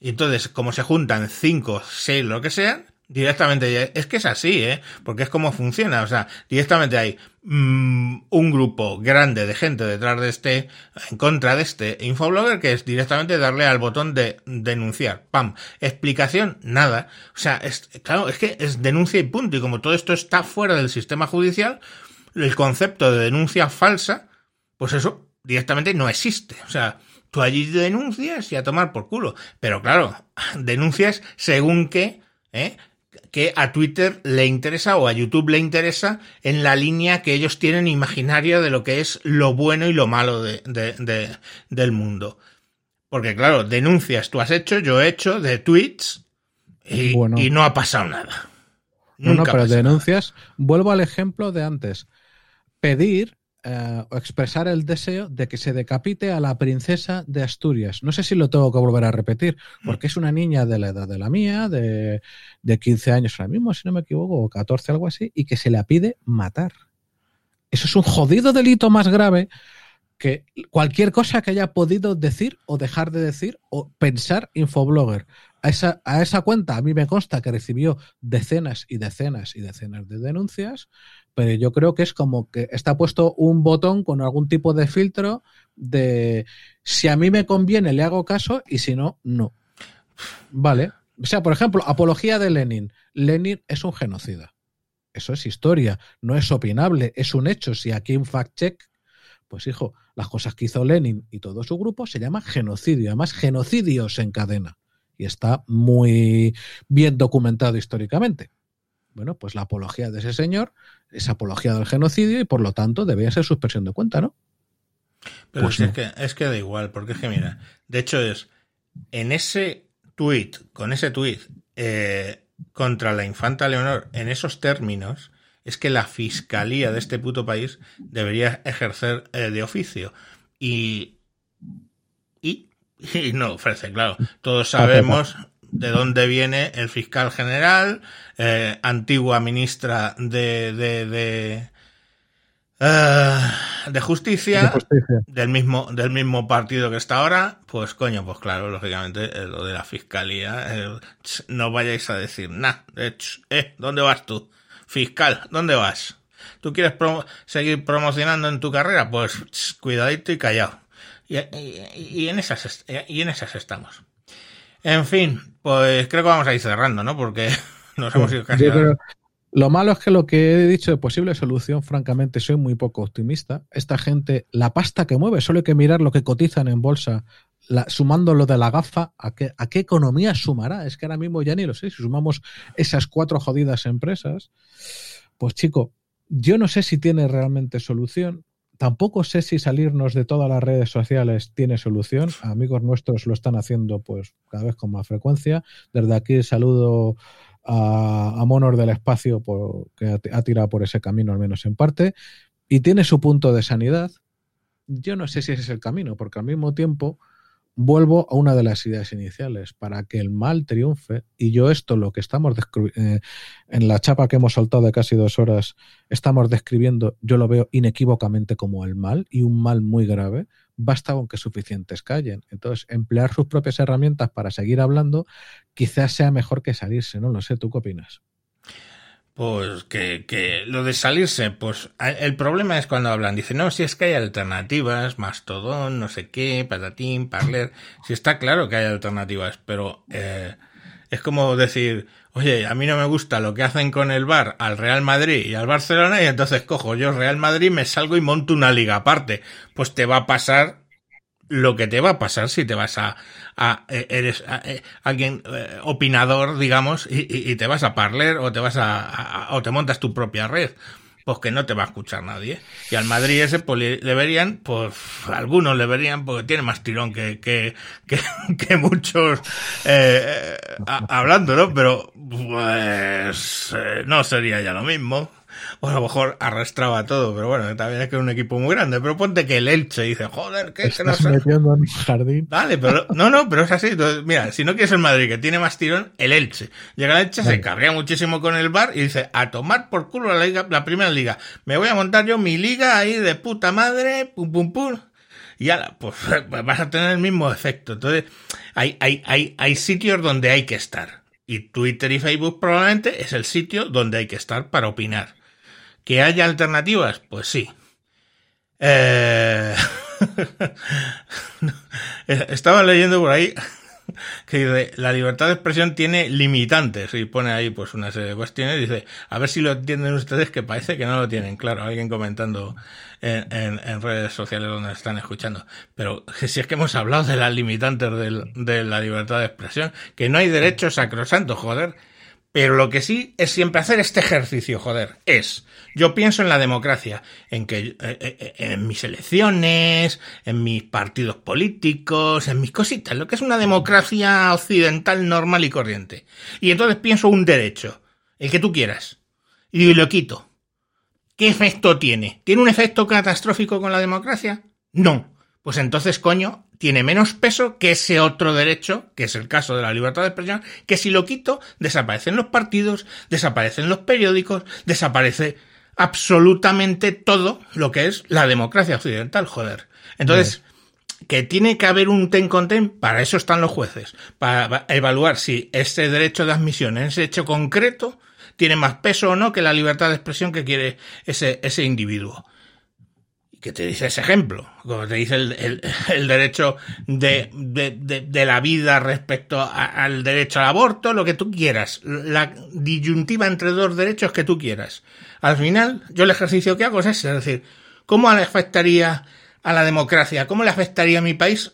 Y entonces, como se juntan cinco, seis, lo que sea, directamente, es que es así, ¿eh? Porque es como funciona, o sea, directamente hay mm, un grupo grande de gente detrás de este, en contra de este infoblogger, que es directamente darle al botón de denunciar, pam, explicación, nada, o sea, es, claro, es que es denuncia y punto, y como todo esto está fuera del sistema judicial, el concepto de denuncia falsa, pues eso directamente no existe, o sea, tú allí denuncias y a tomar por culo, pero claro, denuncias según qué, ¿eh? que a Twitter le interesa o a YouTube le interesa en la línea que ellos tienen imaginaria de lo que es lo bueno y lo malo de, de, del mundo. Porque claro, denuncias tú has hecho, yo he hecho de tweets y, y no ha pasado nada. no, no, pero denuncias, vuelvo al ejemplo de antes. Pedir eh, o expresar el deseo de que se decapite a la princesa de Asturias. No sé si lo tengo que volver a repetir, porque es una niña de la edad de la mía, de, de 15 años ahora mismo, si no me equivoco, o 14, algo así, y que se le pide matar. Eso es un jodido delito más grave que cualquier cosa que haya podido decir o dejar de decir o pensar Infoblogger. A esa, a esa cuenta a mí me consta que recibió decenas y decenas y decenas de denuncias pero yo creo que es como que está puesto un botón con algún tipo de filtro de si a mí me conviene le hago caso y si no, no. Vale. O sea, por ejemplo, apología de Lenin. Lenin es un genocida. Eso es historia, no es opinable, es un hecho. Si aquí un fact-check, pues hijo, las cosas que hizo Lenin y todo su grupo se llama genocidio. Además, genocidios en cadena. Y está muy bien documentado históricamente. Bueno, pues la apología de ese señor es apología del genocidio y por lo tanto debería ser suspensión de cuenta, ¿no? Pero pues es, que, es que da igual, porque es que mira, de hecho es, en ese tuit, con ese tuit eh, contra la infanta Leonor, en esos términos, es que la fiscalía de este puto país debería ejercer eh, de oficio. Y, y, no ofrece, claro. Todos sabemos de dónde viene el fiscal general, eh, antigua ministra de, de, de, eh, de, justicia, del mismo del mismo partido que está ahora, pues coño, pues claro, lógicamente eh, lo de la fiscalía, no vayáis a decir nada, eh, ¿dónde vas tú? Fiscal, ¿dónde vas? ¿Tú quieres seguir promocionando en tu carrera? Pues cuidadito y callado. Y, y, en esas, y en esas estamos. En fin, pues creo que vamos a ir cerrando, ¿no? Porque nos hemos ido casi. lo malo es que lo que he dicho de posible solución, francamente, soy muy poco optimista. Esta gente, la pasta que mueve, solo hay que mirar lo que cotizan en bolsa, sumando lo de la gafa, ¿a qué, ¿a qué economía sumará? Es que ahora mismo ya ni lo sé. Si sumamos esas cuatro jodidas empresas, pues chico, yo no sé si tiene realmente solución. Tampoco sé si salirnos de todas las redes sociales tiene solución. Amigos nuestros lo están haciendo pues cada vez con más frecuencia. Desde aquí saludo a, a Monor del Espacio por, que ha tirado por ese camino, al menos en parte, y tiene su punto de sanidad. Yo no sé si ese es el camino, porque al mismo tiempo vuelvo a una de las ideas iniciales, para que el mal triunfe, y yo esto, lo que estamos eh, en la chapa que hemos soltado de casi dos horas, estamos describiendo, yo lo veo inequívocamente como el mal, y un mal muy grave, basta con que suficientes callen. Entonces, emplear sus propias herramientas para seguir hablando, quizás sea mejor que salirse, no lo sé, ¿tú qué opinas? Pues que, que lo de salirse, pues el problema es cuando hablan, dicen, no, si es que hay alternativas, Mastodon, no sé qué, Patatín, Parler, si está claro que hay alternativas, pero eh, es como decir, oye, a mí no me gusta lo que hacen con el bar al Real Madrid y al Barcelona y entonces cojo yo Real Madrid, me salgo y monto una liga aparte. Pues te va a pasar lo que te va a pasar si te vas a, a eh, eres eh, alguien eh, opinador, digamos, y, y, te vas a Parler o te vas a, o te montas tu propia red. Pues que no te va a escuchar nadie. Y al Madrid ese pues, le verían, pues algunos le verían porque tiene más tirón que, que, que, que muchos hablando, ¿no? Pero pues no sería ya lo mismo o a lo mejor arrastraba todo, pero bueno, también es que es un equipo muy grande. Pero ponte que el Elche dice, joder, que, que no metiendo en jardín. Vale, pero no, no, pero es así. Entonces, mira, si no quieres el Madrid, que tiene más tirón, el Elche. Llega el Elche, se carga muchísimo con el bar y dice, a tomar por culo la, liga, la primera liga. Me voy a montar yo mi liga ahí de puta madre, pum, pum, pum. y pues, pues vas a tener el mismo efecto. Entonces, hay, hay, hay, hay sitios donde hay que estar. Y Twitter y Facebook probablemente es el sitio donde hay que estar para opinar. ¿Que haya alternativas? Pues sí. Eh... Estaba leyendo por ahí que dice, la libertad de expresión tiene limitantes y pone ahí pues una serie de cuestiones y dice, a ver si lo entienden ustedes que parece que no lo tienen, claro, alguien comentando en, en, redes sociales donde están escuchando. Pero si es que hemos hablado de las limitantes de la libertad de expresión, que no hay derecho sacrosanto, joder. Pero lo que sí es siempre hacer este ejercicio, joder, es, yo pienso en la democracia, en que eh, eh, eh, en mis elecciones, en mis partidos políticos, en mis cositas, lo que es una democracia occidental normal y corriente. Y entonces pienso un derecho, el que tú quieras, y lo quito. ¿Qué efecto tiene? ¿Tiene un efecto catastrófico con la democracia? No. Pues entonces, coño, tiene menos peso que ese otro derecho, que es el caso de la libertad de expresión, que si lo quito, desaparecen los partidos, desaparecen los periódicos, desaparece absolutamente todo lo que es la democracia occidental, joder. Entonces, que tiene que haber un ten con ten, para eso están los jueces, para evaluar si ese derecho de admisión en ese hecho concreto tiene más peso o no que la libertad de expresión que quiere ese, ese individuo que te dice ese ejemplo, como te dice el, el, derecho de, de, de, la vida respecto al derecho al aborto, lo que tú quieras, la disyuntiva entre dos derechos que tú quieras. Al final, yo el ejercicio que hago es ese, es decir, ¿cómo le afectaría a la democracia, cómo le afectaría a mi país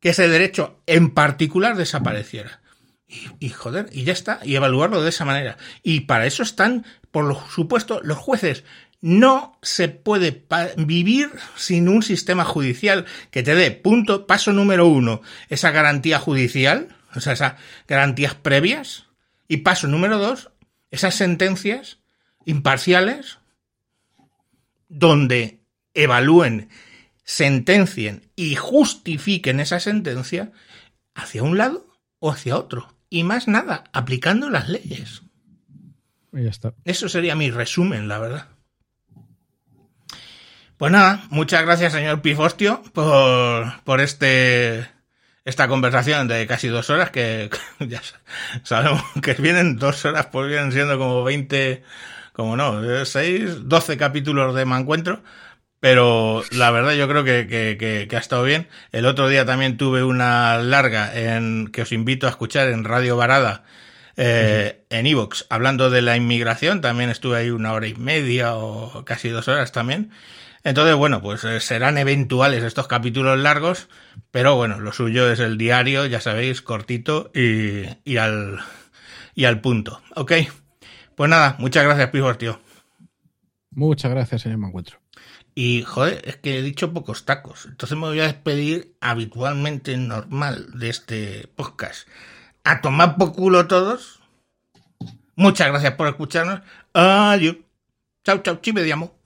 que ese derecho en particular desapareciera? Y, y, joder, y ya está, y evaluarlo de esa manera. Y para eso están, por supuesto, los jueces. No se puede vivir sin un sistema judicial que te dé, punto, paso número uno, esa garantía judicial, o sea, esas garantías previas, y paso número dos, esas sentencias imparciales donde evalúen, sentencien y justifiquen esa sentencia hacia un lado o hacia otro. Y más nada, aplicando las leyes. Y ya está. Eso sería mi resumen, la verdad. Pues nada, muchas gracias, señor Pifostio, por, por este esta conversación de casi dos horas, que ya sabemos que vienen dos horas, pues vienen siendo como 20, como no, 6, 12 capítulos de Mancuentro. Pero la verdad yo creo que, que, que, ha estado bien. El otro día también tuve una larga en que os invito a escuchar en Radio Varada, eh, en Evox, hablando de la inmigración. También estuve ahí una hora y media o casi dos horas también. Entonces, bueno, pues eh, serán eventuales estos capítulos largos, pero bueno, lo suyo es el diario, ya sabéis, cortito y, y, al, y al punto. ¿Ok? Pues nada, muchas gracias, Pijos, tío. Muchas gracias, señor Mancuentro. Y, joder, es que he dicho pocos tacos. Entonces me voy a despedir habitualmente normal de este podcast. A tomar por culo todos. Muchas gracias por escucharnos. Adiós. Chao, chao, chi, me llamo.